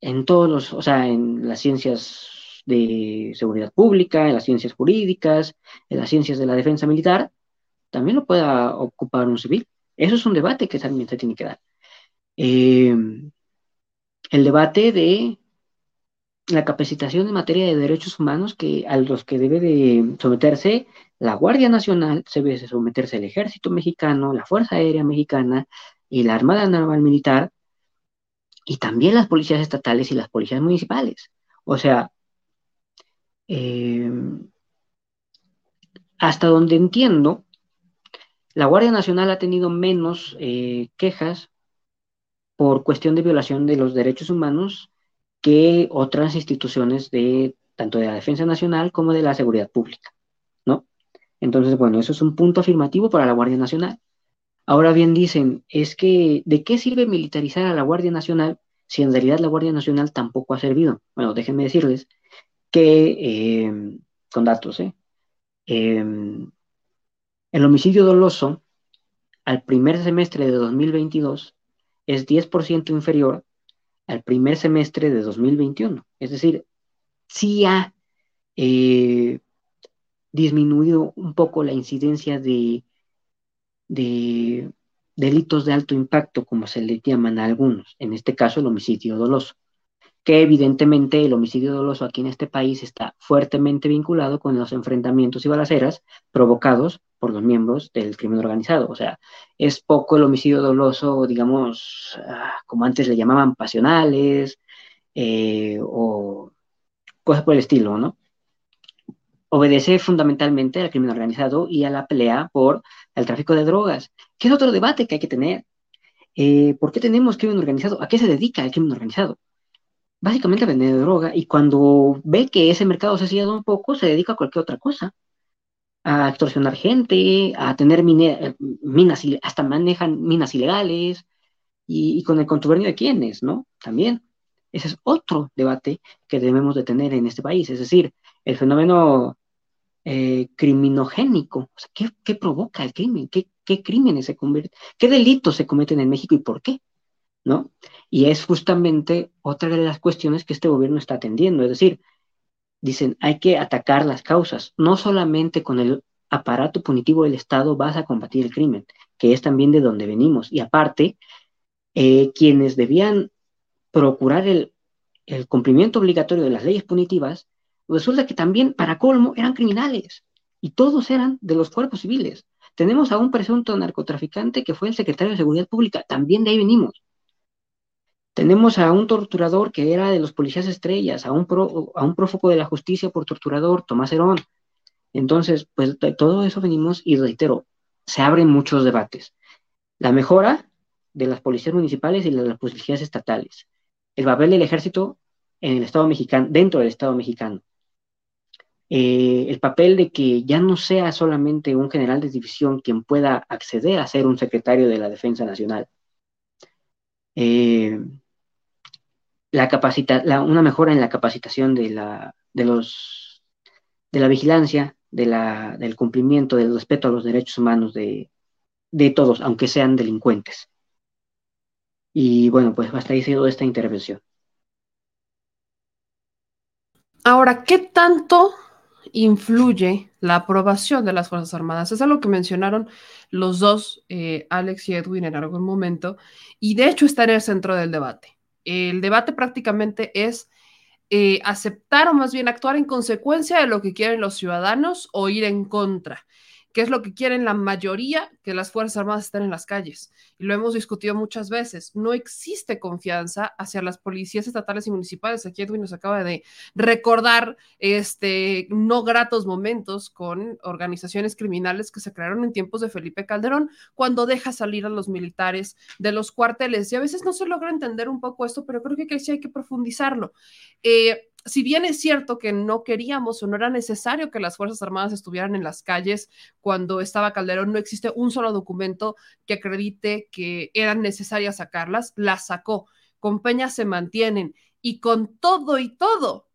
en todos los, o sea, en las ciencias de seguridad pública, en las ciencias jurídicas, en las ciencias de la defensa militar, también lo pueda ocupar un civil. Eso es un debate que también se tiene que dar. Eh, el debate de la capacitación en materia de derechos humanos que a los que debe de someterse la Guardia Nacional, se debe someterse el Ejército Mexicano, la Fuerza Aérea Mexicana y la Armada Naval Militar, y también las policías estatales y las policías municipales. O sea, eh, hasta donde entiendo, la Guardia Nacional ha tenido menos eh, quejas por cuestión de violación de los derechos humanos que otras instituciones de tanto de la defensa nacional como de la seguridad pública. Entonces, bueno, eso es un punto afirmativo para la Guardia Nacional. Ahora bien dicen, es que ¿de qué sirve militarizar a la Guardia Nacional si en realidad la Guardia Nacional tampoco ha servido? Bueno, déjenme decirles que, eh, con datos, ¿eh? Em, el homicidio doloso al primer semestre de 2022 es 10% inferior al primer semestre de 2021. Es decir, sí ha eh, disminuido un poco la incidencia de, de delitos de alto impacto, como se le llaman a algunos, en este caso el homicidio doloso que evidentemente el homicidio doloso aquí en este país está fuertemente vinculado con los enfrentamientos y balaceras provocados por los miembros del crimen organizado. O sea, es poco el homicidio doloso, digamos, ah, como antes le llamaban, pasionales eh, o cosas por el estilo, ¿no? Obedece fundamentalmente al crimen organizado y a la pelea por el tráfico de drogas, que es otro debate que hay que tener. Eh, ¿Por qué tenemos crimen organizado? ¿A qué se dedica el crimen organizado? básicamente a vender droga y cuando ve que ese mercado se ha un poco, se dedica a cualquier otra cosa, a extorsionar gente, a tener minas, hasta manejan minas ilegales y, con el contubernio de quienes, ¿no? También. Ese es otro debate que debemos de tener en este país, es decir, el fenómeno eh, criminogénico, ¿qué, provoca el crimen? ¿Qué, ¿Qué crímenes se convierten? ¿Qué delitos se cometen en México y por qué? ¿no? Y es justamente otra de las cuestiones que este gobierno está atendiendo, es decir, dicen, hay que atacar las causas, no solamente con el aparato punitivo del Estado vas a combatir el crimen, que es también de donde venimos. Y aparte, eh, quienes debían procurar el, el cumplimiento obligatorio de las leyes punitivas, resulta que también, para colmo, eran criminales y todos eran de los cuerpos civiles. Tenemos a un presunto narcotraficante que fue el secretario de Seguridad Pública, también de ahí venimos. Tenemos a un torturador que era de los policías estrellas, a un, a un prófugo de la justicia por torturador, Tomás Herón. Entonces, pues de todo eso venimos y reitero, se abren muchos debates. La mejora de las policías municipales y de las policías estatales. El papel del ejército en el Estado mexicano, dentro del Estado mexicano. Eh, el papel de que ya no sea solamente un general de división quien pueda acceder a ser un secretario de la Defensa Nacional. Eh, la capacita, una mejora en la capacitación de la, de los, de la vigilancia, de la, del cumplimiento, del respeto a los derechos humanos de, de todos, aunque sean delincuentes. Y bueno, pues hasta ahí sido esta intervención. Ahora, ¿qué tanto influye la aprobación de las Fuerzas Armadas? Es algo que mencionaron los dos, eh, Alex y Edwin, en algún momento, y de hecho está en el centro del debate. El debate prácticamente es eh, aceptar o más bien actuar en consecuencia de lo que quieren los ciudadanos o ir en contra que es lo que quieren la mayoría, que las Fuerzas Armadas estén en las calles. Y lo hemos discutido muchas veces. No existe confianza hacia las policías estatales y municipales. Aquí Edwin nos acaba de recordar este, no gratos momentos con organizaciones criminales que se crearon en tiempos de Felipe Calderón, cuando deja salir a los militares de los cuarteles. Y a veces no se logra entender un poco esto, pero creo que sí hay que profundizarlo. Eh, si bien es cierto que no queríamos o no era necesario que las Fuerzas Armadas estuvieran en las calles cuando estaba Calderón, no existe un solo documento que acredite que eran necesarias sacarlas, las sacó. Con Peña se mantienen y con todo y todo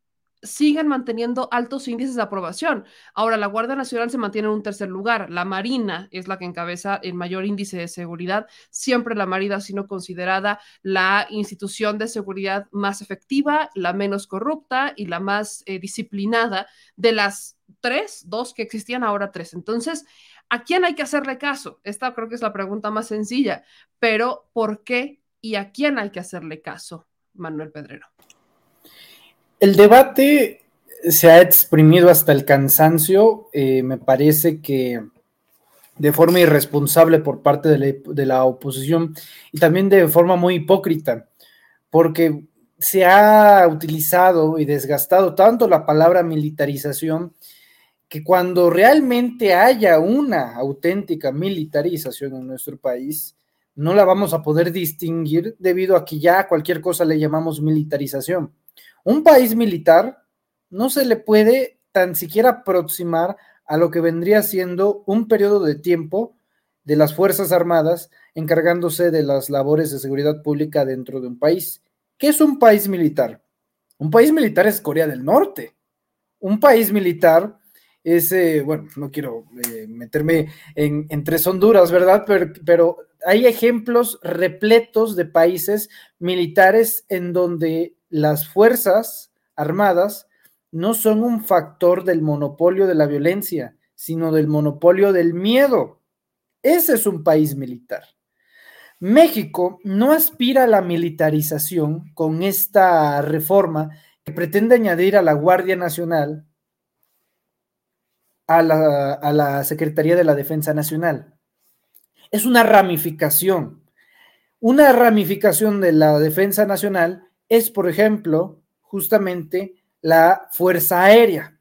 siguen manteniendo altos índices de aprobación. Ahora, la Guardia Nacional se mantiene en un tercer lugar. La Marina es la que encabeza el mayor índice de seguridad. Siempre la Marina ha sido considerada la institución de seguridad más efectiva, la menos corrupta y la más eh, disciplinada de las tres, dos que existían, ahora tres. Entonces, ¿a quién hay que hacerle caso? Esta creo que es la pregunta más sencilla, pero ¿por qué y a quién hay que hacerle caso, Manuel Pedrero? El debate se ha exprimido hasta el cansancio. Eh, me parece que de forma irresponsable por parte de la, de la, oposición y también de forma muy hipócrita, porque se ha utilizado y desgastado tanto la palabra militarización que cuando realmente haya una auténtica militarización en nuestro país, no la vamos a poder distinguir debido a que ya cualquier cosa le llamamos militarización. Un país militar no se le puede tan siquiera aproximar a lo que vendría siendo un periodo de tiempo de las Fuerzas Armadas encargándose de las labores de seguridad pública dentro de un país. ¿Qué es un país militar? Un país militar es Corea del Norte. Un país militar es, eh, bueno, no quiero eh, meterme en, en, tres Honduras, ¿verdad? Pero, pero hay ejemplos repletos de países militares en donde las fuerzas armadas no son un factor del monopolio de la violencia, sino del monopolio del miedo. Ese es un país militar. México no aspira a la militarización con esta reforma que pretende añadir a la Guardia Nacional a la, a la Secretaría de la Defensa Nacional. Es una ramificación. Una ramificación de la Defensa Nacional es, por ejemplo, justamente la Fuerza Aérea.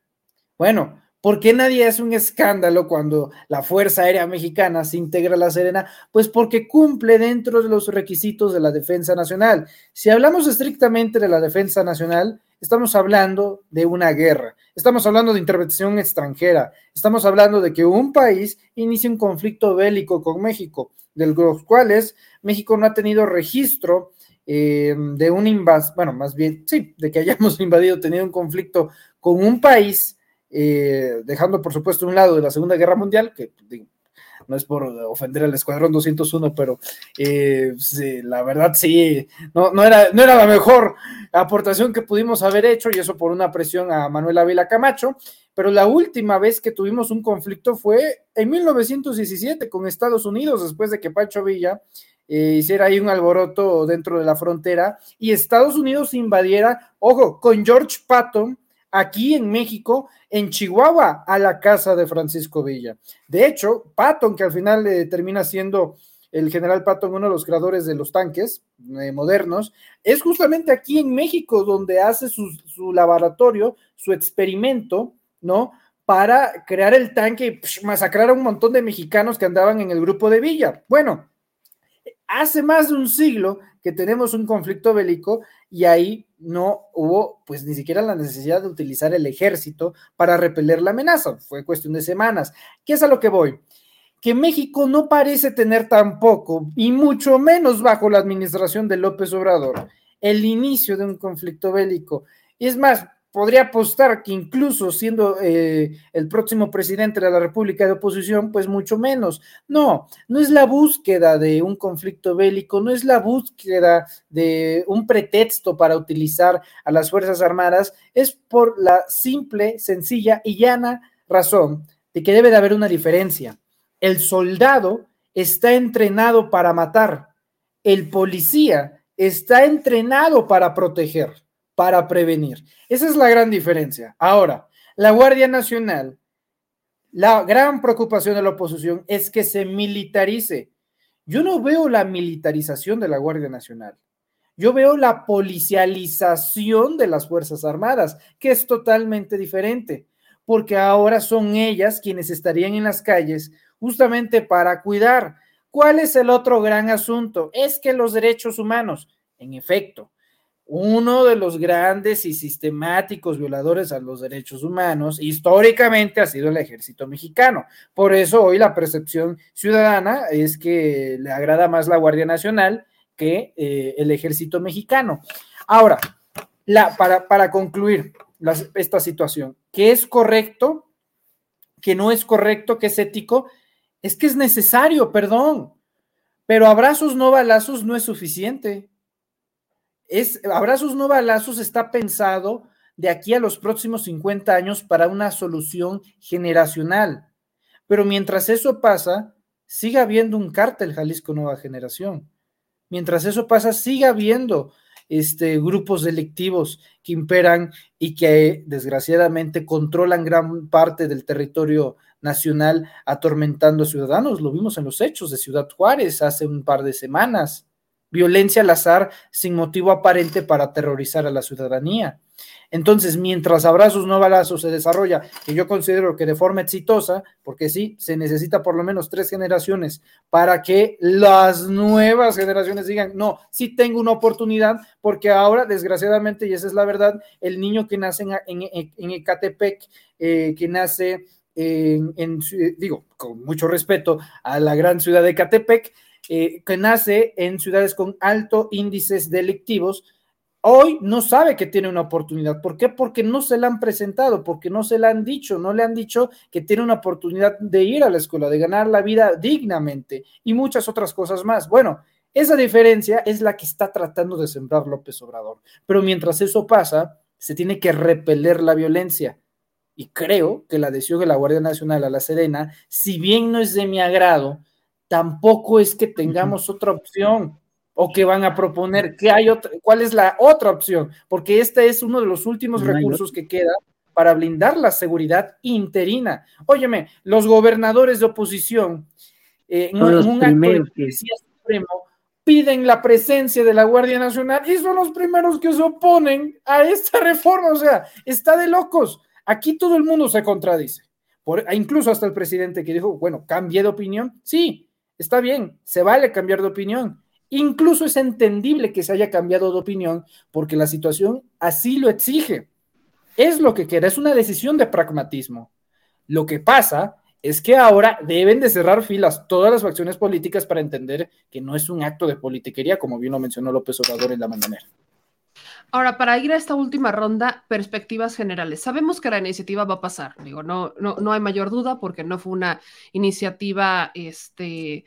Bueno, ¿por qué nadie hace un escándalo cuando la Fuerza Aérea Mexicana se integra a la Serena? Pues porque cumple dentro de los requisitos de la Defensa Nacional. Si hablamos estrictamente de la Defensa Nacional, estamos hablando de una guerra, estamos hablando de intervención extranjera, estamos hablando de que un país inicie un conflicto bélico con México, de los cuales México no ha tenido registro eh, de un invas, bueno, más bien, sí, de que hayamos *laughs* invadido, tenido un conflicto con un país, eh, dejando por supuesto un lado de la Segunda Guerra Mundial, que no es por ofender al Escuadrón 201, pero eh, la verdad sí, no, no, era, no era la mejor aportación que pudimos haber hecho, y eso por una presión a Manuel Ávila Camacho, pero la última vez que tuvimos un conflicto fue en 1917 con Estados Unidos, después de que Pancho Villa eh, hiciera ahí un alboroto dentro de la frontera y Estados Unidos invadiera, ojo, con George Patton aquí en México, en Chihuahua, a la casa de Francisco Villa. De hecho, Patton, que al final eh, termina siendo el general Patton, uno de los creadores de los tanques eh, modernos, es justamente aquí en México donde hace su, su laboratorio, su experimento, ¿no? Para crear el tanque y masacrar a un montón de mexicanos que andaban en el grupo de Villa. Bueno, hace más de un siglo que tenemos un conflicto bélico y ahí no hubo pues ni siquiera la necesidad de utilizar el ejército para repeler la amenaza, fue cuestión de semanas. ¿Qué es a lo que voy? Que México no parece tener tampoco, y mucho menos bajo la administración de López Obrador, el inicio de un conflicto bélico. Es más, podría apostar que incluso siendo eh, el próximo presidente de la República de oposición, pues mucho menos. No, no es la búsqueda de un conflicto bélico, no es la búsqueda de un pretexto para utilizar a las Fuerzas Armadas, es por la simple, sencilla y llana razón de que debe de haber una diferencia. El soldado está entrenado para matar, el policía está entrenado para proteger para prevenir. Esa es la gran diferencia. Ahora, la Guardia Nacional, la gran preocupación de la oposición es que se militarice. Yo no veo la militarización de la Guardia Nacional. Yo veo la policialización de las Fuerzas Armadas, que es totalmente diferente, porque ahora son ellas quienes estarían en las calles justamente para cuidar. ¿Cuál es el otro gran asunto? Es que los derechos humanos, en efecto, uno de los grandes y sistemáticos violadores a los derechos humanos históricamente ha sido el ejército mexicano. Por eso hoy la percepción ciudadana es que le agrada más la Guardia Nacional que eh, el ejército mexicano. Ahora, para, para concluir, esta situación, que es correcto, que no es correcto, que es ético, es que es necesario, perdón, pero abrazos no balazos no es suficiente. Es, abrazos no balazos está pensado de aquí a los próximos 50 años para una solución generacional. Pero mientras eso pasa, sigue habiendo un cártel Jalisco Nueva Generación. Mientras eso pasa, sigue habiendo este, grupos delictivos que imperan y que desgraciadamente controlan gran parte del territorio nacional atormentando a ciudadanos. Lo vimos en los hechos de Ciudad Juárez hace un par de semanas. Violencia al azar sin motivo aparente para aterrorizar a la ciudadanía. Entonces, mientras Abrazos No Balazos se desarrolla, que yo considero que de forma exitosa, porque sí, se necesita por lo menos tres generaciones para que las nuevas generaciones digan, no, sí tengo una oportunidad, porque ahora, desgraciadamente, y esa es la verdad, el niño que nace en, en, Ecatepec, eh, que nace en, en, digo, con mucho respeto a la gran ciudad de Ecatepec, eh, que nace en ciudades con alto índices delictivos, hoy no sabe que tiene una oportunidad. ¿Por qué? Porque no se la han presentado, porque no se la han dicho, no le han dicho que tiene una oportunidad de ir a la escuela, de ganar la vida dignamente y muchas otras cosas más. Bueno, esa diferencia es la que está tratando de sembrar López Obrador. Pero mientras eso pasa, se tiene que repeler la violencia. Y creo que la adhesión de la Guardia Nacional a la Sedena, si bien no es de mi agrado, tampoco es que tengamos otra opción o que van a proponer que hay otra, cuál es la otra opción, porque este es uno de los últimos No recursos que queda para blindar la seguridad interina. Óyeme, los gobernadores de oposición eh, en un, los en un acto de policía supremo piden la presencia de la Guardia Nacional y son los primeros que se oponen a esta reforma, o sea, está de locos. Aquí todo el mundo se contradice. Por, incluso hasta el presidente que dijo, bueno, cambié de opinión. Sí, está bien, se vale cambiar de opinión. Incluso es entendible que se haya cambiado de opinión porque la situación así lo exige. Es lo que queda, es una decisión de pragmatismo. Lo que pasa es que ahora deben de cerrar filas todas las facciones políticas para entender que no es un acto de politiquería, como bien lo mencionó López Obrador en la mañanera. Ahora, para ir a esta última ronda, perspectivas generales. Sabemos que la iniciativa va a pasar, digo, no, no, no hay mayor duda porque no fue una iniciativa este,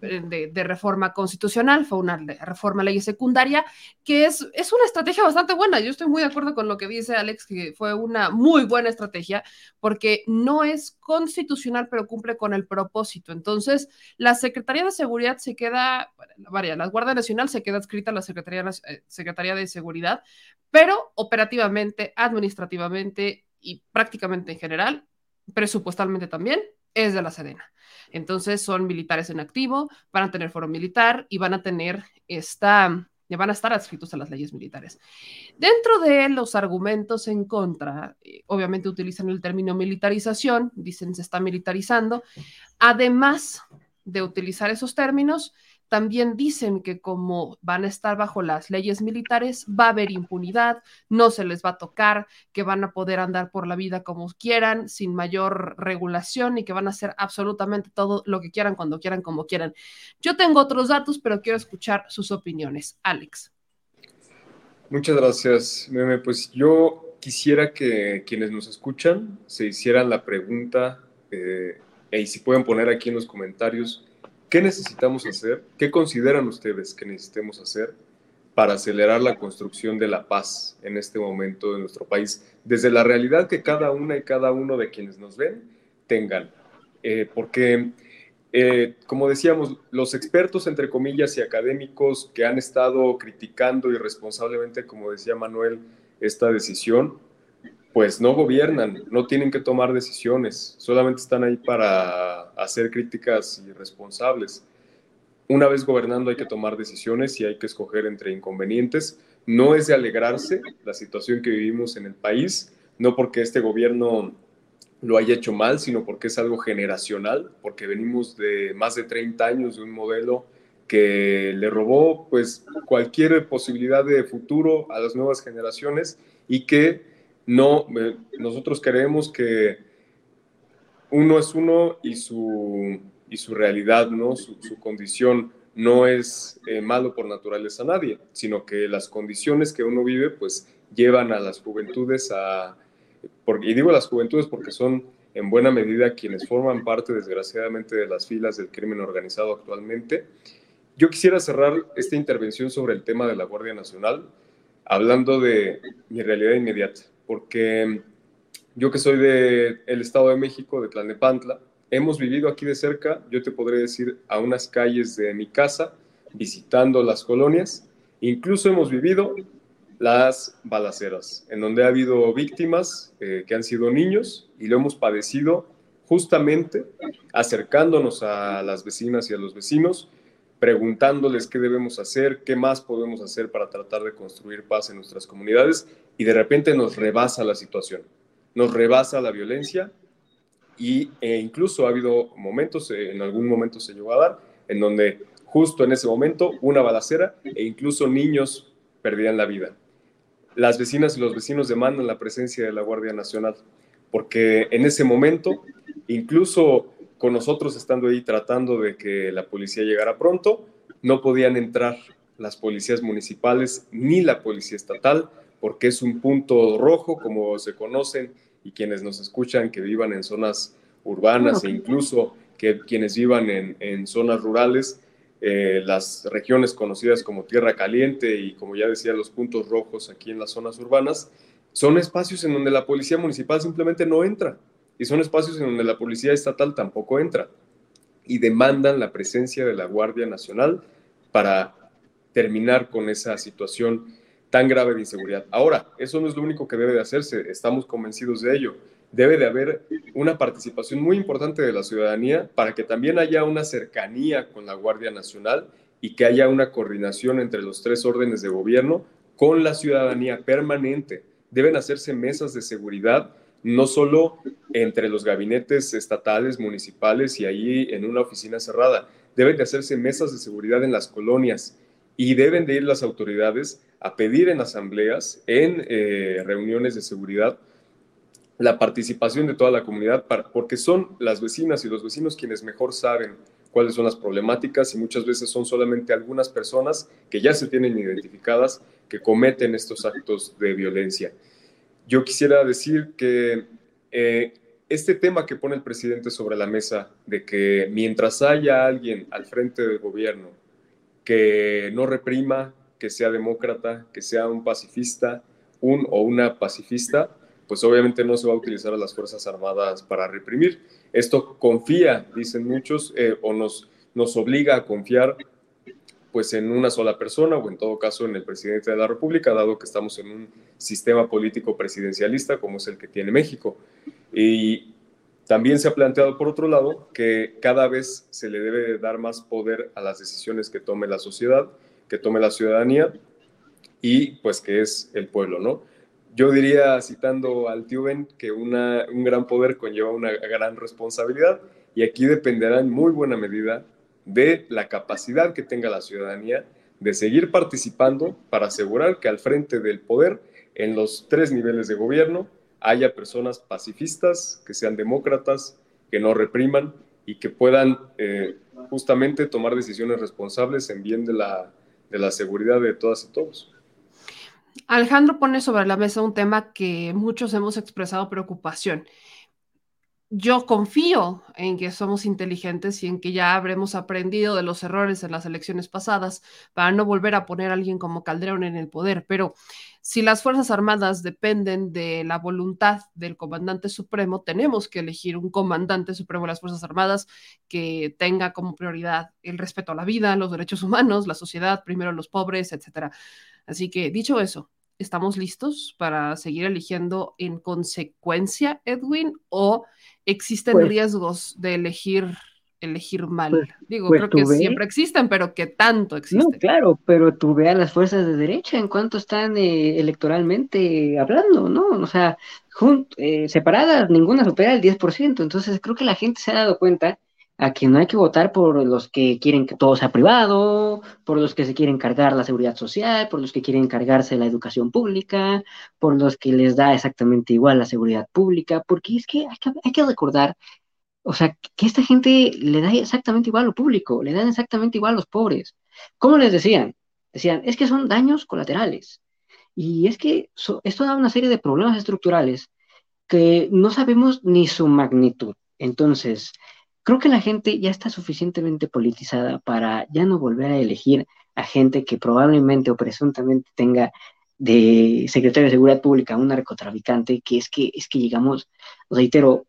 de, de reforma constitucional, fue una reforma a ley secundaria, que es, es una estrategia bastante buena. Yo estoy muy de acuerdo con lo que dice Alex, que fue una muy buena estrategia porque no es constitucional, pero cumple con el propósito. Entonces, la Secretaría de Seguridad se queda, vaya, la Guardia Nacional se queda adscrita a la Secretaría, eh, Secretaría de Seguridad, pero operativamente, administrativamente y prácticamente en general, presupuestalmente también, es de la Sedena. Entonces son militares en activo, van a tener foro militar y van a tener esta, van a estar adscritos a las leyes militares. Dentro de los argumentos en contra, eh, obviamente utilizan el término militarización, dicen se está militarizando. Además de utilizar esos términos, también dicen que como van a estar bajo las leyes militares, va a haber impunidad, no se les va a tocar, que van a poder andar por la vida como quieran, sin mayor regulación y que van a hacer absolutamente todo lo que quieran, cuando quieran, como quieran. Yo tengo otros datos, pero quiero escuchar sus opiniones. Alex. Muchas gracias, Meme. Pues yo quisiera que quienes nos escuchan se hicieran la pregunta, eh, y si pueden poner aquí en los comentarios, ¿qué necesitamos hacer? ¿Qué consideran ustedes que necesitemos hacer para acelerar la construcción de la paz en este momento de nuestro país? Desde la realidad que cada una y cada uno de quienes nos ven tengan. Eh, porque eh, como decíamos, los expertos, entre comillas, y académicos que han estado criticando irresponsablemente, como decía Manuel, esta decisión, pues no gobiernan, no tienen que tomar decisiones, solamente están ahí para hacer críticas irresponsables. Una vez gobernando hay que tomar decisiones y hay que escoger entre inconvenientes. No es de alegrarse la situación que vivimos en el país, no porque este gobierno lo haya hecho mal, sino porque es algo generacional, porque venimos de más de 30 años de un modelo que le robó pues cualquier posibilidad de futuro a las nuevas generaciones y que no, eh, nosotros creemos que uno es uno y su, y su realidad, ¿no? Su, condición no es eh, malo por naturaleza a nadie, sino que las condiciones que uno vive pues llevan a las juventudes a, y digo las juventudes porque son en buena medida quienes forman parte, desgraciadamente, de las filas del crimen organizado actualmente. Yo quisiera cerrar esta intervención sobre el tema de la Guardia Nacional hablando de mi realidad inmediata, porque yo que soy del Estado de México, de Tlalnepantla, hemos vivido aquí de cerca, yo te podré decir, a unas calles de mi casa, visitando las colonias, incluso hemos vivido las balaceras, en donde ha habido víctimas eh, que han sido niños y lo hemos padecido justamente acercándonos a las vecinas y a los vecinos, preguntándoles qué debemos hacer, qué más podemos hacer para tratar de construir paz en nuestras comunidades y de repente nos rebasa la situación, nos rebasa la violencia y e incluso ha habido momentos, eh, en algún momento se llegó a dar, en donde justo en ese momento una balacera e incluso niños perdían la vida. Las vecinas y los vecinos demandan la presencia de la Guardia Nacional, porque en ese momento, incluso con nosotros estando ahí tratando de que la policía llegara pronto, no podían entrar las policías municipales ni la policía estatal, porque es un punto rojo, como se conocen, y quienes nos escuchan que vivan en zonas urbanas e incluso que quienes vivan en, en zonas rurales, eh, las regiones conocidas como Tierra Caliente y como ya decía, los puntos rojos aquí en las zonas urbanas, son espacios en donde la policía municipal simplemente no entra y son espacios en donde la policía estatal tampoco entra y demandan la presencia de la Guardia Nacional para terminar con esa situación tan grave de inseguridad. Ahora, eso no es lo único que debe de hacerse, estamos convencidos de ello. Debe de haber una participación muy importante de la ciudadanía para que también haya una cercanía con la Guardia Nacional y que haya una coordinación entre los tres órdenes de gobierno con la ciudadanía permanente. Deben hacerse mesas de seguridad, no solo entre los gabinetes estatales, municipales y allí en una oficina cerrada. Deben de hacerse mesas de seguridad en las colonias y deben de ir las autoridades a pedir en asambleas, en eh, reuniones de seguridad, la participación de toda la comunidad, porque son las vecinas y los vecinos quienes mejor saben cuáles son las problemáticas y muchas veces son solamente algunas personas que ya se tienen identificadas que cometen estos actos de violencia. Yo quisiera decir que eh, este tema que pone el presidente sobre la mesa de que mientras haya alguien al frente del gobierno que no reprima, que sea demócrata, que sea un pacifista, un o una pacifista, pues obviamente no se va a utilizar a las Fuerzas Armadas para reprimir. Esto confía, dicen muchos, eh, o nos, nos obliga a confiar pues en una sola persona o en todo caso en el presidente de la República, dado que estamos en un sistema político presidencialista como es el que tiene México. Y también se ha planteado, por otro lado, que cada vez se le debe dar más poder a las decisiones que tome la sociedad, que tome la ciudadanía y pues que es el pueblo, ¿no? Yo diría, citando al tío que una, un gran poder conlleva una gran responsabilidad y aquí dependerá en muy buena medida de la capacidad que tenga la ciudadanía de seguir participando para asegurar que al frente del poder, en los tres niveles de gobierno, haya personas pacifistas, que sean demócratas, que no repriman y que puedan eh, justamente tomar decisiones responsables en bien de la, de la seguridad de todas y todos. Alejandro pone sobre la mesa un tema que muchos hemos expresado preocupación. Yo confío en que somos inteligentes y en que ya habremos aprendido de los errores en las elecciones pasadas para no volver a poner a alguien como Calderón en el poder, pero si las Fuerzas Armadas dependen de la voluntad del comandante supremo, tenemos que elegir un comandante supremo de las Fuerzas Armadas que tenga como prioridad el respeto a la vida, los derechos humanos, la sociedad, primero los pobres, etcétera. Así que dicho eso, ¿estamos listos para seguir eligiendo en consecuencia, Edwin? ¿O existen Pues- riesgos de elegir, elegir mal? Pues- Digo, pues creo que ve. siempre existen, pero que tanto No, existen. claro, pero tú ve a las fuerzas de derecha en cuanto están eh, electoralmente hablando, ¿no? O sea, eh, separadas, ninguna supera el 10%. Entonces, creo que la gente se ha dado cuenta a que no hay que votar por los que quieren que todo sea privado, por los que se quieren cargar la seguridad social, por los que quieren cargarse la educación pública, por los que les da exactamente igual la seguridad pública, porque es que hay que, hay que recordar o sea, que esta gente le da exactamente igual a lo público, le dan exactamente igual a los pobres. ¿Cómo les decían? Decían, es que son daños colaterales. Y es que esto da una serie de problemas estructurales que no sabemos ni su magnitud. Entonces, creo que la gente ya está suficientemente politizada para ya no volver a elegir a gente que probablemente o presuntamente tenga de secretario de Seguridad Pública un narcotraficante, que es que, es que llegamos, reitero,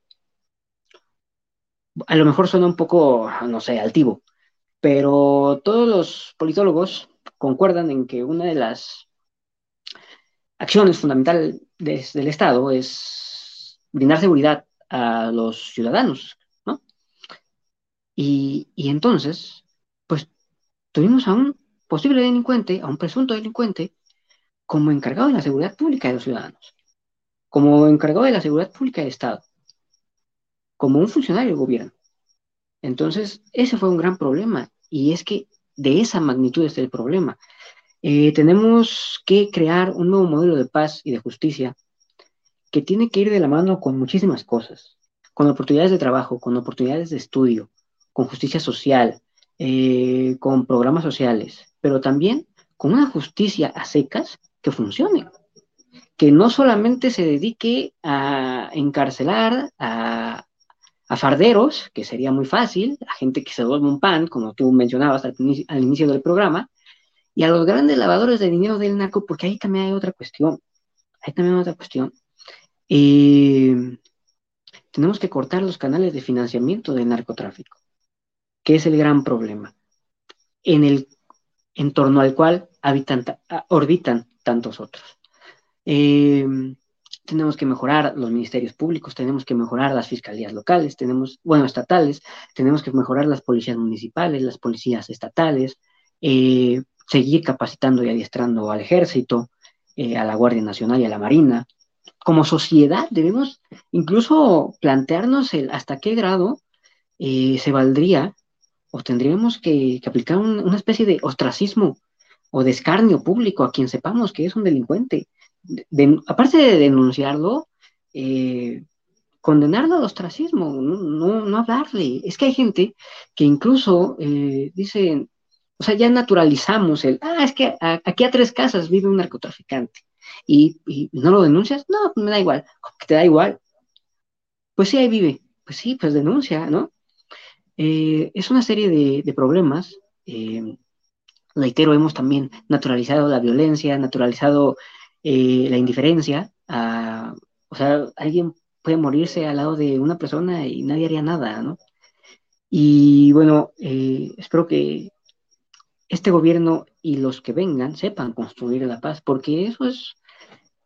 a lo mejor suena un poco, no sé, altivo, pero todos los politólogos concuerdan en que una de las acciones fundamentales de- del Estado es brindar seguridad a los ciudadanos, ¿no? Y, entonces, pues tuvimos a un posible delincuente, a un presunto delincuente, como encargado de la seguridad pública de los ciudadanos, como encargado de la seguridad pública del Estado, como un funcionario del gobierno. Entonces, ese fue un gran problema y es que de esa magnitud es el problema. Eh, tenemos que crear un nuevo modelo de paz y de justicia que tiene que ir de la mano con muchísimas cosas, con oportunidades de trabajo, con oportunidades de estudio, con justicia social, eh, con programas sociales, pero también con una justicia a secas que funcione, que no solamente se dedique a encarcelar a, farderos, que sería muy fácil, a gente que se duerme un pan, como tú mencionabas al, inicio- al inicio del programa, y a los grandes lavadores de dinero del narco, porque ahí también hay otra cuestión, ahí también hay otra cuestión. Eh, tenemos que cortar los canales de financiamiento del narcotráfico, que es el gran problema, en el en torno al cual habitan, orbitan tantos otros. Eh, tenemos que mejorar los ministerios públicos, tenemos que mejorar las fiscalías locales, tenemos, bueno, estatales, tenemos que mejorar las policías municipales, las policías estatales, eh, seguir capacitando y adiestrando al ejército, eh, a la Guardia Nacional y a la Marina. Como sociedad debemos incluso plantearnos el hasta qué grado se valdría o tendríamos que, aplicar un- una especie de ostracismo o de escarnio público a quien sepamos que es un delincuente. De- de- aparte de denunciarlo, eh, condenarlo al ostracismo, no, no, hablarle. Es que hay gente que incluso eh, dicen, o sea, ya naturalizamos el, ah, es que aquí a tres casas vive un narcotraficante y, no lo denuncias, no, pues me da igual, ¿Cómo que te da igual. Pues sí, ahí vive, pues sí, pues denuncia, ¿no? Eh, es una serie de, problemas. eh, reitero, hemos también naturalizado la violencia, naturalizado eh, la indiferencia. o sea, alguien puede morirse al lado de una persona y nadie haría nada, ¿no? Y bueno, eh, espero que este gobierno y los que vengan sepan construir la paz, porque eso es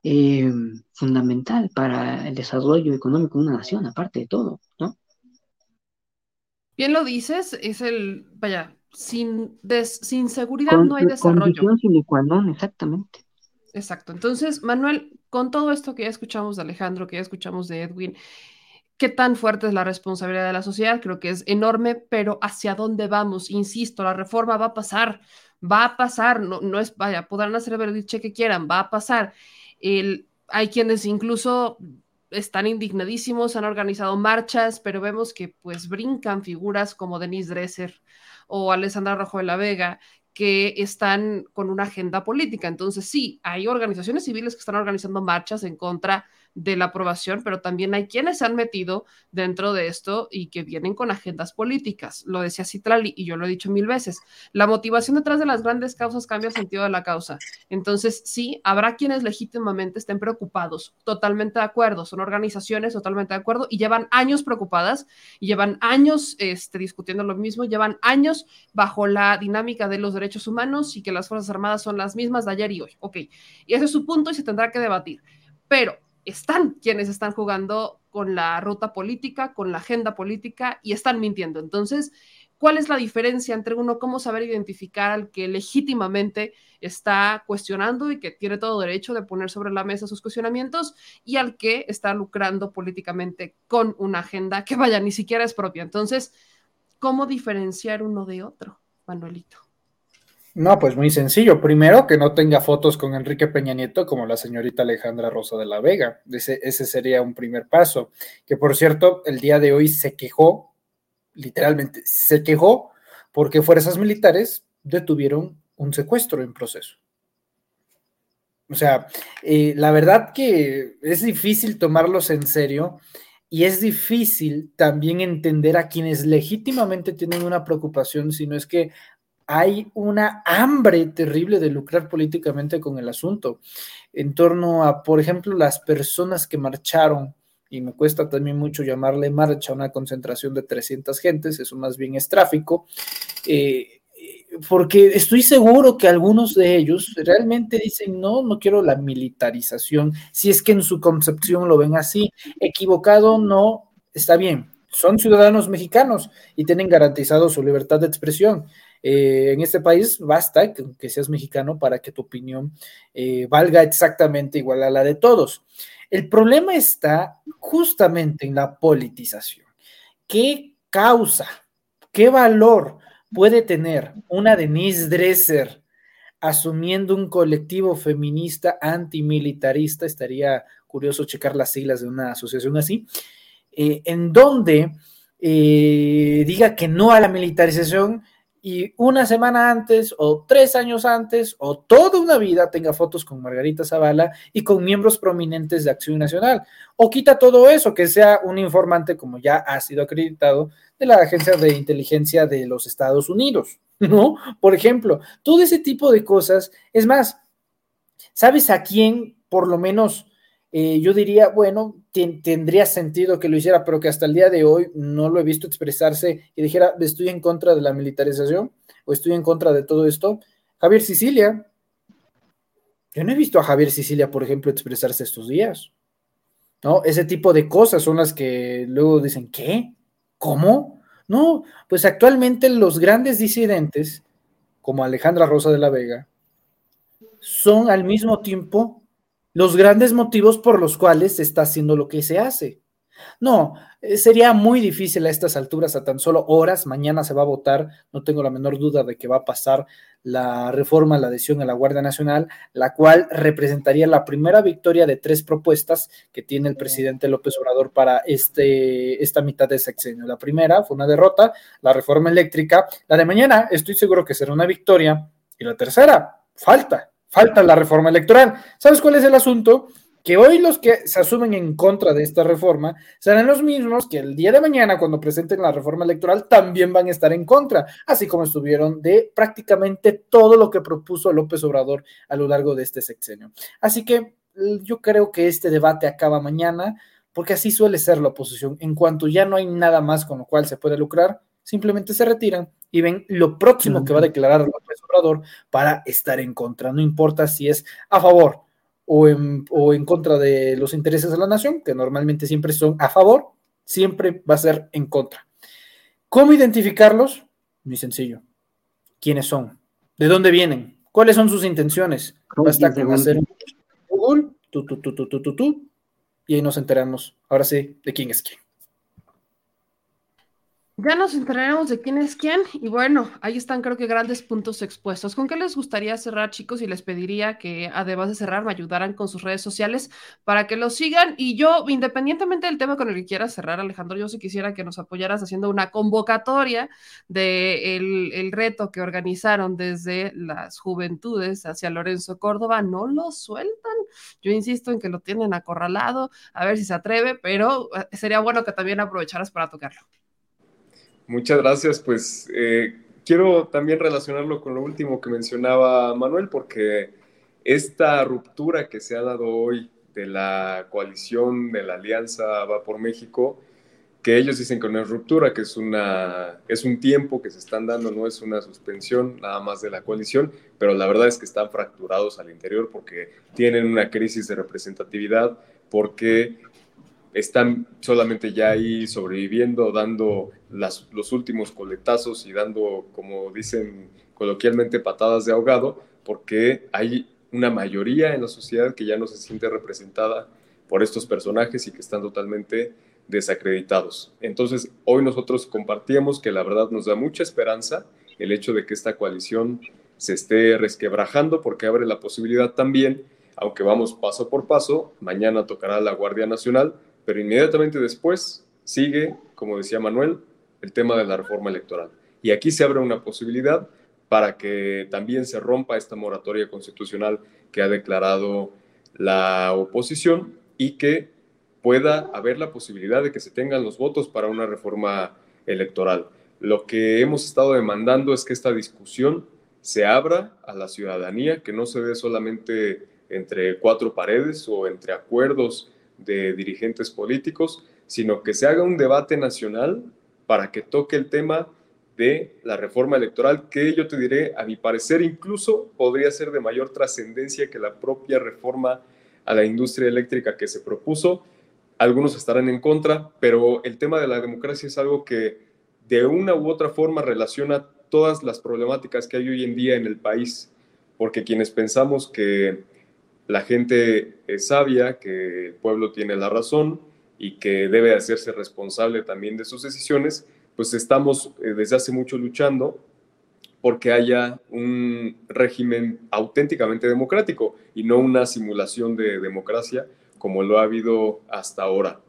eh, fundamental para el desarrollo económico de una nación, aparte de todo, ¿no? Bien lo dices, es el, vaya, sin, des- sin seguridad Con, no hay desarrollo. qua non, exactamente. Exacto. Entonces, Manuel, con todo esto que ya escuchamos de Alejandro, que ya escuchamos de Edwin, ¿qué tan fuerte es la responsabilidad de la sociedad? Creo que es enorme, pero ¿hacia dónde vamos? Insisto, la reforma va a pasar, va a pasar, no, no es, vaya, podrán hacer el berrinche que quieran, va a pasar. El, hay quienes incluso están indignadísimos, han organizado marchas, pero vemos que pues brincan figuras como Denise Dresser o Alessandra Rojo de la Vega, que están con una agenda política. Entonces, sí, hay organizaciones civiles que están organizando marchas en contra de la aprobación, pero también hay quienes se han metido dentro de esto y que vienen con agendas políticas. Lo decía Citlali y yo lo he dicho mil veces. La motivación detrás de las grandes causas cambia el sentido de la causa. Entonces, sí, habrá quienes legítimamente estén preocupados, totalmente de acuerdo. Son organizaciones totalmente de acuerdo y llevan años preocupadas y llevan años este, discutiendo lo mismo, llevan años bajo la dinámica de los derechos humanos y que las Fuerzas Armadas son las mismas de ayer y hoy. Ok, y ese es su punto y se tendrá que debatir. Pero están quienes están jugando con la ruta política, con la agenda política y están mintiendo. Entonces, ¿cuál es la diferencia entre uno, cómo saber identificar al que legítimamente está cuestionando y que tiene todo derecho de poner sobre la mesa sus cuestionamientos y al que está lucrando políticamente con una agenda que vaya, ni siquiera es propia? Entonces, ¿cómo diferenciar uno de otro, Manuelito? No, pues muy sencillo. Primero, que no tenga fotos con Enrique Peña Nieto como la señorita Alejandra Rosa de la Vega. Ese, sería un primer paso. Que por cierto, el día de hoy se quejó, literalmente se quejó, porque fuerzas militares detuvieron un secuestro en proceso. O sea, eh, la verdad que es difícil tomarlos en serio y es difícil también entender a quienes legítimamente tienen una preocupación, si no es que hay una hambre terrible de lucrar políticamente con el asunto en torno a, por ejemplo, las personas que marcharon, y me cuesta también mucho llamarle marcha a una concentración de 300 gentes, eso más bien es tráfico, eh, porque estoy seguro que algunos de ellos realmente dicen, no, no quiero la militarización, si es que en su concepción lo ven así, equivocado, no, está bien, son ciudadanos mexicanos y tienen garantizado su libertad de expresión. Eh, en este país basta que, seas mexicano para que tu opinión eh, valga exactamente igual a la de todos. El problema está justamente en la politización. ¿Qué causa? ¿Qué valor? puede tener una Denise Dresser asumiendo un colectivo feminista antimilitarista, estaría curioso checar las siglas de una asociación así, eh, en donde diga que no a la militarización y una semana antes o tres años antes o toda una vida tenga fotos con Margarita Zavala y con miembros prominentes de Acción Nacional. O quita todo eso, que sea un informante, como ya ha sido acreditado, de la Agencia de Inteligencia de los Estados Unidos, *laughs* ¿no? Por ejemplo, todo ese tipo de cosas. Es más, ¿sabes a quién por lo menos eh, yo diría, bueno, tendría sentido que lo hiciera, pero que hasta el día de hoy no lo he visto expresarse y dijera, estoy en contra de la militarización o estoy en contra de todo esto. Javier Sicilia. Yo no he visto a Javier Sicilia, por ejemplo, expresarse estos días. ¿No? Ese tipo de cosas son las que luego dicen, ¿qué? ¿Cómo? No, pues actualmente los grandes disidentes, como Alejandra Rosa de la Vega, son al mismo tiempo los grandes motivos por los cuales se está haciendo lo que se hace. No, eh, sería muy difícil a estas alturas, a tan solo horas. Mañana se va a votar, no tengo la menor duda de que va a pasar la reforma, la adhesión a la Guardia Nacional, la cual representaría la primera victoria de tres propuestas que tiene el presidente López Obrador para este, esta mitad de sexenio. La primera fue una derrota, la reforma eléctrica. La de mañana estoy seguro que será una victoria. Y la tercera, falta, falta la reforma electoral. ¿Sabes cuál es el asunto? Que hoy los que se asumen en contra de esta reforma serán los mismos que el día de mañana, cuando presenten la reforma electoral, también van a estar en contra, así como estuvieron de prácticamente todo lo que propuso López Obrador a lo largo de este sexenio. Así que yo creo que este debate acaba mañana, porque así suele ser la oposición. En cuanto ya no hay nada más con lo cual se puede lucrar, simplemente se retiran y ven lo próximo que va a declarar López Obrador para estar en contra. No importa si es a favor o en, o en contra de los intereses de la nación, que normalmente siempre son a favor, siempre va a ser en contra. ¿Cómo identificarlos? Muy sencillo. ¿Quiénes son? ¿De dónde vienen? ¿Cuáles son sus intenciones? Basta con hacer Google, tú, tú, tú, tú, tú, tú, y ahí nos enteramos, ahora sí, de quién es quién. Ya nos enteraremos de quién es quién y bueno, ahí están creo que grandes puntos expuestos. ¿Con qué les gustaría cerrar chicos? Y les pediría que además de cerrar me ayudaran con sus redes sociales para que los sigan y yo, independientemente del tema con el que quieras cerrar Alejandro, yo sí quisiera que nos apoyaras haciendo una convocatoria de el, reto que organizaron desde las juventudes hacia Lorenzo Córdoba. No lo sueltan. Yo insisto en que lo tienen acorralado, a ver si se atreve, pero eh, sería bueno que también aprovecharas para tocarlo. Muchas gracias. Pues eh, quiero también relacionarlo con lo último que mencionaba Manuel, porque esta ruptura que se ha dado hoy de la coalición, de la alianza Va por México, que ellos dicen que no es ruptura, que es, una, es un tiempo que se están dando, no es una suspensión nada más de la coalición, pero la verdad es que están fracturados al interior porque tienen una crisis de representatividad, porque están solamente ya ahí sobreviviendo, dando los últimos coletazos y dando, como dicen coloquialmente, patadas de ahogado, porque hay una mayoría en la sociedad que ya no se siente representada por estos personajes y que están totalmente desacreditados. Entonces, hoy nosotros compartíamos que la verdad nos da mucha esperanza el hecho de que esta coalición se esté resquebrajando porque abre la posibilidad también, aunque vamos paso por paso, mañana tocará la Guardia Nacional, pero inmediatamente después sigue, como decía Manuel, el tema de la reforma electoral. Y aquí se abre una posibilidad para que también se rompa esta moratoria constitucional que ha declarado la oposición y que pueda haber la posibilidad de que se tengan los votos para una reforma electoral. Lo que hemos estado demandando es que esta discusión se abra a la ciudadanía, que no se dé solamente entre cuatro paredes o entre acuerdos de dirigentes políticos, sino que se haga un debate nacional para que toque el tema de la reforma electoral, que yo te diré, a mi parecer, incluso podría ser de mayor trascendencia que la propia reforma a la industria eléctrica que se propuso. Algunos estarán en contra, pero el tema de la democracia es algo que de una u otra forma relaciona todas las problemáticas que hay hoy en día en el país, porque quienes pensamos que la gente es sabia, que el pueblo tiene la razón y que debe hacerse responsable también de sus decisiones, pues estamos eh, desde hace mucho luchando porque haya un régimen auténticamente democrático y no una simulación de democracia como lo ha habido hasta ahora.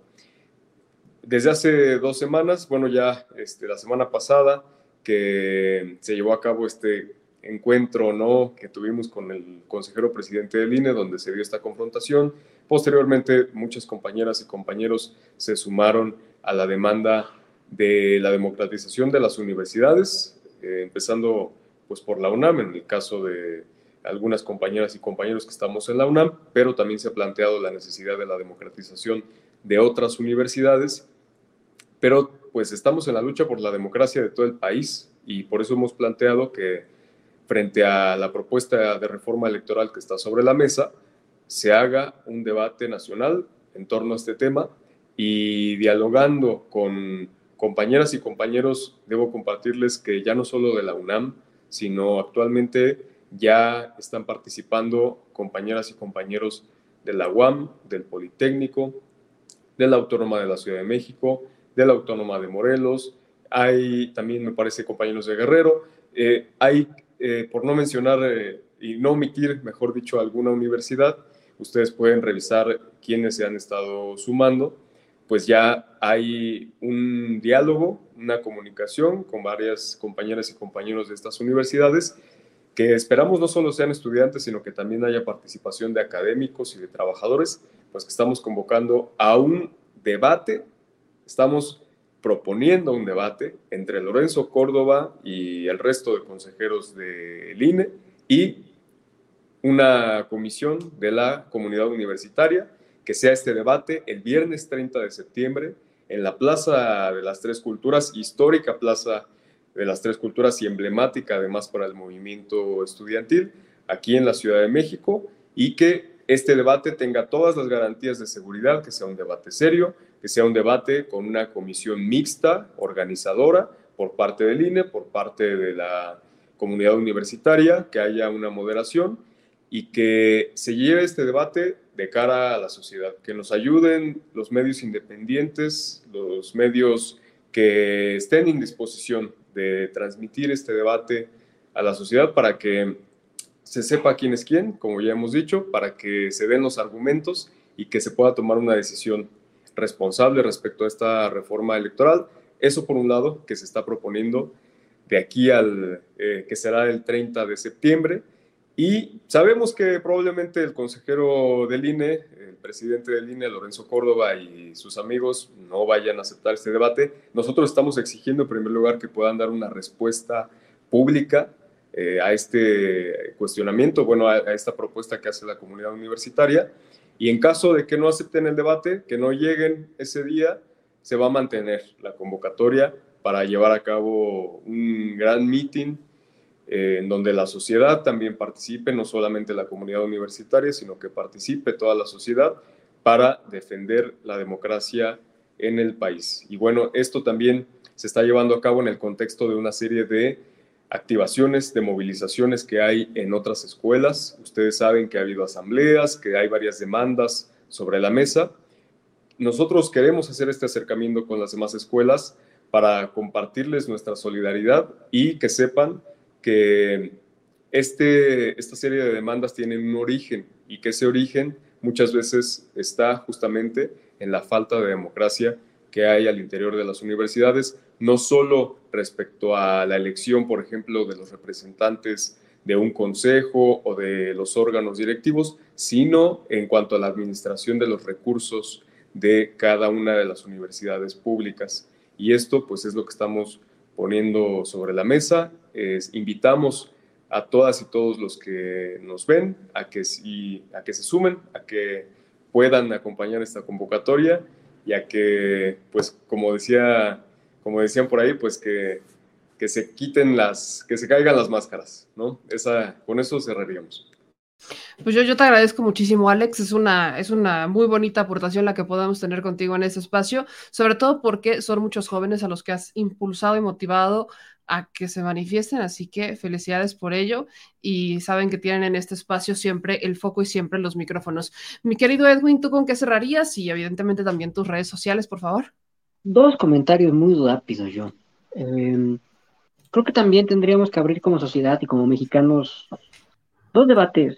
Desde hace dos semanas, bueno, ya este, la semana pasada que se llevó a cabo este encuentro ¿no? que tuvimos con el consejero presidente del INE, donde se dio esta confrontación. Posteriormente, muchas compañeras y compañeros se sumaron a la demanda de la democratización de las universidades, eh, empezando pues por la UNAM, en el caso de algunas compañeras y compañeros que estamos en la UNAM, pero también se ha planteado la necesidad de la democratización de otras universidades, pero pues estamos en la lucha por la democracia de todo el país y por eso hemos planteado que frente a la propuesta de reforma electoral que está sobre la mesa, se haga un debate nacional en torno a este tema y dialogando con compañeras y compañeros, debo compartirles que ya no solo de la UNAM, sino actualmente ya están participando compañeras y compañeros de la UAM, del Politécnico, de la Autónoma de la Ciudad de México, de la Autónoma de Morelos, hay también, me parece, compañeros de Guerrero, eh, hay eh, por no mencionar eh, y no omitir, mejor dicho, alguna universidad, ustedes pueden revisar quiénes se han estado sumando, pues ya hay un diálogo, una comunicación con varias compañeras y compañeros de estas universidades que esperamos no solo sean estudiantes, sino que también haya participación de académicos y de trabajadores, pues que estamos convocando a un debate, estamos proponiendo un debate entre Lorenzo Córdoba y el resto de consejeros del INE y una comisión de la comunidad universitaria, que sea este debate el viernes 30 de septiembre en la Plaza de las Tres Culturas, histórica Plaza de las Tres Culturas y emblemática además para el movimiento estudiantil, aquí en la Ciudad de México, y que este debate tenga todas las garantías de seguridad, que sea un debate serio, que sea un debate con una comisión mixta, organizadora, por parte del INE, por parte de la comunidad universitaria, que haya una moderación y que se lleve este debate de cara a la sociedad, que nos ayuden los medios independientes, los medios que estén en disposición de transmitir este debate a la sociedad para que se sepa quién es quién, como ya hemos dicho, para que se den los argumentos y que se pueda tomar una decisión responsable respecto a esta reforma electoral. Eso por un lado, que se está proponiendo de aquí al eh, que será el 30 de septiembre. Y sabemos que probablemente el consejero del INE, el presidente del INE, Lorenzo Córdoba y sus amigos no vayan a aceptar este debate. Nosotros estamos exigiendo en primer lugar que puedan dar una respuesta pública eh, a este cuestionamiento, bueno, a, a esta propuesta que hace la comunidad universitaria. Y en caso de que no acepten el debate, que no lleguen ese día, se va a mantener la convocatoria para llevar a cabo un gran meeting eh, en donde la sociedad también participe, no solamente la comunidad universitaria, sino que participe toda la sociedad para defender la democracia en el país. Y bueno, esto también se está llevando a cabo en el contexto de una serie de activaciones de movilizaciones que hay en otras escuelas. Ustedes saben que ha habido asambleas, que hay varias demandas sobre la mesa. Nosotros queremos hacer este acercamiento con las demás escuelas para compartirles nuestra solidaridad y que sepan que este, esta serie de demandas tienen un origen y que ese origen muchas veces está justamente en la falta de democracia que hay al interior de las universidades, no solo respecto a la elección, por ejemplo, de los representantes de un consejo o de los órganos directivos, sino en cuanto a la administración de los recursos de cada una de las universidades públicas. Y esto pues es lo que estamos poniendo sobre la mesa. Es, invitamos a todas y todos los que nos ven a que, a que se sumen, a que puedan acompañar esta convocatoria y a que, pues como decía, como decían por ahí, pues que, que se quiten las, que se caigan las máscaras, ¿no? Esa, con eso cerraríamos. Pues yo, yo te agradezco muchísimo, Alex. Es una, es una muy bonita aportación la que podamos tener contigo en este espacio, sobre todo porque son muchos jóvenes a los que has impulsado y motivado a que se manifiesten, así que felicidades por ello y saben que tienen en este espacio siempre el foco y siempre los micrófonos. Mi querido Edwin, ¿tú con qué cerrarías? Y evidentemente también tus redes sociales, por favor. Dos comentarios muy rápidos yo. Em, creo que también tendríamos que abrir como sociedad y como mexicanos dos debates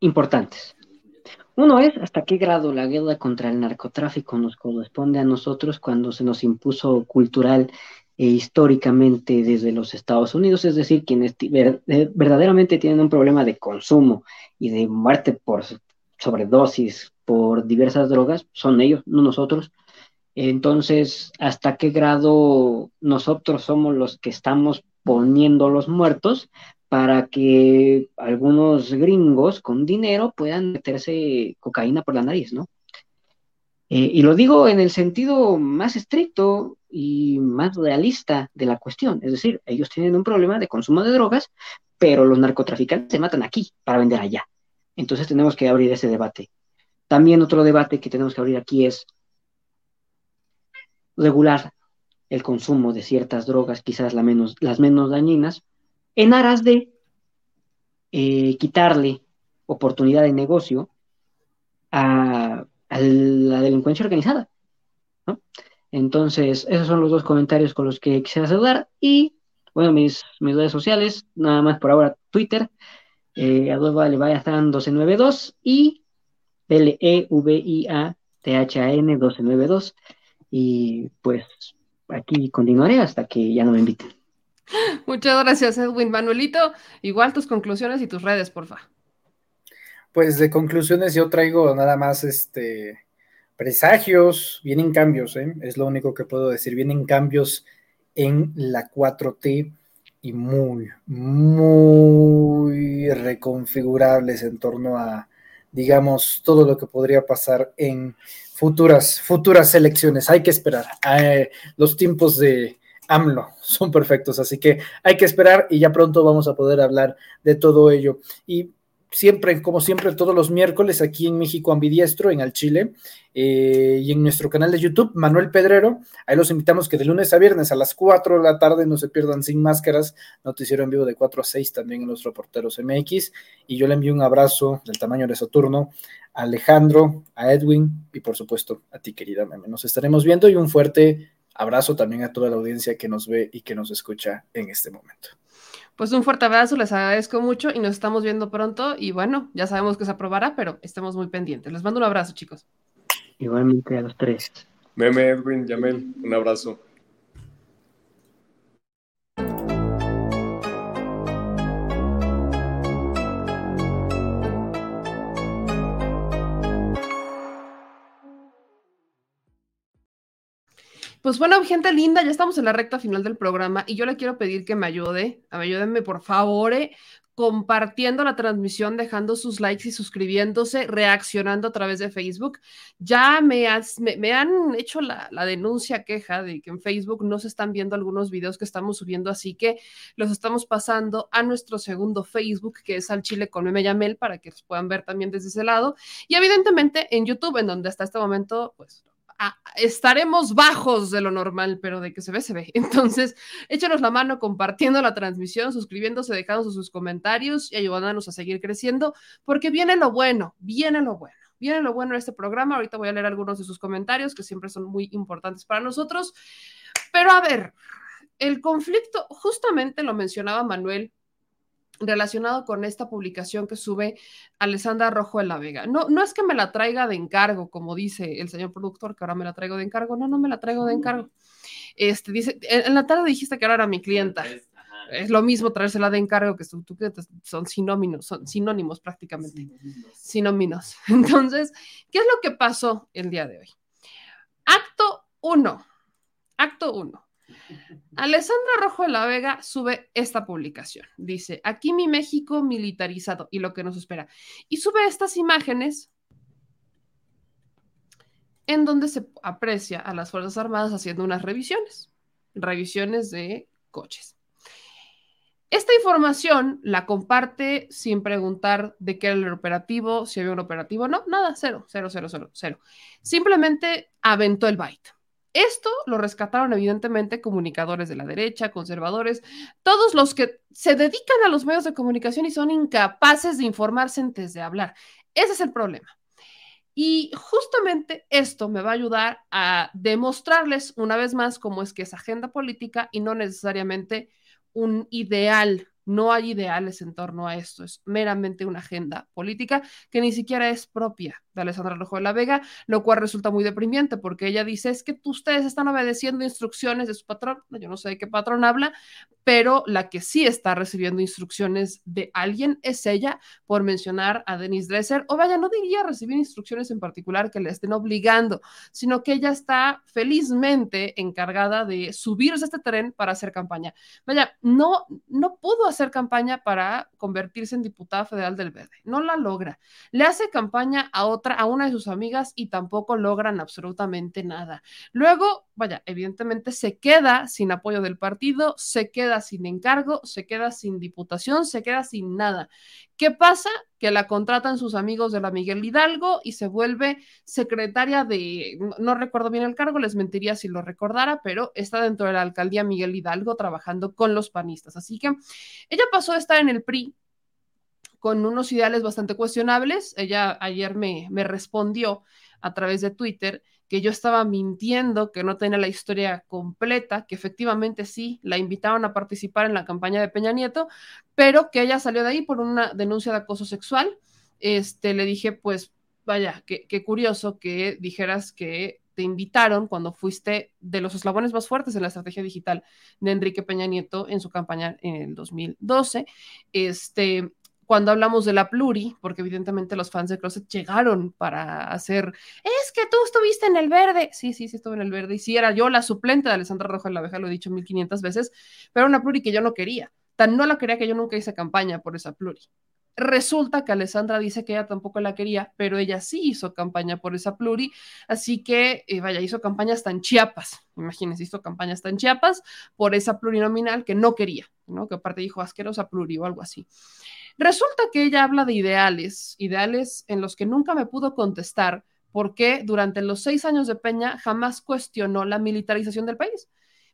importantes. Uno es hasta qué grado la guerra contra el narcotráfico nos corresponde a nosotros cuando se nos impuso cultural e históricamente desde los Estados Unidos, es decir, quienes verdaderamente tienen un problema de consumo y de muerte por sobredosis, por diversas drogas, son ellos, no nosotros. Entonces, ¿hasta qué grado nosotros somos los que estamos poniendo los muertos para que algunos gringos con dinero puedan meterse cocaína por la nariz, ¿no? Eh, y lo digo en el sentido más estricto y más realista de la cuestión, es decir, ellos tienen un problema de consumo de drogas, pero los narcotraficantes se matan aquí para vender allá. Entonces tenemos que abrir ese debate. También otro debate que tenemos que abrir aquí es regular el consumo de ciertas drogas, quizás las menos dañinas, en aras de eh, quitarle oportunidad de negocio a, la delincuencia organizada. Entonces, esos son los dos comentarios con los que quisiera saludar. Y, bueno, mis, redes sociales, nada más por ahora, Twitter, eh, arroba leviathan 1292 y L-E-V-I-A-T-H-A-N 1292. Y pues aquí continuaré hasta que ya no me inviten. *laughs* Muchas gracias, Edwin. Manuelito, igual tus conclusiones y tus redes, porfa. Pues de conclusiones yo traigo nada más este presagios, vienen cambios, ¿eh? es lo único que puedo decir, vienen cambios en la 4T y muy, muy reconfigurables en torno a, digamos, todo lo que podría pasar en futuras, futuras elecciones. Hay que esperar. Eh, los tiempos de, AMLO son perfectos, así que hay que esperar y ya pronto vamos a poder hablar de todo ello. Y siempre, como siempre, todos los miércoles aquí en México Ambidiestro, en Al Chile, eh, y en nuestro canal de YouTube, Manuel Pedrero. Ahí los invitamos que de lunes a viernes a las 4 de la tarde no se pierdan sin máscaras. Noticiero en vivo de 4 a 6 también en los reporteros MX. Y yo le envío un abrazo del tamaño de Saturno a Alejandro, a Edwin y por supuesto a ti, querida Meme. Nos estaremos viendo y un fuerte abrazo también a toda la audiencia que nos ve y que nos escucha en este momento. Pues un fuerte abrazo, les agradezco mucho y nos estamos viendo pronto. Y bueno, ya sabemos que se aprobará, pero estemos muy pendientes. Les mando un abrazo, chicos. Igualmente a los tres. Meme, Edwin, Yamel, un abrazo. Pues bueno, gente linda, ya estamos en la recta final del programa y yo le quiero pedir que me ayude, ayúdenme por favor, eh, compartiendo la transmisión, dejando sus likes y suscribiéndose, reaccionando a través de Facebook. Ya me, me, han hecho la, la, denuncia, queja de que en Facebook no se están viendo algunos videos que estamos subiendo, así que los estamos pasando a nuestro segundo Facebook, que es al Chile con Meme Yamel, para que los puedan ver también desde ese lado. Y evidentemente en YouTube, en donde hasta este momento, pues estaremos bajos de lo normal, pero de que se ve, se ve. *laughs* Entonces, échenos la mano compartiendo la transmisión, suscribiéndose, dejando sus comentarios y ayudándonos a seguir creciendo, porque viene lo bueno, viene lo bueno. Viene lo bueno de este programa. Ahorita voy a leer algunos de sus comentarios que siempre son muy importantes para nosotros. Pero a ver, el conflicto, justamente lo mencionaba Manuel relacionado con esta publicación que sube Alessandra Rojo de la Vega. No, no es que me la traiga de encargo, como dice el señor productor, que ahora me la traigo de encargo. No, no me la traigo de encargo. Este, dice, en, la tarde dijiste que ahora era mi clienta. Es lo mismo traérsela de encargo que tú, que son sinónimos, son sinónimos prácticamente. Sinónimos. *laughs* Entonces, ¿qué es lo que pasó el día de hoy? Acto 1. Acto 1. Alessandra Rojo de la Vega sube esta publicación. Dice, aquí mi México militarizado y lo que nos espera. Y sube estas imágenes en donde se aprecia a las Fuerzas Armadas haciendo unas revisiones, revisiones de coches. Esta información la comparte sin preguntar de qué era el operativo, si había un operativo, no, nada, cero, cero, cero, cero, cero. Simplemente aventó el byte. Esto lo rescataron evidentemente comunicadores de la derecha, conservadores, todos los que se dedican a los medios de comunicación y son incapaces de informarse antes de hablar. Ese es el problema. Y justamente esto me va a ayudar a demostrarles una vez más cómo es que es agenda política y no necesariamente un ideal. No hay ideales en torno a esto, es meramente una agenda política que ni siquiera es propia de Alessandra Rojo de la Vega, lo cual resulta muy deprimiente porque ella dice es que ustedes están obedeciendo instrucciones de su patrón, yo no sé de qué patrón habla, pero la que sí está recibiendo instrucciones de alguien es ella por mencionar a Denise Dresser, o vaya, no diría recibir instrucciones en particular que le estén obligando, sino que ella está felizmente encargada de subirse a este tren para hacer campaña. Vaya, no, no pudo hacer campaña para convertirse en diputada federal del Verde, no la logra. Le hace campaña a otra, a una de sus amigas y tampoco logran absolutamente nada. Luego, vaya, evidentemente se queda sin apoyo del partido, se queda sin encargo, se queda sin diputación, se queda sin nada. ¿Qué pasa? Que la contratan sus amigos de la Miguel Hidalgo y se vuelve secretaria de, no, recuerdo bien el cargo, les mentiría si lo recordara, pero está dentro de la alcaldía Miguel Hidalgo trabajando con los panistas. Así que ella pasó a estar en el PRI con unos ideales bastante cuestionables. Ella ayer me, me respondió a través de Twitter que yo estaba mintiendo, que no tenía la historia completa, que efectivamente sí, la invitaron a participar en la campaña de Peña Nieto, pero que ella salió de ahí por una denuncia de acoso sexual. Este, le dije, pues, vaya, qué, curioso que dijeras que te invitaron cuando fuiste de los eslabones más fuertes en la estrategia digital de Enrique Peña Nieto en su campaña en el 2012. Este, cuando hablamos de la pluri, porque evidentemente los fans de Closet llegaron para hacer, es que tú estuviste en el verde. Sí, sí, sí, estuve en el verde. Y sí, era yo la suplente de Alessandra Rojo en la Abeja, lo he dicho 1500 veces, pero una pluri que yo no quería. Tan no la quería que yo nunca hice campaña por esa pluri. Resulta que Alessandra dice que ella tampoco la quería, pero ella sí hizo campaña por esa pluri, así que eh, vaya, hizo campaña hasta en Chiapas, imagínense, hizo campaña hasta en Chiapas por esa plurinominal que no quería, ¿no? Que aparte dijo asquerosa pluri o algo así. Resulta que ella habla de ideales, ideales en los que nunca me pudo contestar porque durante los seis años de Peña jamás cuestionó la militarización del país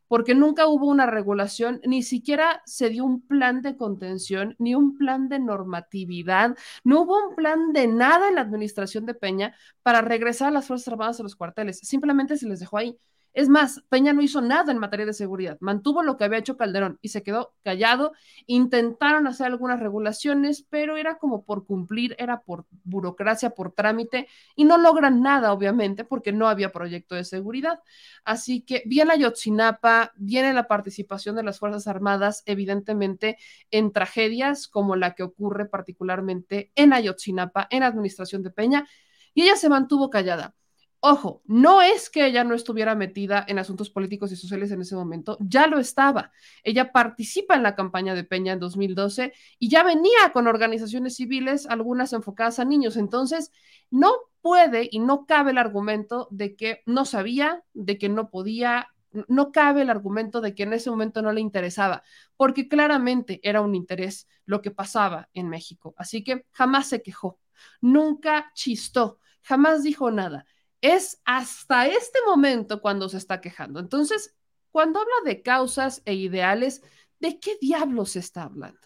porque nunca hubo una regulación, ni siquiera se dio un plan de contención, ni un plan de normatividad, no hubo un plan de nada en la administración de Peña para regresar a las Fuerzas Armadas a los cuarteles, simplemente se les dejó ahí. Es más, Peña no hizo nada en materia de seguridad, mantuvo lo que había hecho Calderón y se quedó callado. Intentaron hacer algunas regulaciones, pero era como por cumplir, era por burocracia, por trámite, y no logran nada, obviamente, porque no había proyecto de seguridad. Así que viene Ayotzinapa, viene la participación de las Fuerzas Armadas, evidentemente, en tragedias como la que ocurre particularmente en Ayotzinapa, en administración de Peña, y ella se mantuvo callada. Ojo, no es que ella no estuviera metida en asuntos políticos y sociales en ese momento, ya lo estaba. Ella participa en la campaña de Peña en 2012 y ya venía con organizaciones civiles, algunas enfocadas a niños. Entonces, no puede y no cabe el argumento de que no sabía, de que no podía, no cabe el argumento de que en ese momento no le interesaba, porque claramente era un interés lo que pasaba en México. Así que jamás se quejó, nunca chistó, jamás dijo nada es hasta este momento cuando se está quejando. Entonces, cuando habla de causas e ideales, ¿de qué diablos está hablando?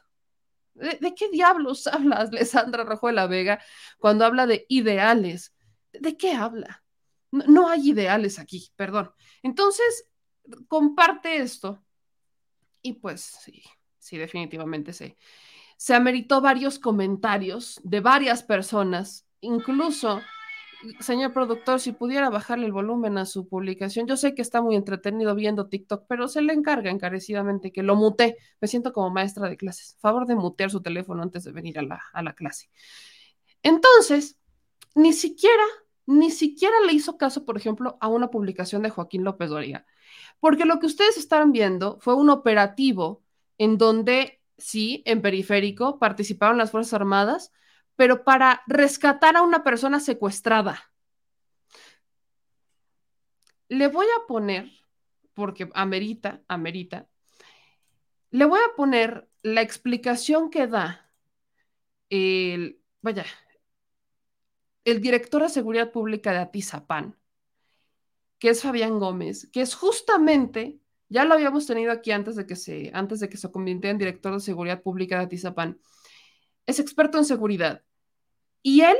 ¿De, de qué diablos *laughs* habla Alessandra Rojo de la Vega cuando habla de ideales? ¿De qué habla? No, no hay ideales aquí, perdón. Entonces, comparte esto y pues sí, sí, definitivamente sí. Se ameritó varios comentarios de varias personas, incluso Señor productor, si pudiera bajarle el volumen a su publicación, yo sé que está muy entretenido viendo TikTok, pero se le encarga encarecidamente que lo mute. Me siento como maestra de clases. Favor de mutear su teléfono antes de venir a la, a la clase. Entonces, ni siquiera, ni siquiera le hizo caso, por ejemplo, a una publicación de Joaquín López Doria, porque lo que ustedes están viendo fue un operativo en donde, sí, en periférico participaron las Fuerzas Armadas, pero para rescatar a una persona secuestrada. Le voy a poner, porque amerita, amerita, le voy a poner la explicación que da el, vaya, el director de Seguridad Pública de Atizapán, que es Fabián Gómez, que es justamente, ya lo habíamos tenido aquí antes de que se, antes de que se convirtiera en director de Seguridad Pública de Atizapán, es experto en seguridad. Y él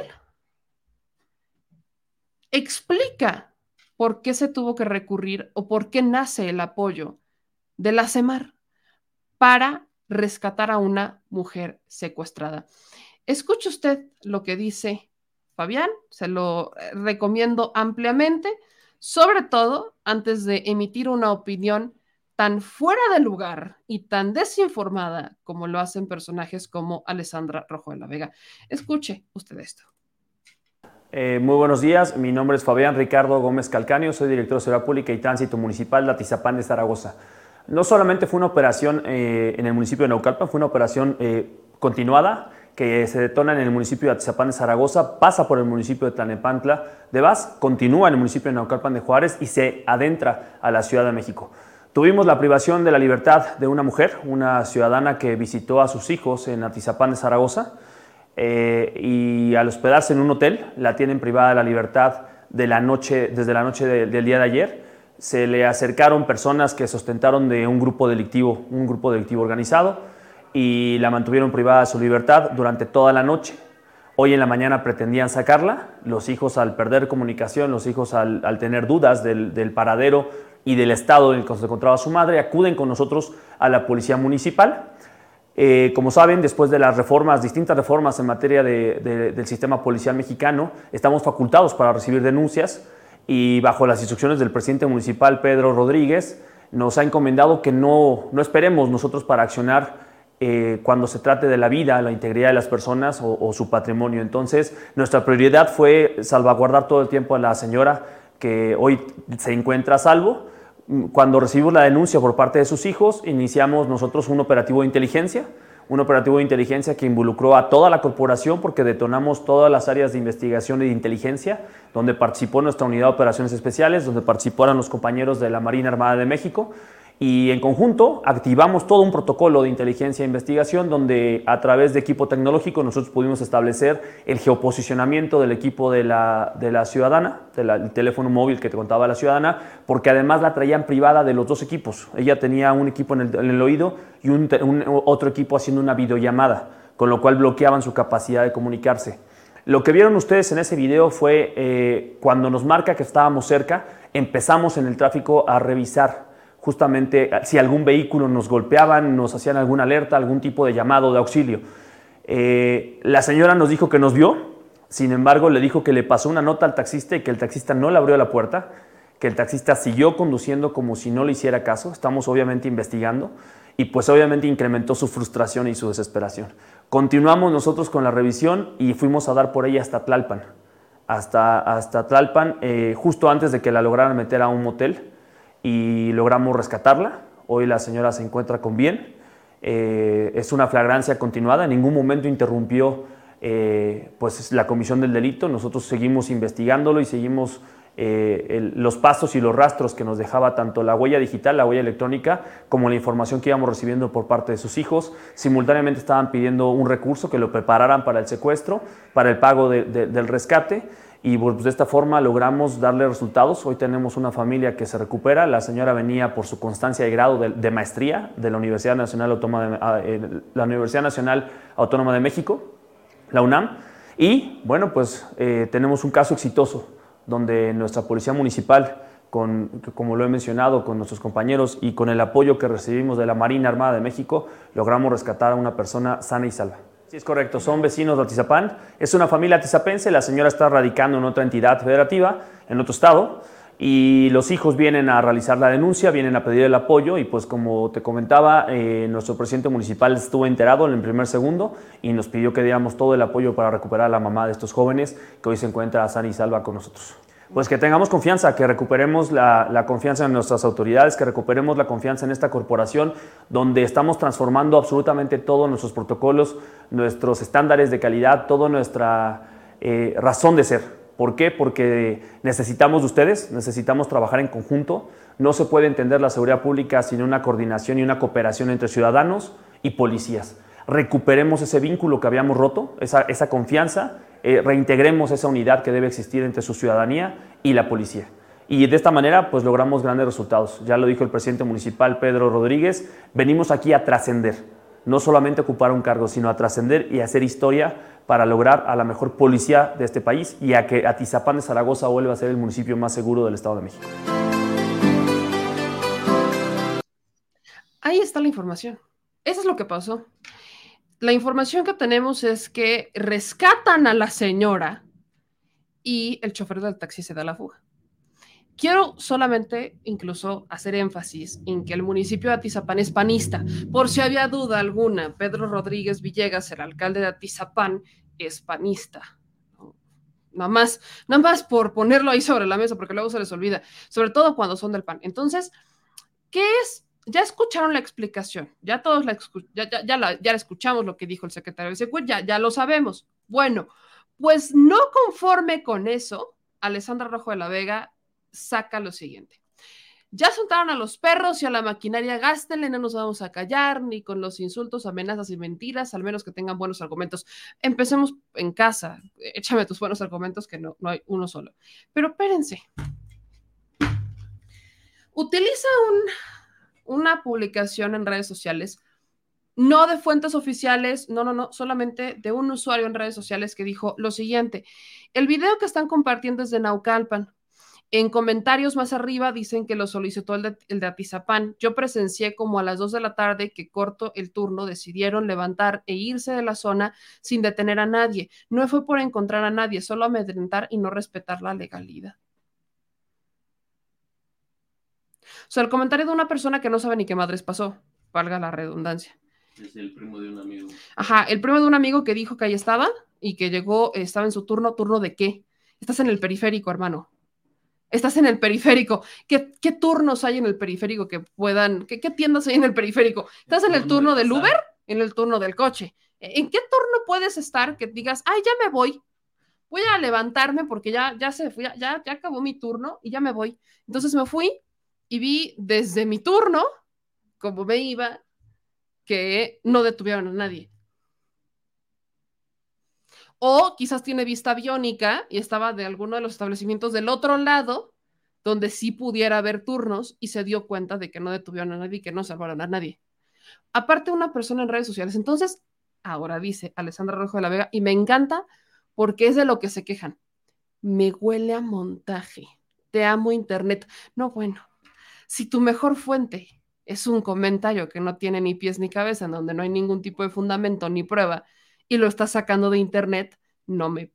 explica por qué se tuvo que recurrir o por qué nace el apoyo de la CEMAR para rescatar a una mujer secuestrada. Escuche usted lo que dice Fabián, se lo eh, recomiendo ampliamente, sobre todo antes de emitir una opinión tan fuera de lugar y tan desinformada como lo hacen personajes como Alessandra Rojo de la Vega. Escuche usted esto. Eh, muy buenos días, mi nombre es Fabián Ricardo Gómez Calcanio, soy director de Seguridad Pública y Tránsito Municipal de Atizapán de Zaragoza. No solamente fue una operación eh, en el municipio de Naucalpan, fue una operación eh, continuada que se detona en el municipio de Atizapán de Zaragoza, pasa por el municipio de Tlanepantla de Vaz, continúa en el municipio de Naucalpan de Juárez y se adentra a la Ciudad de México. Tuvimos la privación de la libertad de una mujer, una ciudadana que visitó a sus hijos en Atizapán de Zaragoza eh, y al hospedarse en un hotel la tienen privada de la libertad de la noche, desde la noche del día de ayer. Se le acercaron personas que sustentaron de un grupo delictivo, un grupo delictivo organizado y la mantuvieron privada de su libertad durante toda la noche. Hoy en la mañana pretendían sacarla, los hijos al perder comunicación, los hijos al, tener dudas del paradero y del estado en el que se encontraba su madre, acuden con nosotros a la policía municipal. Eh, como saben, después de las reformas, distintas reformas en materia del sistema policial mexicano, estamos facultados para recibir denuncias y bajo las instrucciones del presidente municipal Pedro Rodríguez, nos ha encomendado que no, no esperemos nosotros para accionar eh, cuando se trate de la vida, la integridad de las personas o, o, su patrimonio. Entonces, nuestra prioridad fue salvaguardar todo el tiempo a la señora que hoy se encuentra a salvo cuando recibimos la denuncia por parte de sus hijos, iniciamos nosotros un operativo de inteligencia, un operativo de inteligencia que involucró a toda la corporación porque detonamos todas las áreas de investigación y de inteligencia, donde participó nuestra unidad de operaciones especiales, donde participaron los compañeros de la Marina Armada de México y en conjunto activamos todo un protocolo de inteligencia e investigación donde a través de equipo tecnológico nosotros pudimos establecer el geoposicionamiento del equipo de la, de la ciudadana, del teléfono móvil que te contaba la ciudadana, porque además la traían privada de los dos equipos. Ella tenía un equipo en el, en el oído y un, otro equipo haciendo una videollamada, con lo cual bloqueaban su capacidad de comunicarse. Lo que vieron ustedes en ese video fue eh, cuando nos marca que estábamos cerca, empezamos en el tráfico a revisar justamente si algún vehículo nos golpeaban, nos hacían alguna alerta, algún tipo de llamado de auxilio. Eh, la señora nos dijo que nos vio, sin embargo le dijo que le pasó una nota al taxista y que el taxista no le abrió la puerta, que el taxista siguió conduciendo como si no le hiciera caso, estamos obviamente investigando y pues obviamente incrementó su frustración y su desesperación. Continuamos nosotros con la revisión y fuimos a dar por ella hasta Tlalpan, hasta, hasta Tlalpan, eh, justo antes de que la lograran meter a un motel y logramos rescatarla. Hoy la señora se encuentra con bien. Eh, es una flagrancia continuada, en ningún momento interrumpió eh, pues la comisión del delito. Nosotros seguimos investigándolo y seguimos eh, los pasos y los rastros que nos dejaba tanto la huella digital, la huella electrónica, como la información que íbamos recibiendo por parte de sus hijos. Simultáneamente estaban pidiendo un recurso que lo prepararan para el secuestro, para el pago de, de, del rescate y pues, de esta forma logramos darle resultados. Hoy tenemos una familia que se recupera. La señora venía por su constancia de grado de, maestría de la Universidad Nacional Autónoma de, ah, eh, la Universidad Nacional Autónoma de México, la UNAM. Y bueno, pues eh, tenemos un caso exitoso donde nuestra policía municipal, con, como lo he mencionado, con nuestros compañeros y con el apoyo que recibimos de la Marina Armada de México, logramos rescatar a una persona sana y salva Sí, es correcto, son vecinos de Atizapán. Es una familia atizapense, la señora está radicando en otra entidad federativa, en otro estado, y los hijos vienen a realizar la denuncia, vienen a pedir el apoyo, y pues como te comentaba, eh, nuestro presidente municipal estuvo enterado en el primer segundo y nos pidió que diéramos todo el apoyo para recuperar a la mamá de estos jóvenes que hoy se encuentra sana y salva con nosotros pues que tengamos confianza, que recuperemos la, confianza en nuestras autoridades, que recuperemos la confianza en esta corporación donde estamos transformando absolutamente todos nuestros protocolos, nuestros estándares de calidad, toda nuestra eh, razón de ser. ¿Por qué? Porque necesitamos de ustedes, necesitamos trabajar en conjunto. No se puede entender la seguridad pública sin una coordinación y una cooperación entre ciudadanos y policías. Recuperemos ese vínculo que habíamos roto, esa confianza eh, reintegremos esa unidad que debe existir entre su ciudadanía y la policía. Y de esta manera, pues logramos grandes resultados. Ya lo dijo el presidente municipal Pedro Rodríguez, venimos aquí a trascender, no solamente ocupar un cargo, sino a trascender y hacer historia para lograr a la mejor policía de este país y a que Atizapán de Zaragoza vuelva a ser el municipio más seguro del Estado de México. Ahí está la información. Eso es lo que pasó la información que tenemos es que rescatan a la señora y el chofer del taxi se da la fuga. Quiero solamente incluso hacer énfasis en que el municipio de Atizapán es panista. Por si había duda alguna, Pedro Rodríguez Villegas, el alcalde de Atizapán, es panista. Nada más, nada más por ponerlo ahí sobre la mesa, porque luego se les olvida, sobre todo cuando son del PAN. Entonces, ¿qué es ya escucharon la explicación, ya todos la, ya, ya, la, ya escuchamos lo que dijo el secretario de Seguridad, ya, ya lo sabemos. Bueno, pues no conforme con eso, Alessandra Rojo de la Vega saca lo siguiente. Ya soltaron a los perros y a la maquinaria, gástenle, no nos vamos a callar, ni con los insultos, amenazas y mentiras, al menos que tengan buenos argumentos. Empecemos en casa, échame tus buenos argumentos, que no, no hay uno solo. Pero espérense. Utiliza un una publicación en redes sociales, no de fuentes oficiales, no, no, no, solamente de un usuario en redes sociales que dijo lo siguiente, el video que están compartiendo es de Naucalpan. En comentarios más arriba dicen que lo solicitó el de, Atizapán. Yo presencié como a las 2 de la tarde que corto el turno, decidieron levantar e irse de la zona sin detener a nadie. No fue por encontrar a nadie, solo amedrentar y no respetar la legalidad. O sea, el comentario de una persona que no sabe ni qué madres pasó, valga la redundancia. Es el primo de un amigo. Ajá, el primo de un amigo que dijo que ahí estaba y que llegó, estaba en su turno, turno de qué? Estás en el periférico, hermano. Estás en el periférico. ¿Qué, qué turnos hay en el periférico que puedan, qué, qué tiendas hay en el periférico? ¿Estás en el turno del Uber? En el turno del coche. ¿En qué turno puedes estar que digas, ay, ya me voy? Voy a levantarme porque ya, ya se fue, ya, ya acabó mi turno y ya me voy. Entonces me fui y vi desde mi turno, como me iba, que no detuvieron a nadie. O quizás tiene vista aviónica y estaba de alguno de los establecimientos del otro lado, donde sí pudiera haber turnos y se dio cuenta de que no detuvieron a nadie y que no salvaron a nadie. Aparte, una persona en redes sociales. Entonces, ahora dice Alessandra Rojo de la Vega, y me encanta porque es de lo que se quejan. Me huele a montaje. Te amo, Internet. No, bueno, si tu mejor fuente es un comentario que no tiene ni pies ni cabeza, en donde no hay ningún tipo de fundamento ni prueba, y lo estás sacando de internet, no me...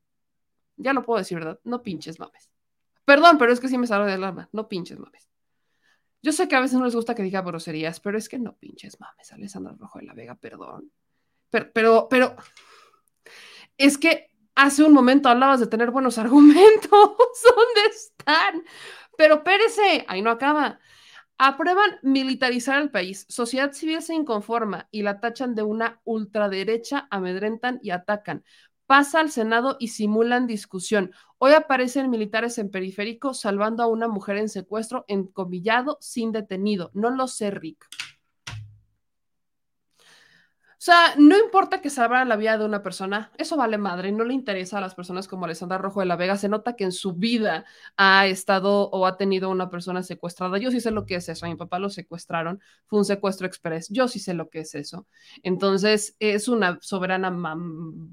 Ya lo puedo decir, ¿verdad? No pinches mames. Perdón, pero es que sí me sale del alma. No pinches mames. Yo sé que a veces no les gusta que diga groserías, pero es que no pinches mames, Alessandra Rojo de la Vega, perdón. Pero, pero, pero, es que hace un momento hablabas de tener buenos *laughs* argumentos. ¿Dónde están? Pero espérese, ahí no acaba. Aprueban militarizar el país. Sociedad civil se inconforma y la tachan de una ultraderecha, amedrentan y atacan. Pasa al Senado y simulan discusión. Hoy aparecen militares en periférico salvando a una mujer en secuestro, encomillado, sin detenido. No lo sé, Rick. O sea, no importa que salva la vida de una persona, eso vale madre, no le interesa a las personas como Alessandra Rojo de la Vega. Se nota que en su vida ha estado o ha tenido una persona secuestrada. Yo sí sé lo que es eso. A mi papá lo secuestraron, fue un secuestro express. Yo sí sé lo que es eso. Entonces, es una soberana mam...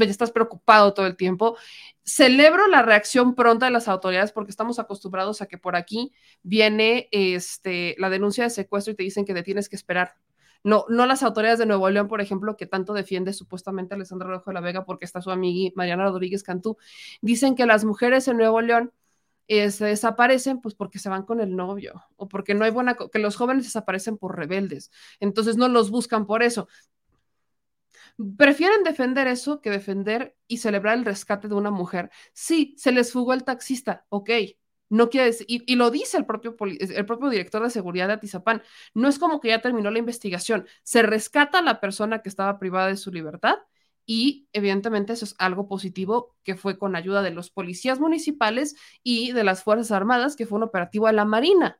estás preocupado todo el tiempo. Celebro la reacción pronta de las autoridades porque estamos acostumbrados a que por aquí viene este, la denuncia de secuestro y te dicen que te tienes que esperar No, no las autoridades de Nuevo León, por ejemplo, que tanto defiende supuestamente Alessandra Rojo de la Vega porque está su amiga Mariana Rodríguez Cantú, dicen que las mujeres en Nuevo León eh, se desaparecen pues porque se van con el novio o porque no hay buena, que los jóvenes desaparecen por rebeldes, entonces no los buscan por eso. Prefieren defender eso que defender y celebrar el rescate de una mujer. Sí, se les fugó el taxista, ok, no quiere decir, y, lo dice el propio, el propio director de seguridad de Atizapán, no es como que ya terminó la investigación, se rescata a la persona que estaba privada de su libertad y evidentemente eso es algo positivo que fue con ayuda de los policías municipales y de las Fuerzas Armadas, que fue un operativo de la Marina.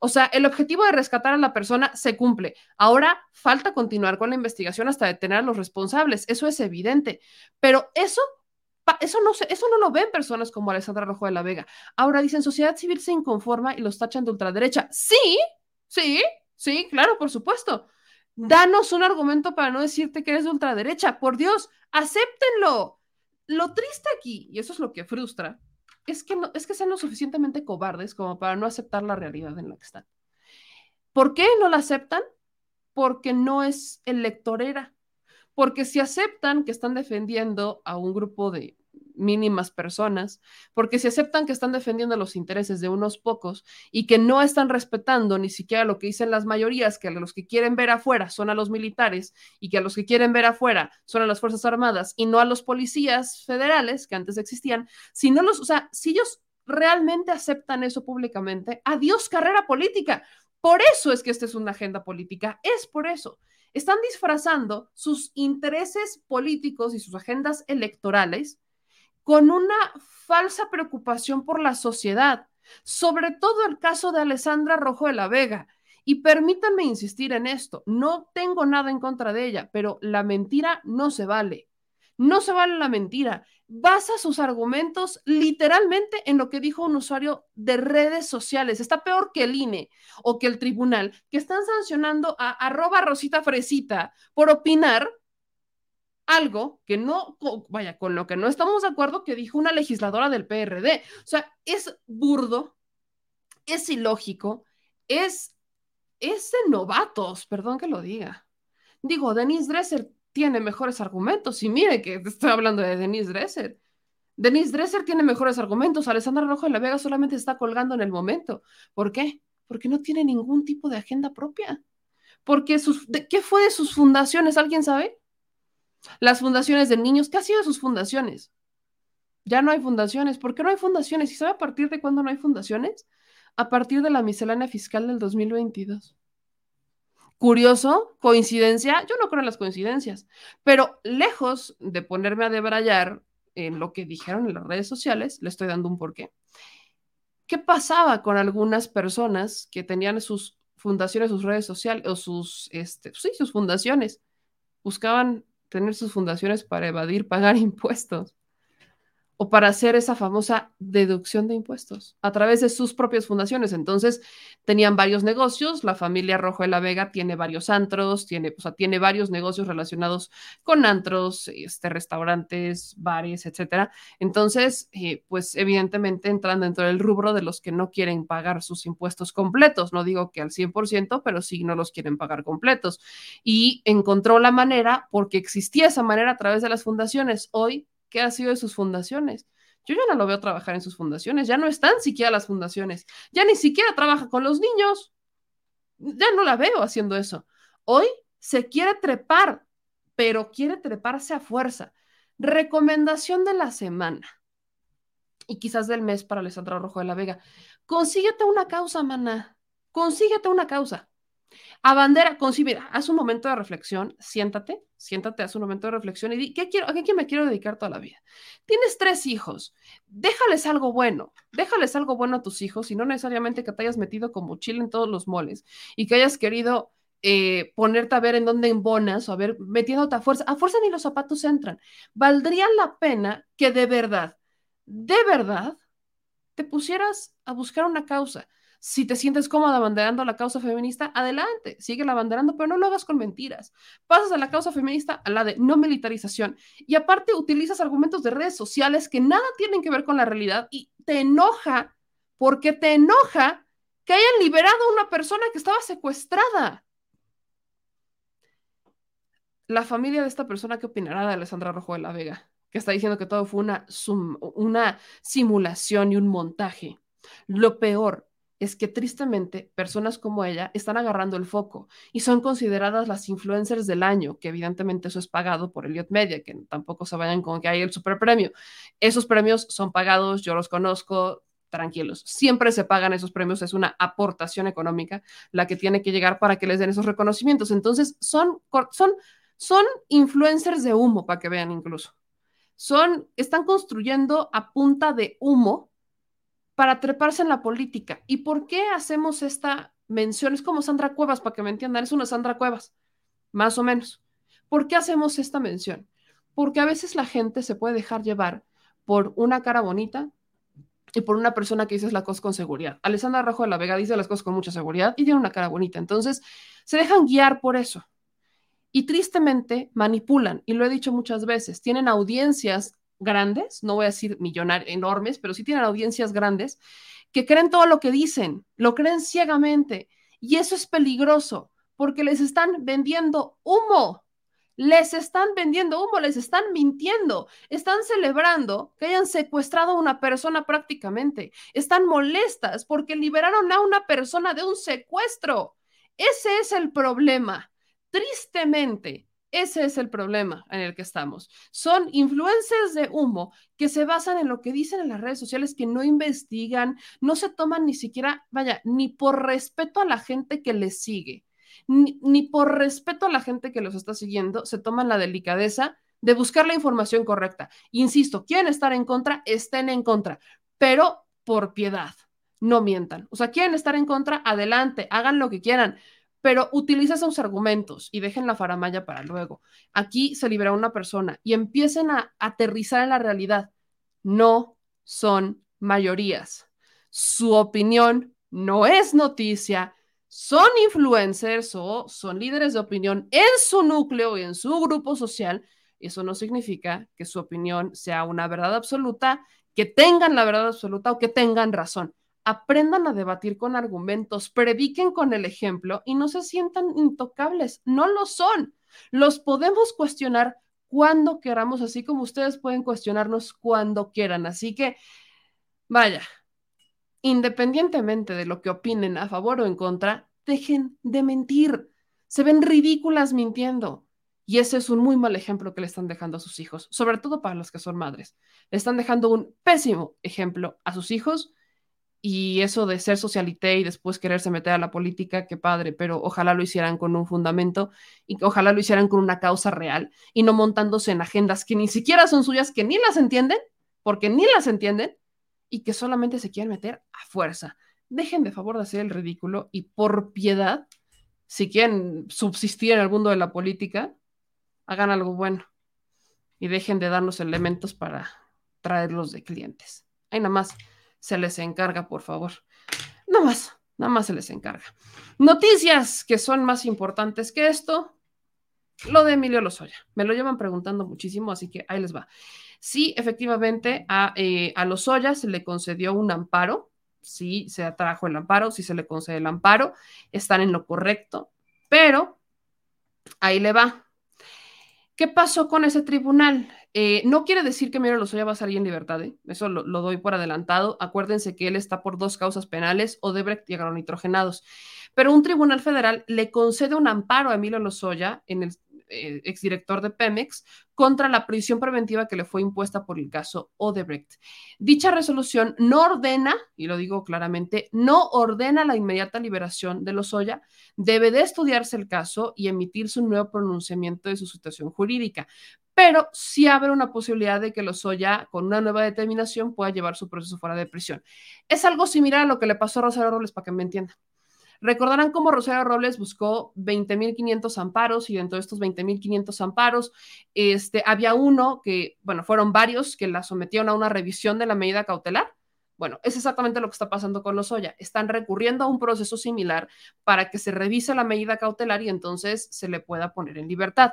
O sea, el objetivo de rescatar a la persona se cumple. Ahora falta continuar con la investigación hasta detener a los responsables. Eso es evidente. Pero eso eso no, eso no lo ven personas como Alessandra Rojo de la Vega. Ahora dicen, sociedad civil se inconforma y los tachan de ultraderecha. Sí, sí, sí, claro, por supuesto. Danos un argumento para no decirte que eres de ultraderecha. Por Dios, acéptenlo. Lo triste aquí, y eso es lo que frustra, es que, no, es que sean lo suficientemente cobardes como para no aceptar la realidad en la que están. ¿Por qué no la aceptan? Porque no es electorera porque si aceptan que están defendiendo a un grupo de mínimas personas, porque si aceptan que están defendiendo los intereses de unos pocos y que no están respetando ni siquiera lo que dicen las mayorías, que a los que quieren ver afuera son a los militares y que a los que quieren ver afuera son a las Fuerzas Armadas y no a los policías federales que antes existían, si no los, o sea, si ellos realmente aceptan eso públicamente, adiós carrera política. Por eso es que esta es una agenda política, es por eso están disfrazando sus intereses políticos y sus agendas electorales con una falsa preocupación por la sociedad, sobre todo el caso de Alessandra Rojo de la Vega. Y permítanme insistir en esto, no tengo nada en contra de ella, pero la mentira no se vale. No se vale la mentira basa sus argumentos literalmente en lo que dijo un usuario de redes sociales. Está peor que el INE o que el tribunal, que están sancionando a arroba Rosita Fresita por opinar algo que no, vaya, con lo que no estamos de acuerdo que dijo una legisladora del PRD. O sea, es burdo, es ilógico, es, es de novatos, perdón que lo diga. Digo, Denise Dresser tiene mejores argumentos. Y mire que estoy hablando de Denise Dresser. Denise Dresser tiene mejores argumentos. Alessandra Rojo de la Vega solamente está colgando en el momento. ¿Por qué? Porque no tiene ningún tipo de agenda propia. Porque sus, ¿qué fue de sus fundaciones? ¿Alguien sabe? Las fundaciones de niños, ¿qué ha sido de sus fundaciones? Ya no hay fundaciones. ¿Por qué no hay fundaciones? ¿Y sabe a partir de cuándo no hay fundaciones? A partir de la miscelánea fiscal del 2022. Curioso, coincidencia, yo no creo en las coincidencias, pero lejos de ponerme a debrayar en lo que dijeron en las redes sociales, le estoy dando un porqué. ¿Qué pasaba con algunas personas que tenían sus fundaciones, sus redes sociales o sus, este, sí, sus fundaciones? Buscaban tener sus fundaciones para evadir pagar *laughs* impuestos o para hacer esa famosa deducción de impuestos a través de sus propias fundaciones. Entonces, tenían varios negocios, la familia Rojo de la Vega tiene varios antros, tiene, o sea, tiene varios negocios relacionados con antros, este, restaurantes, bares, etcétera. Entonces, eh, pues evidentemente entran dentro del rubro de los que no quieren pagar sus impuestos completos. No digo que al 100%, pero sí no los quieren pagar completos. Y encontró la manera, porque existía esa manera a través de las fundaciones. Hoy qué ha sido de sus fundaciones. Yo ya no lo veo trabajar en sus fundaciones, ya no están siquiera las fundaciones, ya ni siquiera trabaja con los niños. Ya no la veo haciendo eso. Hoy se quiere trepar, pero quiere treparse a fuerza. Recomendación de la semana y quizás del mes para Alessandra Rojo de la Vega. Consíguete una causa, mana. Consíguete una causa. A bandera, mira, haz un momento de reflexión, siéntate, siéntate, haz un momento de reflexión y di, ¿qué quiero, ¿a qué me quiero dedicar toda la vida? Tienes tres hijos, déjales algo bueno, déjales algo bueno a tus hijos y no necesariamente que te hayas metido como chile en todos los moles y que hayas querido eh, ponerte a ver en dónde embonas o a ver metiéndote a fuerza. A fuerza ni los zapatos entran. Valdría la pena que de verdad, de verdad, te pusieras a buscar una causa. Si te sientes cómoda abanderando la causa feminista, adelante, sigue abanderando, pero no lo hagas con mentiras. Pasas a la causa feminista a la de no militarización. Y aparte utilizas argumentos de redes sociales que nada tienen que ver con la realidad y te enoja porque te enoja que hayan liberado a una persona que estaba secuestrada. La familia de esta persona, ¿qué opinará de Alessandra Rojo de la Vega? Que está diciendo que todo fue una simulación y un montaje. Lo peor es que tristemente personas como ella están agarrando el foco y son consideradas las influencers del año, que evidentemente eso es pagado por Elliot Media, que tampoco se vayan con que hay el super premio. Esos premios son pagados, yo los conozco, tranquilos. Siempre se pagan esos premios, es una aportación económica la que tiene que llegar para que les den esos reconocimientos. Entonces, son, son, son influencers de humo, para que vean incluso. Son, están construyendo a punta de humo para treparse en la política. ¿Y por qué hacemos esta mención? Es como Sandra Cuevas, para que me entiendan, es una Sandra Cuevas, más o menos. ¿Por qué hacemos esta mención? Porque a veces la gente se puede dejar llevar por una cara bonita y por una persona que dice las cosas con seguridad. Alessandra Rojo de la Vega dice las cosas con mucha seguridad y tiene una cara bonita. Entonces, se dejan guiar por eso. Y tristemente manipulan, y lo he dicho muchas veces, tienen audiencias grandes, no voy a decir millonarios, enormes, pero sí tienen audiencias grandes, que creen todo lo que dicen, lo creen ciegamente. Y eso es peligroso, porque les están vendiendo humo. Les están vendiendo humo, les están mintiendo, están celebrando que hayan secuestrado a una persona prácticamente. Están molestas porque liberaron a una persona de un secuestro. Ese es el problema. Tristemente, ese es el problema en el que estamos. Son influencers de humo que se basan en lo que dicen en las redes sociales, que no investigan, no se toman ni siquiera, vaya, ni por respeto a la gente que les sigue, ni, por respeto a la gente que los está siguiendo, se toman la delicadeza de buscar la información correcta. Insisto, quieren estar en contra, estén en contra, pero por piedad, no mientan. O sea, quieren estar en contra, adelante, hagan lo que quieran, pero utiliza esos argumentos y dejen la faramaya para luego. Aquí se libera una persona y empiecen a aterrizar en la realidad. No son mayorías. Su opinión no es noticia. Son influencers o son líderes de opinión en su núcleo y en su grupo social. Eso no significa que su opinión sea una verdad absoluta, que tengan la verdad absoluta o que tengan razón aprendan a debatir con argumentos, prediquen con el ejemplo y no se sientan intocables. No lo son. Los podemos cuestionar cuando queramos, así como ustedes pueden cuestionarnos cuando quieran. Así que, vaya, independientemente de lo que opinen a favor o en contra, dejen de mentir. Se ven ridículas mintiendo. Y ese es un muy mal ejemplo que le están dejando a sus hijos, sobre todo para los que son madres. Le están dejando un pésimo ejemplo a sus hijos y eso de ser socialité y después quererse meter a la política, qué padre, pero ojalá lo hicieran con un fundamento y ojalá lo hicieran con una causa real y no montándose en agendas que ni siquiera son suyas, que ni las entienden, porque ni las entienden y que solamente se quieren meter a fuerza. Dejen de favor de hacer el ridículo y por piedad, si quieren subsistir en el mundo de la política, hagan algo bueno y dejen de darnos elementos para traerlos de clientes. Ahí nada más se les encarga, por favor. Nada más, nada más se les encarga. Noticias que son más importantes que esto. Lo de Emilio Lozoya. Me lo llevan preguntando muchísimo, así que ahí les va. Sí, efectivamente, a, eh, a Lozoya se le concedió un amparo. Sí, se atrajo el amparo, sí se le concede el amparo. Están en lo correcto, pero ahí le va. ¿Qué pasó con ese tribunal? Eh, no quiere decir que Emilio Lozoya va a salir en libertad, ¿eh? eso lo, doy por adelantado. Acuérdense que él está por dos causas penales, Odebrecht y agronitrogenados. Pero un tribunal federal le concede un amparo a Emilio Lozoya en el eh, exdirector de Pemex contra la prisión preventiva que le fue impuesta por el caso Odebrecht. Dicha resolución no ordena, y lo digo claramente, no ordena la inmediata liberación de Lozoya, debe de estudiarse el caso y emitirse un nuevo pronunciamiento de su situación jurídica, pero sí abre una posibilidad de que Lozoya, con una nueva determinación, pueda llevar su proceso fuera de prisión. Es algo similar a lo que le pasó a Rosario Robles, para que me entiendan. Recordarán cómo Rosario Robles buscó 20.500 amparos y dentro de estos 20.500 amparos este, había uno que, bueno, fueron varios que la sometieron a una revisión de la medida cautelar. Bueno, es exactamente lo que está pasando con los Lozoya. Están recurriendo a un proceso similar para que se revise la medida cautelar y entonces se le pueda poner en libertad.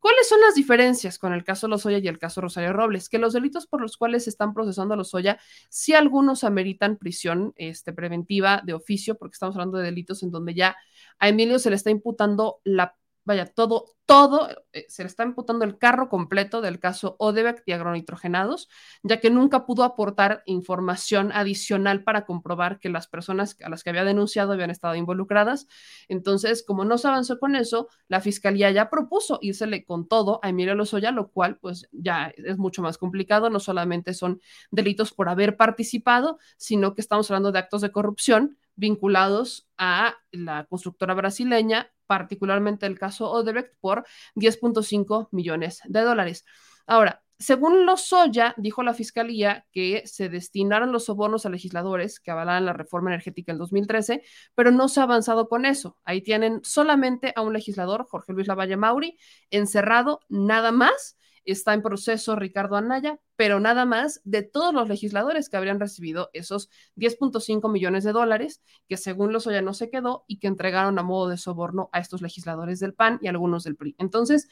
¿Cuáles son las diferencias con el caso Lozoya y el caso Rosario Robles? Que los delitos por los cuales se están procesando a Lozoya, sí algunos ameritan prisión este, preventiva de oficio, porque estamos hablando de delitos en donde ya a Emilio se le está imputando la vaya, todo, todo, eh, se le está imputando el carro completo del caso Odebrecht y agronitrogenados, ya que nunca pudo aportar información adicional para comprobar que las personas a las que había denunciado habían estado involucradas. Entonces, como no se avanzó con eso, la fiscalía ya propuso írsele con todo a Emilio Lozoya, lo cual pues ya es mucho más complicado, no solamente son delitos por haber participado, sino que estamos hablando de actos de corrupción vinculados a la constructora brasileña particularmente el caso Odebrecht, por 10.5 millones de dólares. Ahora, según Lozoya, dijo la fiscalía que se destinaron los sobornos a legisladores que avalaban la reforma energética en 2013, pero no se ha avanzado con eso. Ahí tienen solamente a un legislador, Jorge Luis Lavalle Mauri, encerrado, nada más está en proceso Ricardo Anaya, pero nada más de todos los legisladores que habrían recibido esos 10.5 millones de dólares que según los no se quedó y que entregaron a modo de soborno a estos legisladores del PAN y algunos del PRI. Entonces,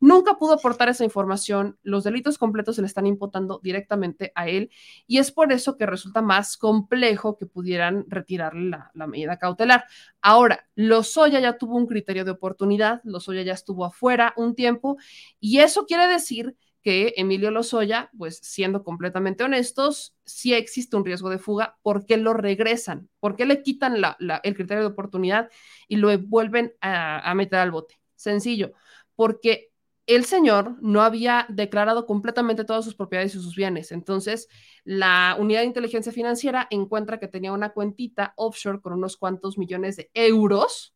Nunca pudo aportar esa información, los delitos completos se le están imputando directamente a él y es por eso que resulta más complejo que pudieran retirarle la, medida cautelar. Ahora, Lozoya ya tuvo un criterio de oportunidad, Lozoya ya estuvo afuera un tiempo y eso quiere decir que Emilio Lozoya, pues siendo completamente honestos, sí existe un riesgo de fuga, ¿por qué lo regresan? ¿Por qué le quitan el criterio de oportunidad y lo vuelven a meter al bote? Sencillo, porque el señor no había declarado completamente todas sus propiedades y sus bienes. Entonces, la unidad de inteligencia financiera encuentra que tenía una cuentita offshore con unos cuantos millones de euros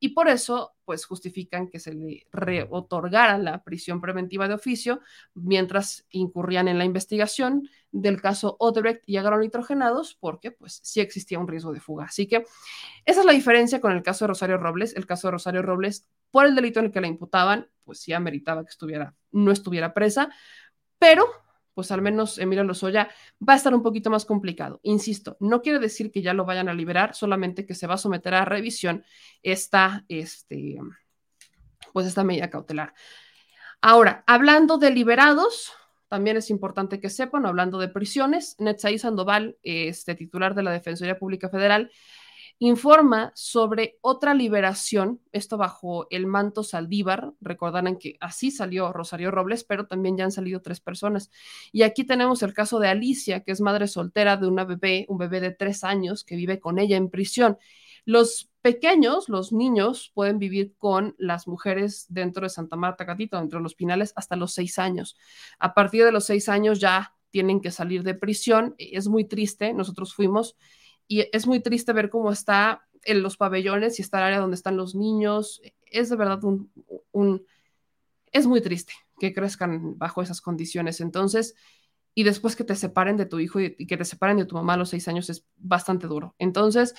y por eso, pues justifican que se le reotorgara la prisión preventiva de oficio mientras incurrían en la investigación del caso Odebrecht y agronitrogenados, porque pues sí existía un riesgo de fuga. Así que esa es la diferencia con el caso de Rosario Robles. El caso de Rosario Robles, por el delito en el que la imputaban, pues sí ameritaba que estuviera, no estuviera presa, pero pues al menos Emilio Lozoya va a estar un poquito más complicado. Insisto, no quiere decir que ya lo vayan a liberar, solamente que se va a someter a revisión esta, este, pues esta medida cautelar. Ahora, hablando de liberados, también es importante que sepan, hablando de prisiones, Netzaí Sandoval, este titular de la Defensoría Pública Federal, informa sobre otra liberación, esto bajo el manto Saldívar, recordarán que así salió Rosario Robles, pero también ya han salido tres personas. Y aquí tenemos el caso de Alicia, que es madre soltera de una bebé, un bebé de tres años que vive con ella en prisión. Los pequeños, los niños, pueden vivir con las mujeres dentro de Santa Marta Catito, dentro de los pinales, hasta los seis años. A partir de los seis años ya tienen que salir de prisión. Es muy triste, nosotros fuimos y es muy triste ver cómo está en los pabellones y está el área donde están los niños. Es de verdad un, un, es muy triste que crezcan bajo esas condiciones. Entonces, y después que te separen de tu hijo y, que te separen de tu mamá a los seis años es bastante duro. Entonces,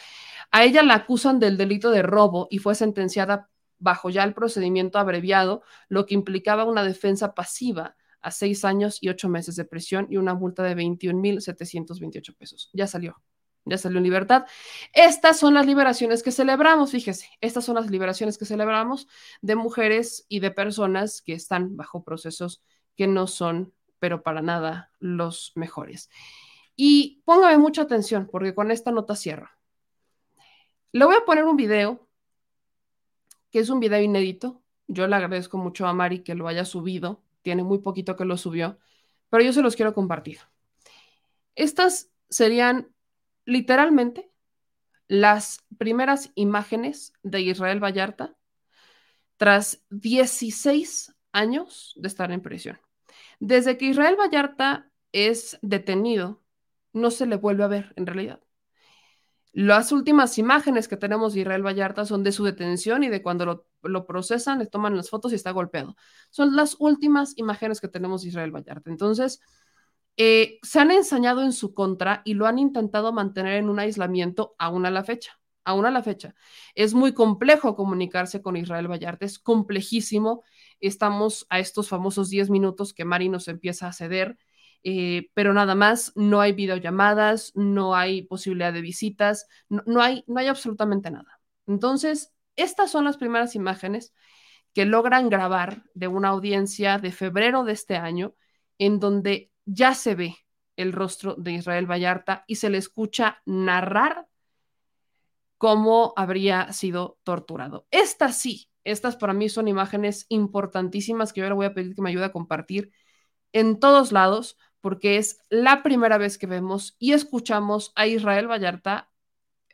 a ella la acusan del delito de robo y fue sentenciada bajo ya el procedimiento abreviado, lo que implicaba una defensa pasiva a seis años y ocho meses de prisión y una multa de 21.728 pesos. Ya salió ya salió en libertad. Estas son las liberaciones que celebramos, fíjese, estas son las liberaciones que celebramos de mujeres y de personas que están bajo procesos que no son, pero para nada, los mejores. Y póngame mucha atención, porque con esta nota cierro. Le voy a poner un video, que es un video inédito. Yo le agradezco mucho a Mari que lo haya subido. Tiene muy poquito que lo subió, pero yo se los quiero compartir. Estas serían literalmente las primeras imágenes de Israel Vallarta tras 16 años de estar en prisión. Desde que Israel Vallarta es detenido, no se le vuelve a ver en realidad. Las últimas imágenes que tenemos de Israel Vallarta son de su detención y de cuando lo, procesan, le toman las fotos y está golpeado. Son las últimas imágenes que tenemos de Israel Vallarta. Entonces, eh, se han ensañado en su contra y lo han intentado mantener en un aislamiento aún a la fecha. Aún a la fecha. Es muy complejo comunicarse con Israel Vallarta, es complejísimo. Estamos a estos famosos 10 minutos que Mari nos empieza a ceder, eh, pero nada más, no hay videollamadas, no hay posibilidad de visitas, no, hay, no hay absolutamente nada. Entonces, estas son las primeras imágenes que logran grabar de una audiencia de febrero de este año, en donde ya se ve el rostro de Israel Vallarta y se le escucha narrar cómo habría sido torturado. Estas sí, estas para mí son imágenes importantísimas que yo le voy a pedir que me ayude a compartir en todos lados, porque es la primera vez que vemos y escuchamos a Israel Vallarta.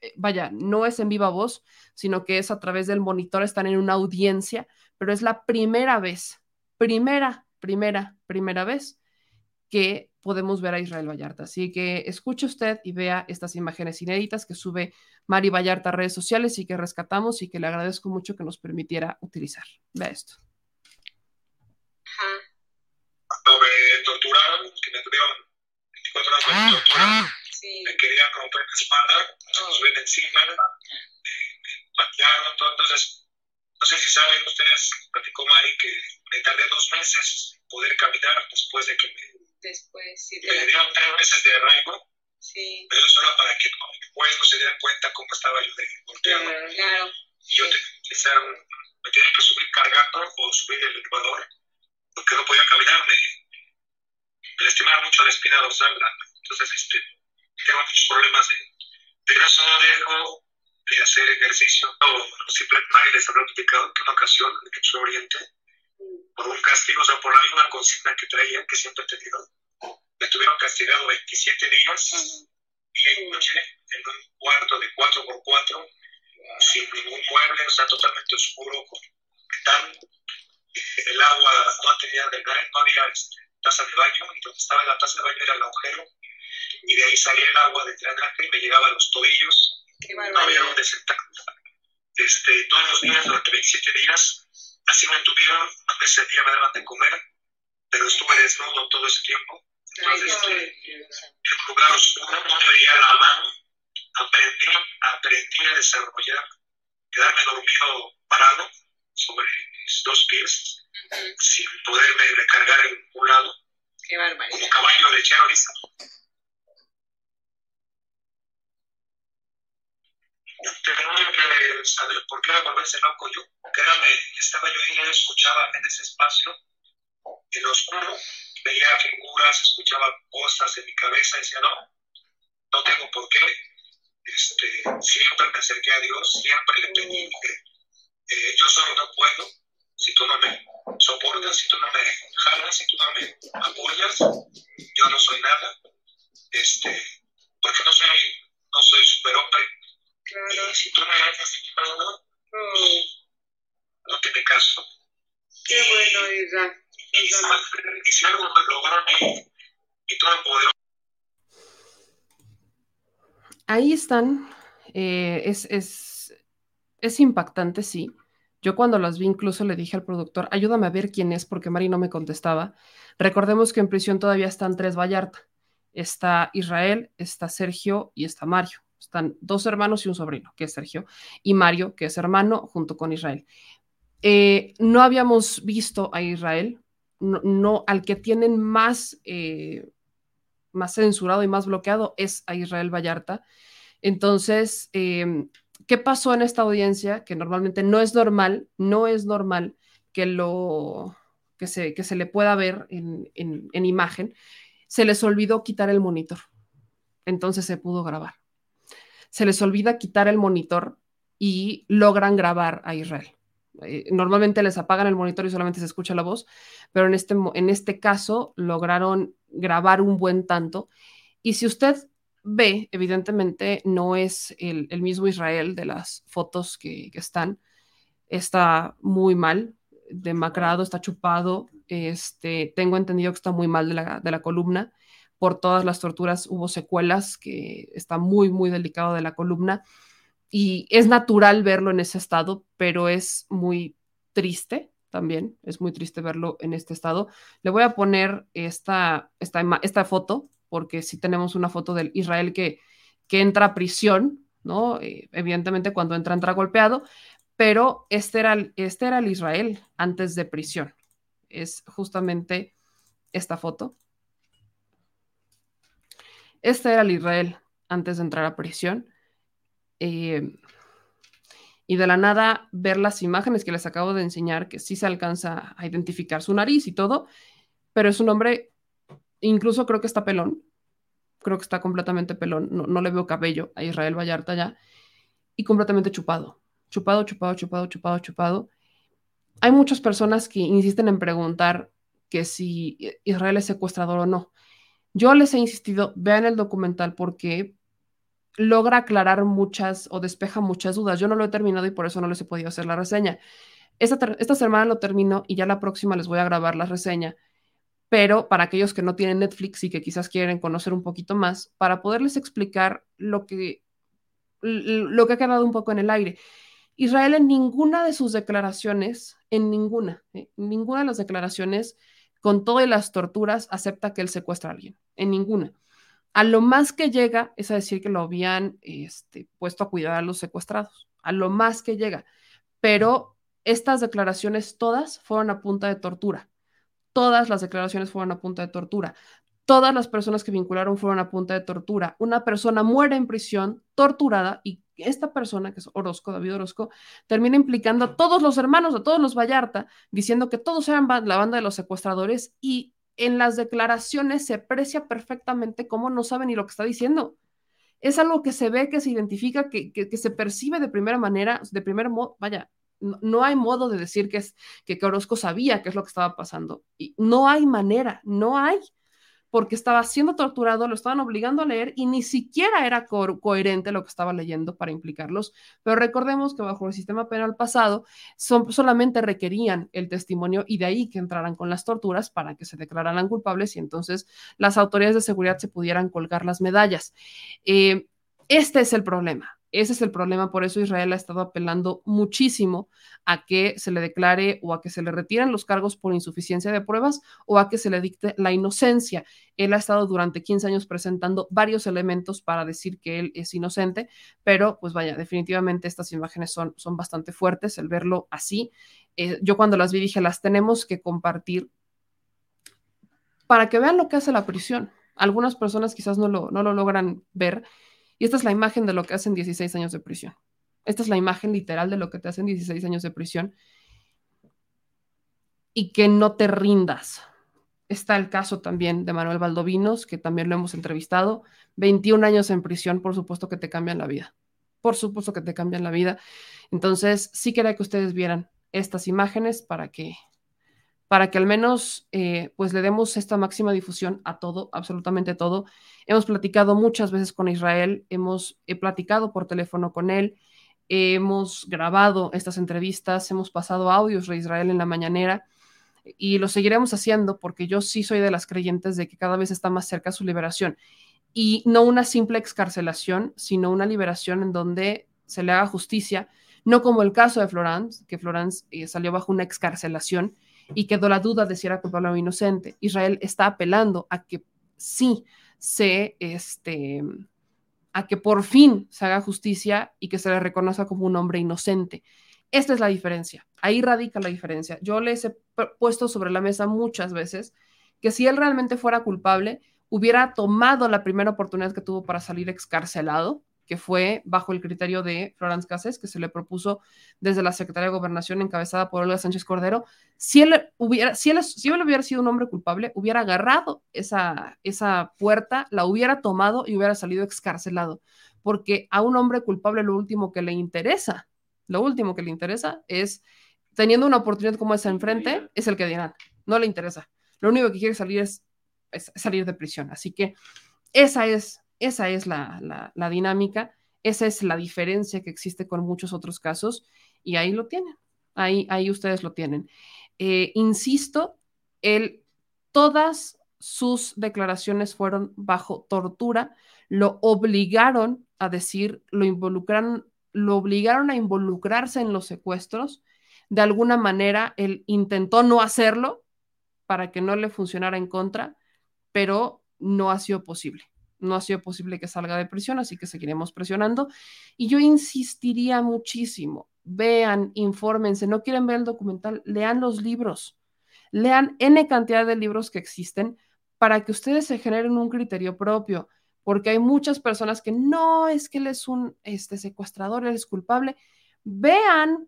eh, Vaya, no es en viva voz, sino que es a través del monitor, están en una audiencia, pero es la primera vez, primera, primera, primera vez que podemos ver a Israel Vallarta. Así que escuche usted y vea estas imágenes inéditas que sube Mari Vallarta a redes sociales y que rescatamos y que le agradezco mucho que nos permitiera utilizar. Vea esto. Cuando me torturaron, que me tuvieron 24 horas de tortura, me querían romper la espalda, me subieron encima, me, me patearon, todo. entonces, no sé si saben ustedes, platicó Mari, que me tardé dos meses en poder caminar después de que me, Después, sí. me dieron tres meses de arraigo, Sí. pero solo para que no, mis huesos se dieran cuenta cómo estaba yo de golpeado. Claro. Y yo tenía que un, me que subir cargando o subir el elevador, porque no podía caminar, me, me lastimaba mucho la espina dorsal, entonces este, tengo muchos problemas de, pero eso no dejo de hacer ejercicio, o simplemente les habrá explicado que una ocasión en a Oriente, por un castigo, o sea, por la misma consigna que traía, que siempre he tenido, me tuvieron castigado 27 días y en noche en un cuarto de 4x4 sin ningún mueble, o sea, totalmente oscuro, con metal. El agua no tenía drenaje, no había este, taza de baño, y donde estaba la taza de baño era el agujero, y de ahí salía el agua del drenaje y me llegaba a los tobillos, no había donde sentar. Este, todos los días, durante 27 días, así me tuvieron, vez al día me daban de comer, pero estuve desnudo todo ese tiempo. Entonces, este, en un lugar oscuro, no me veía la mano, aprendí, aprendí a desarrollar, quedarme dormido parado sobre mis dos pies, sin poderme recargar en un lado, Qué barbaridad. como caballo lechero, ¿viste? Tenía que saber por qué me volverse loco yo. Créame, estaba yo ahí, escuchaba en ese espacio, en lo oscuro, veía figuras, escuchaba cosas en mi cabeza decía, no, no tengo por qué. Este, siempre me acerqué a Dios, siempre le pedí que eh, yo solo no puedo. Si tú no me soportas, si tú no me jalas, si tú no me apoyas, yo no soy nada. Este, porque no soy, no soy superhombre. Y si tú me haces nada, no te me caso. Qué bueno, Isra. Y, y si algo me logró mi, mi todopoderoso Ahí están. eh, es, es, es impactante, sí. Yo cuando las vi incluso le dije al productor, ayúdame a ver quién es, porque Mari no me contestaba. Recordemos que en prisión todavía están tres Vallarta. Está Israel, está Sergio y está Mario. Están dos hermanos y un sobrino, que es Sergio, y Mario, que es hermano, junto con Israel. Eh, no habíamos visto a Israel, no, al que tienen más, eh, más censurado y más bloqueado es a Israel Vallarta. Entonces, eh, ¿qué pasó en esta audiencia? Que normalmente no es normal, no es normal que lo que se, que se le pueda ver en imagen. Se les olvidó quitar el monitor. Entonces se pudo grabar. Se les olvida quitar el monitor y logran grabar a Israel. Eh, normalmente les apagan el monitor y solamente se escucha la voz, pero en este, en este caso lograron grabar un buen tanto. Y si usted ve, evidentemente no es el, el mismo Israel de las fotos que, que, están, está muy mal, demacrado, está chupado, este, tengo entendido que está muy mal de la, de la columna, por todas las torturas hubo secuelas, que está muy, muy delicado de la columna y es natural verlo en ese estado, pero es muy triste también, es muy triste verlo en este estado. Le voy a poner esta, esta, foto, porque sí tenemos una foto del Israel que, que entra a prisión, ¿no? Eh, evidentemente cuando entra, entra golpeado, pero este era, este era el Israel antes de prisión. Es justamente esta foto. Este era el Israel antes de entrar a prisión. Eh, y de la nada ver las imágenes que les acabo de enseñar, que sí se alcanza a identificar su nariz y todo, pero es un hombre, incluso creo que está pelón, creo que está completamente pelón, no, no le veo cabello a Israel Vallarta ya, y completamente chupado, chupado, chupado, chupado, chupado, chupado. Hay muchas personas que insisten en preguntar que si Israel es secuestrador o no. Yo les he insistido, vean el documental porque logra aclarar muchas o despeja muchas dudas. Yo no lo he terminado y por eso no les he podido hacer la reseña. Esta, semana lo termino y ya la próxima les voy a grabar la reseña. Pero para aquellos que no tienen Netflix y que quizás quieren conocer un poquito más, para poderles explicar lo que, lo que ha quedado un poco en el aire. Israel en ninguna de sus declaraciones, en ninguna, ¿eh? ninguna de las declaraciones, con todas las torturas, acepta que él secuestra a alguien, en ninguna. A lo más que llega es a decir que lo habían este, puesto a cuidar a los secuestrados, a lo más que llega. Pero estas declaraciones todas fueron a punta de tortura. Todas las declaraciones fueron a punta de tortura. Todas las personas que vincularon fueron a punta de tortura. Una persona muere en prisión, torturada, y esta persona, que es Orozco, David Orozco, termina implicando a todos los hermanos, a todos los Vallarta, diciendo que todos eran la banda de los secuestradores y en las declaraciones se aprecia perfectamente cómo no sabe ni lo que está diciendo. Es algo que se ve, que se identifica, que, que, se percibe de primera manera, de primer modo, vaya, no, hay modo de decir que, es, que Orozco sabía qué es lo que estaba pasando. Y no hay manera, no hay porque estaba siendo torturado, lo estaban obligando a leer y ni siquiera era co coherente lo que estaba leyendo para implicarlos. Pero recordemos que bajo el sistema penal pasado son, solamente requerían el testimonio y de ahí que entraran con las torturas para que se declararan culpables y entonces las autoridades de seguridad se pudieran colgar las medallas. Eh, este es el problema. Ese es el problema, por eso Israel ha estado apelando muchísimo a que se le declare o a que se le retiren los cargos por insuficiencia de pruebas o a que se le dicte la inocencia. Él ha estado durante 15 años presentando varios elementos para decir que él es inocente, pero pues vaya, definitivamente estas imágenes son, son bastante fuertes, el verlo así. Eh, yo cuando las vi dije, las tenemos que compartir para que vean lo que hace la prisión. Algunas personas quizás no lo, no lo logran ver y esta es la imagen de lo que hacen 16 años de prisión. Esta es la imagen literal de lo que te hacen 16 años de prisión. Y que no te rindas. Está el caso también de Manuel Valdovinos, que también lo hemos entrevistado. 21 años en prisión, por supuesto que te cambian la vida. Por supuesto que te cambian la vida. Entonces, sí quería que ustedes vieran estas imágenes para que para que al menos eh, pues le demos esta máxima difusión a todo, absolutamente todo. Hemos platicado muchas veces con Israel, hemos platicado por teléfono con él, hemos grabado estas entrevistas, hemos pasado audios de Israel en la mañanera y lo seguiremos haciendo porque yo sí soy de las creyentes de que cada vez está más cerca su liberación y no una simple excarcelación, sino una liberación en donde se le haga justicia, no como el caso de Florence, que Florence eh, salió bajo una excarcelación, y quedó la duda de si era culpable o inocente. Israel está apelando a que sí se, este, a que por fin se haga justicia y que se le reconozca como un hombre inocente. Esta es la diferencia. Ahí radica la diferencia. Yo les he puesto sobre la mesa muchas veces que si él realmente fuera culpable, hubiera tomado la primera oportunidad que tuvo para salir excarcelado, que fue bajo el criterio de Florence Cassés, que se le propuso desde la Secretaría de Gobernación encabezada por Olga Sánchez Cordero. Si él hubiera, si él, si él hubiera sido un hombre culpable, hubiera agarrado esa, esa puerta, la hubiera tomado y hubiera salido excarcelado. Porque a un hombre culpable lo último que le interesa, lo último que le interesa es, teniendo una oportunidad como esa enfrente, es el que dirán, no le interesa. Lo único que quiere salir es, es salir de prisión. Así que esa es esa es la, dinámica, esa es la diferencia que existe con muchos otros casos y ahí lo tienen, ahí, ahí ustedes lo tienen. Eh, insisto, él, todas sus declaraciones fueron bajo tortura, lo obligaron a decir, lo involucraron, lo obligaron a involucrarse en los secuestros. De alguna manera, él intentó no hacerlo para que no le funcionara en contra, pero no ha sido posible no ha sido posible que salga de prisión, así que seguiremos presionando. Y yo insistiría muchísimo, vean, infórmense, no quieren ver el documental, lean los libros, lean N cantidad de libros que existen para que ustedes se generen un criterio propio, porque hay muchas personas que no es que él es un este, secuestrador, él es culpable. Vean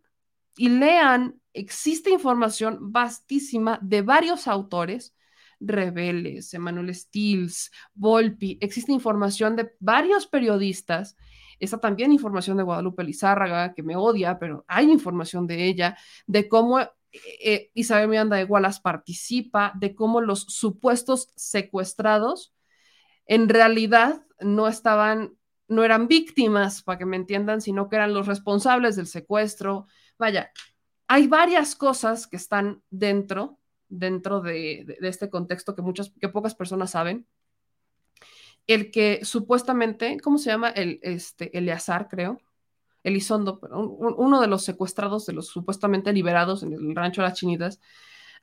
y lean, existe información vastísima de varios autores, Rebeles, Emanuel Stills, Volpi, existe información de varios periodistas, está también información de Guadalupe Lizárraga, que me odia, pero hay información de ella, de cómo eh, Isabel Miranda de Wallace participa, de cómo los supuestos secuestrados en realidad no estaban, no eran víctimas, para que me entiendan, sino que eran los responsables del secuestro. Vaya, hay varias cosas que están dentro, dentro de, este contexto que muchas, que pocas personas saben. El que supuestamente, ¿cómo se llama? El, este, Eleazar, creo, Elizondo, un, uno de los secuestrados, de los supuestamente liberados en el rancho de las Chinitas,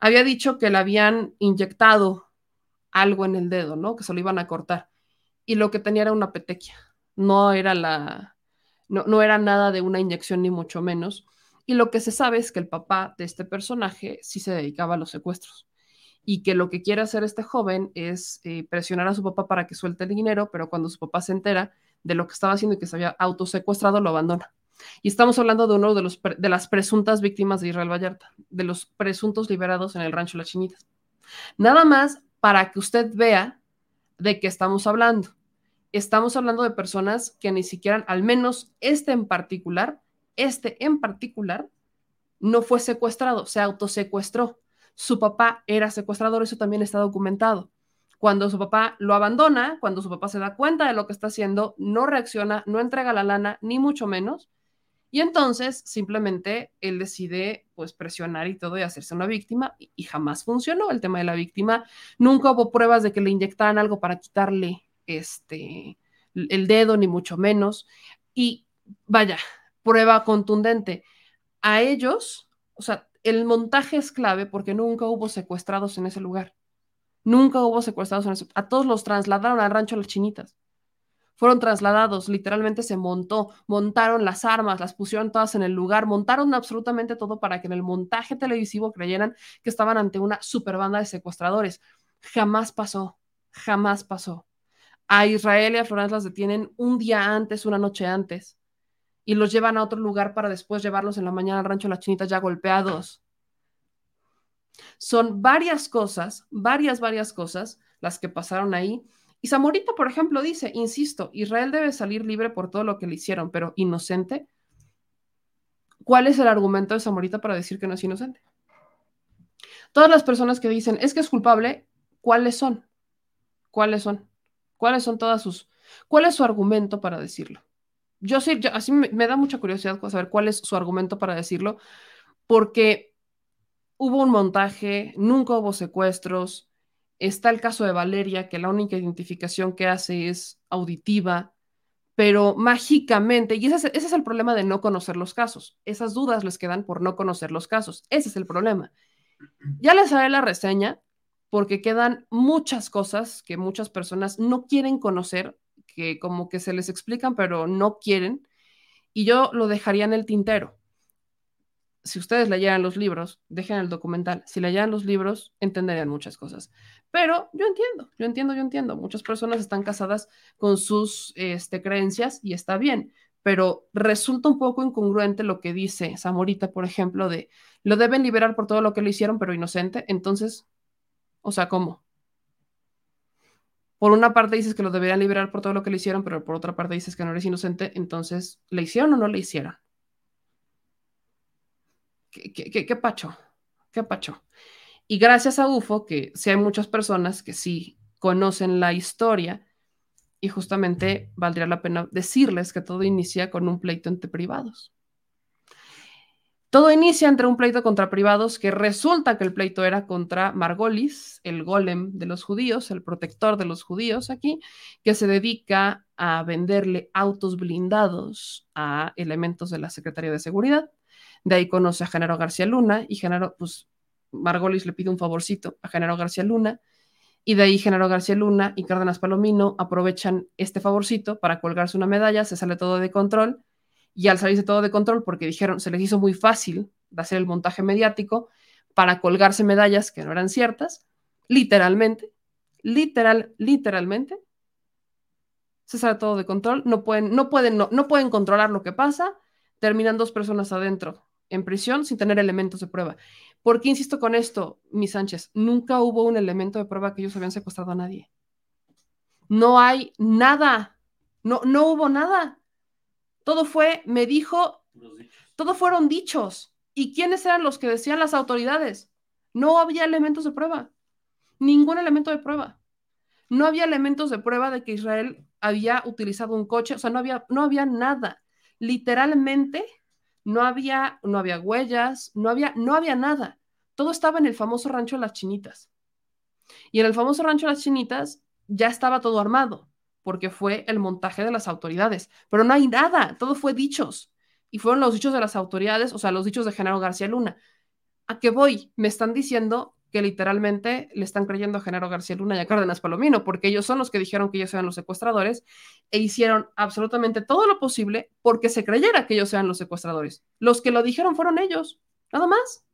había dicho que le habían inyectado algo en el dedo, ¿no? Que se lo iban a cortar. Y lo que tenía era una petequia. No era la. No, no era nada de una inyección, ni mucho menos. Y lo que se sabe es que el papá de este personaje sí se dedicaba a los secuestros. Y que lo que quiere hacer este joven es eh, presionar a su papá para que suelte el dinero, pero cuando su papá se entera, de lo que estaba haciendo y que se había autosecuestrado, lo abandona. Y estamos hablando de uno de, los, de las presuntas víctimas de Israel Vallarta, de los presuntos liberados en el rancho Las Chinitas. Nada más para que usted vea de qué estamos hablando. Estamos hablando de personas que ni siquiera, al menos este en particular, este en particular, no fue secuestrado, se autosecuestró. Su papá era secuestrador, eso también está documentado. Cuando su papá lo abandona, cuando su papá se da cuenta de lo que está haciendo, no reacciona, no entrega la lana, ni mucho menos. Y entonces simplemente él decide pues presionar y todo y hacerse una víctima y, jamás funcionó el tema de la víctima. Nunca hubo pruebas de que le inyectaran algo para quitarle este el dedo ni mucho menos. Y vaya, prueba contundente. A ellos, o sea, el montaje es clave porque nunca hubo secuestrados en ese lugar. Nunca hubo secuestrados en eso. A todos los trasladaron al rancho Las Chinitas. Fueron trasladados, literalmente se montó, montaron las armas, las pusieron todas en el lugar, montaron absolutamente todo para que en el montaje televisivo creyeran que estaban ante una super banda de secuestradores. Jamás pasó, jamás pasó. A Israel y a Florence las detienen un día antes, una noche antes, y los llevan a otro lugar para después llevarlos en la mañana al rancho Las Chinitas ya golpeados. Son varias cosas, varias, varias cosas las que pasaron ahí. Y Zamorita, por ejemplo, dice, insisto, Israel debe salir libre por todo lo que le hicieron, pero inocente. ¿Cuál es el argumento de Zamorita para decir que no es inocente? Todas las personas que dicen, es que es culpable, ¿cuáles son? ¿Cuáles son? ¿Cuáles son todas sus... ¿Cuál es su argumento para decirlo? Yo sí, así me, da mucha curiosidad saber cuál es su argumento para decirlo, porque hubo un montaje, nunca hubo secuestros. Está el caso de Valeria, que la única identificación que hace es auditiva, pero mágicamente, y ese es, ese es, el problema de no conocer los casos, esas dudas les quedan por no conocer los casos, ese es el problema. Ya les haré la reseña porque quedan muchas cosas que muchas personas no quieren conocer, que como que se les explican, pero no quieren, y yo lo dejaría en el tintero si ustedes leyeran los libros, dejen el documental, si leyeran los libros, entenderían muchas cosas. Pero yo entiendo, yo entiendo, yo entiendo. Muchas personas están casadas con sus este, creencias y está bien, pero resulta un poco incongruente lo que dice Zamorita, por ejemplo, de lo deben liberar por todo lo que le hicieron, pero inocente. Entonces, o sea, ¿cómo? Por una parte dices que lo deberían liberar por todo lo que le hicieron, pero por otra parte dices que no eres inocente, entonces, ¿le hicieron o no le hicieron? ¿Qué, qué, qué, pacho? ¿Qué pacho? Y gracias a UFO, que sí hay muchas personas que sí conocen la historia, y justamente valdría la pena decirles que todo inicia con un pleito entre privados. Todo inicia entre un pleito contra privados que resulta que el pleito era contra Margolis, el golem de los judíos, el protector de los judíos aquí, que se dedica a venderle autos blindados a elementos de la Secretaría de Seguridad. De ahí conoce a Genaro García Luna y Genaro, pues Margolis le pide un favorcito a Genaro García Luna y de ahí Genaro García Luna y Cárdenas Palomino aprovechan este favorcito para colgarse una medalla, se sale todo de control y al salirse todo de control porque dijeron se les hizo muy fácil de hacer el montaje mediático para colgarse medallas que no eran ciertas, literalmente, literal, literalmente, se sale todo de control, no pueden, no pueden, no, no pueden controlar lo que pasa, terminan dos personas adentro, en prisión, sin tener elementos de prueba. ¿Por qué insisto con esto, mi Sánchez? Nunca hubo un elemento de prueba que ellos habían secuestrado a nadie. No hay nada. No, no hubo nada. Todo fue, me dijo, todo fueron dichos. ¿Y quiénes eran los que decían las autoridades? No había elementos de prueba. Ningún elemento de prueba. No había elementos de prueba de que Israel había utilizado un coche, o sea, no había, no había nada. Literalmente no había, no había huellas, no había, no había nada. Todo estaba en el famoso rancho de las chinitas. Y en el famoso rancho de las chinitas ya estaba todo armado, porque fue el montaje de las autoridades. Pero no hay nada, todo fue dichos. Y fueron los dichos de las autoridades, o sea, los dichos de Genaro García Luna. ¿A qué voy? Me están diciendo que literalmente le están creyendo a Genaro García Luna y a Cárdenas Palomino, porque ellos son los que dijeron que ellos eran los secuestradores e hicieron absolutamente todo lo posible porque se creyera que ellos eran los secuestradores. Los que lo dijeron fueron ellos, nada más.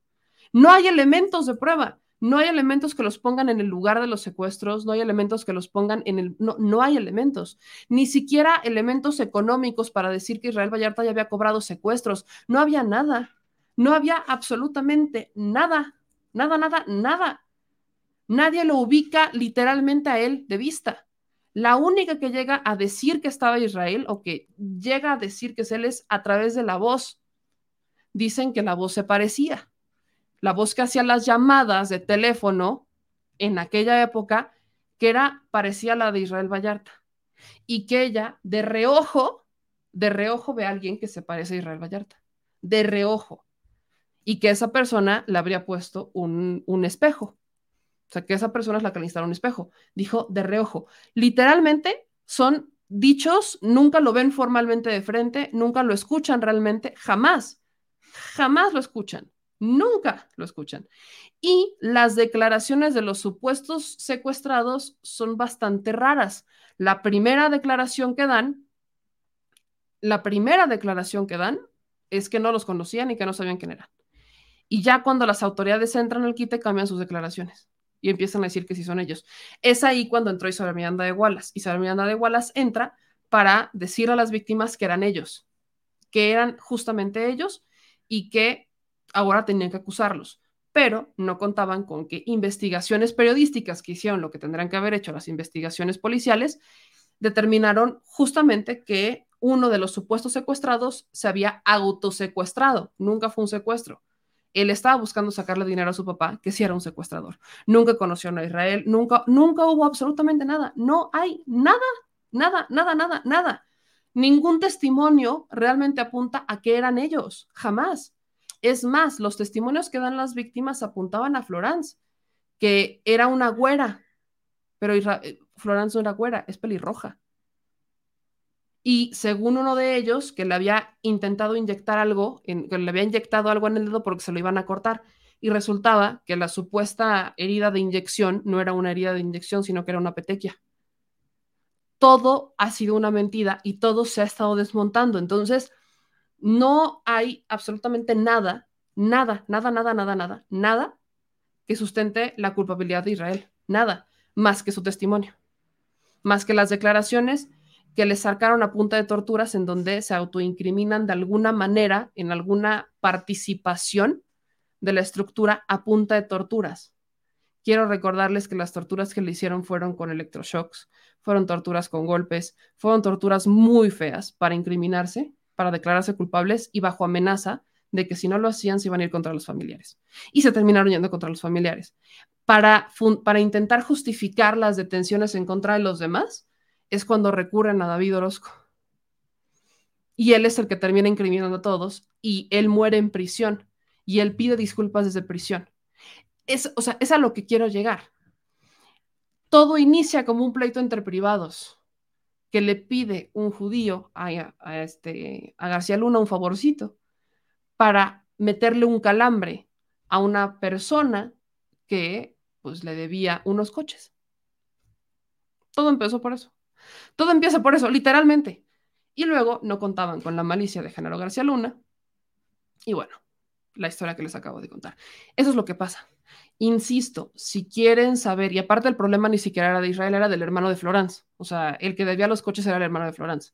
No hay elementos de prueba, no hay elementos que los pongan en el lugar de los secuestros, no hay elementos que los pongan en el... No, no hay elementos, ni siquiera elementos económicos para decir que Israel Vallarta ya había cobrado secuestros, no había nada, no había absolutamente nada nada, nada, nada. Nadie lo ubica literalmente a él de vista. La única que llega a decir que estaba Israel o que llega a decir que es él es a través de la voz. Dicen que la voz se parecía. La voz que hacía las llamadas de teléfono en aquella época, que era parecía la de Israel Vallarta. Y que ella, de reojo, de reojo ve a alguien que se parece a Israel Vallarta. De reojo y que esa persona le habría puesto un, un espejo. O sea, que esa persona es la que le instaló un espejo. Dijo de reojo. Literalmente son dichos, nunca lo ven formalmente de frente, nunca lo escuchan realmente, jamás, jamás lo escuchan, nunca lo escuchan. Y las declaraciones de los supuestos secuestrados son bastante raras. La primera declaración que dan, la primera declaración que dan es que no los conocían y que no sabían quién eran. Y ya cuando las autoridades entran al quite, cambian sus declaraciones y empiezan a decir que sí son ellos. Es ahí cuando entró Isabel Miranda de Wallace. Isabel Miranda de Wallace entra para decir a las víctimas que eran ellos, que eran justamente ellos y que ahora tenían que acusarlos. Pero no contaban con que investigaciones periodísticas que hicieron lo que tendrán que haber hecho las investigaciones policiales, determinaron justamente que uno de los supuestos secuestrados se había autosecuestrado. Nunca fue un secuestro él estaba buscando sacarle dinero a su papá, que sí era un secuestrador. Nunca conoció a Israel, nunca, nunca hubo absolutamente nada. No hay nada, nada, nada, nada, nada. Ningún testimonio realmente apunta a que eran ellos, jamás. Es más, los testimonios que dan las víctimas apuntaban a Florence, que era una güera, pero eh, Florence no era güera, es pelirroja y según uno de ellos, que le había intentado inyectar algo, que le había inyectado algo en el dedo porque se lo iban a cortar, y resultaba que la supuesta herida de inyección no era una herida de inyección, sino que era una petequia. Todo ha sido una mentira y todo se ha estado desmontando. Entonces, no hay absolutamente nada, nada, nada, nada, nada, nada, nada que sustente la culpabilidad de Israel. Nada, más que su testimonio, más que las declaraciones que les sacaron a punta de torturas en donde se autoincriminan de alguna manera en alguna participación de la estructura a punta de torturas. Quiero recordarles que las torturas que le hicieron fueron con electroshocks, fueron torturas con golpes, fueron torturas muy feas para incriminarse, para declararse culpables y bajo amenaza de que si no lo hacían se iban a ir contra los familiares. Y se terminaron yendo contra los familiares. Para, para intentar justificar las detenciones en contra de los demás, es cuando recurren a David Orozco. Y él es el que termina incriminando a todos y él muere en prisión y él pide disculpas desde prisión. Es, o sea, es a lo que quiero llegar. Todo inicia como un pleito entre privados que le pide un judío a, este, a García Luna un favorcito para meterle un calambre a una persona que pues le debía unos coches. Todo empezó por eso. Todo empieza por eso, literalmente. Y luego no contaban con la malicia de Genaro García Luna. Y bueno, la historia que les acabo de contar. Eso es lo que pasa. Insisto, si quieren saber, y aparte el problema ni siquiera era de Israel, era del hermano de Florence. O sea, el que debía los coches era el hermano de Florence.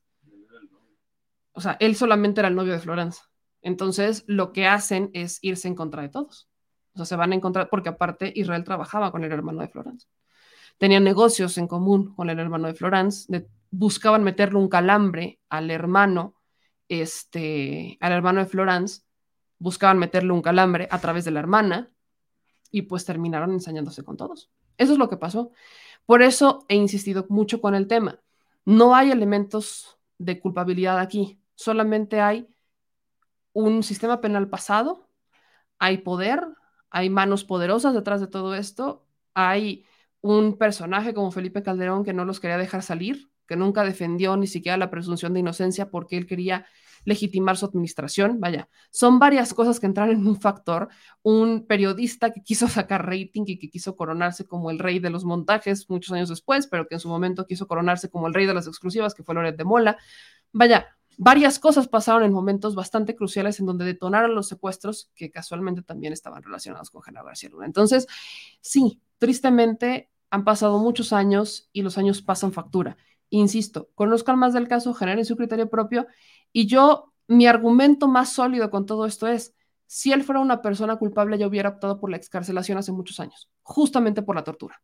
O sea, él solamente era el novio de Florence. Entonces, lo que hacen es irse en contra de todos. O sea, se van a encontrar, porque aparte Israel trabajaba con el hermano de Florence. Tenían negocios en común con el hermano de Florence, buscaban meterle un calambre al hermano, este, al hermano de Florence, buscaban meterle un calambre a través de la hermana y pues terminaron ensañándose con todos. Eso es lo que pasó. Por eso he insistido mucho con el tema. No hay elementos de culpabilidad aquí, solamente hay un sistema penal pasado, hay poder, hay manos poderosas detrás de todo esto, hay un personaje como Felipe Calderón que no los quería dejar salir, que nunca defendió ni siquiera la presunción de inocencia porque él quería legitimar su administración. Vaya, son varias cosas que entran en un factor. Un periodista que quiso sacar rating y que quiso coronarse como el rey de los montajes muchos años después, pero que en su momento quiso coronarse como el rey de las exclusivas, que fue Loret de Mola. Vaya, varias cosas pasaron en momentos bastante cruciales en donde detonaron los secuestros que casualmente también estaban relacionados con Genaro García Luna. Entonces, sí, tristemente han pasado muchos años y los años pasan factura. Insisto, conozcan más del caso, generen su criterio propio y yo, mi argumento más sólido con todo esto es, si él fuera una persona culpable, yo hubiera optado por la excarcelación hace muchos años, justamente por la tortura.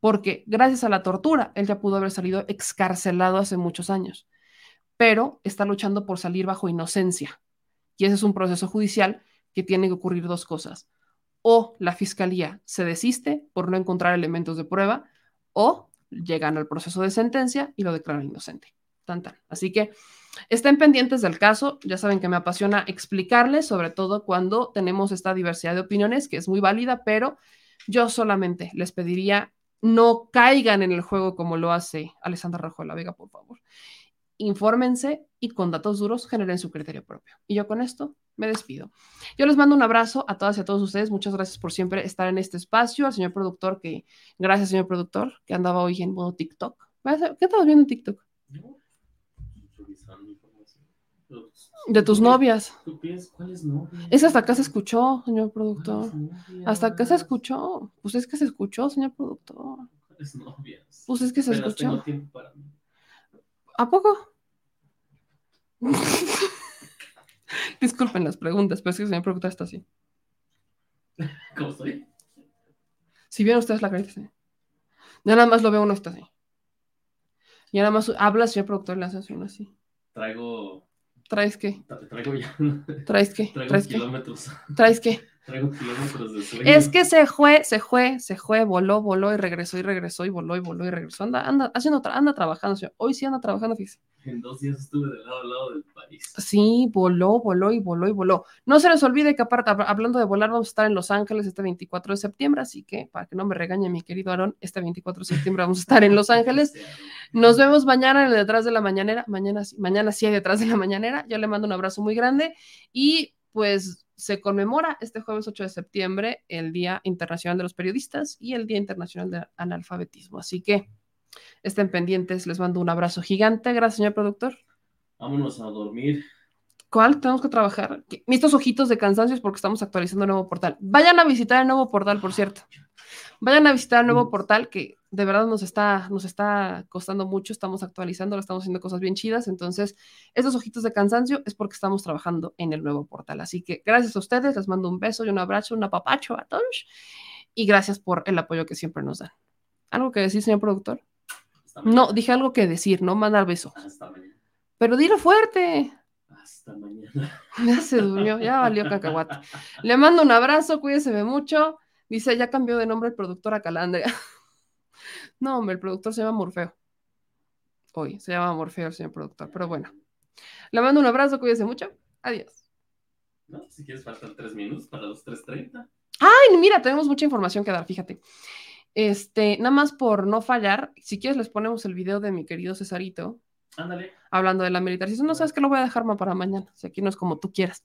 Porque gracias a la tortura, él ya pudo haber salido excarcelado hace muchos años pero está luchando por salir bajo inocencia. Y ese es un proceso judicial que tiene que ocurrir dos cosas. O la fiscalía se desiste por no encontrar elementos de prueba, o llegan al proceso de sentencia y lo declaran inocente. Tan. Así que estén pendientes del caso. Ya saben que me apasiona explicarles, sobre todo cuando tenemos esta diversidad de opiniones, que es muy válida, pero yo solamente les pediría no caigan en el juego como lo hace Alessandra Rojo de la Vega, por favor infórmense y con datos duros generen su criterio propio. Y yo con esto me despido. Yo les mando un abrazo a todas y a todos ustedes. Muchas gracias por siempre estar en este espacio. Al señor productor, que gracias, señor productor, que andaba hoy en modo TikTok. ¿Qué estabas viendo en TikTok? De tus novias. ¿Tú piensas cuáles novias? Es hasta acá se escuchó, señor productor. Hasta acá se escuchó. Pues es que se escuchó, señor productor. ¿Cuáles novias? Pues es que se escuchó. tengo tiempo para mí. ¿A poco? *laughs* Disculpen las preguntas, pero es que el señor productor está así. *laughs* ¿Cómo estoy? Si vieron ustedes la carita, sí. Ya nada más lo veo uno está así. Y nada más habla, señor productor, le hace uno así. Traigo. ¿Traes qué? tra- Traigo ya. *laughs* ¿Traes qué? Traigo ¿Traes qué? kilómetros. ¿Traes qué? Traigo kilómetros de sueño. Es que se fue, se fue, se fue, voló, voló y regresó y regresó y voló y voló y regresó. Anda, anda, haciendo, tra- anda trabajando, señor. Hoy sí anda trabajando, fíjese. En dos días estuve de lado a lado del país. Sí, voló, voló y voló y voló. No se les olvide que aparte, hab- hablando de volar, vamos a estar en Los Ángeles este 24 de septiembre, así que para que no me regañe mi querido Aarón, este 24 de septiembre vamos a estar en Los Ángeles. Nos vemos mañana en el detrás de la mañanera. Mañana, mañana sí hay detrás de la mañanera. Yo le mando un abrazo muy grande y pues se conmemora este jueves 8 de septiembre el Día Internacional de los Periodistas y el Día Internacional del Analfabetismo. Así que estén pendientes, les mando un abrazo gigante. Gracias, señor productor. Vámonos a dormir. ¿Cuál? Tenemos que trabajar. Estos ojitos de cansancio es porque estamos actualizando el nuevo portal. Vayan a visitar el nuevo portal, por cierto. Vayan a visitar el nuevo portal que de verdad nos está, nos está costando mucho. Estamos actualizando, estamos haciendo cosas bien chidas. Entonces, estos ojitos de cansancio es porque estamos trabajando en el nuevo portal. Así que gracias a ustedes, les mando un beso y un abrazo, un apapacho a todos. Y gracias por el apoyo que siempre nos dan. ¿Algo que decir, señor productor? No, dije algo que decir, no mandar beso. Hasta mañana. Pero dilo fuerte. Hasta mañana. *laughs* Ya se durmió, ya valió cacahuate. Le mando un abrazo, cuídese mucho. Dice, ya cambió de nombre el productor a Calandria. No, hombre, el productor se llama Morfeo. Hoy se llama Morfeo el señor productor, pero bueno. Le mando un abrazo, cuídese mucho. Adiós. No, si quieres faltan tres minutos para los 3.30. Ay, mira, tenemos mucha información que dar, fíjate. Este, nada más por no fallar, si quieres les ponemos el video de mi querido Cesarito Ándale. hablando de la militarización. No sabes que lo voy a dejar más para mañana, si aquí no es como tú quieras.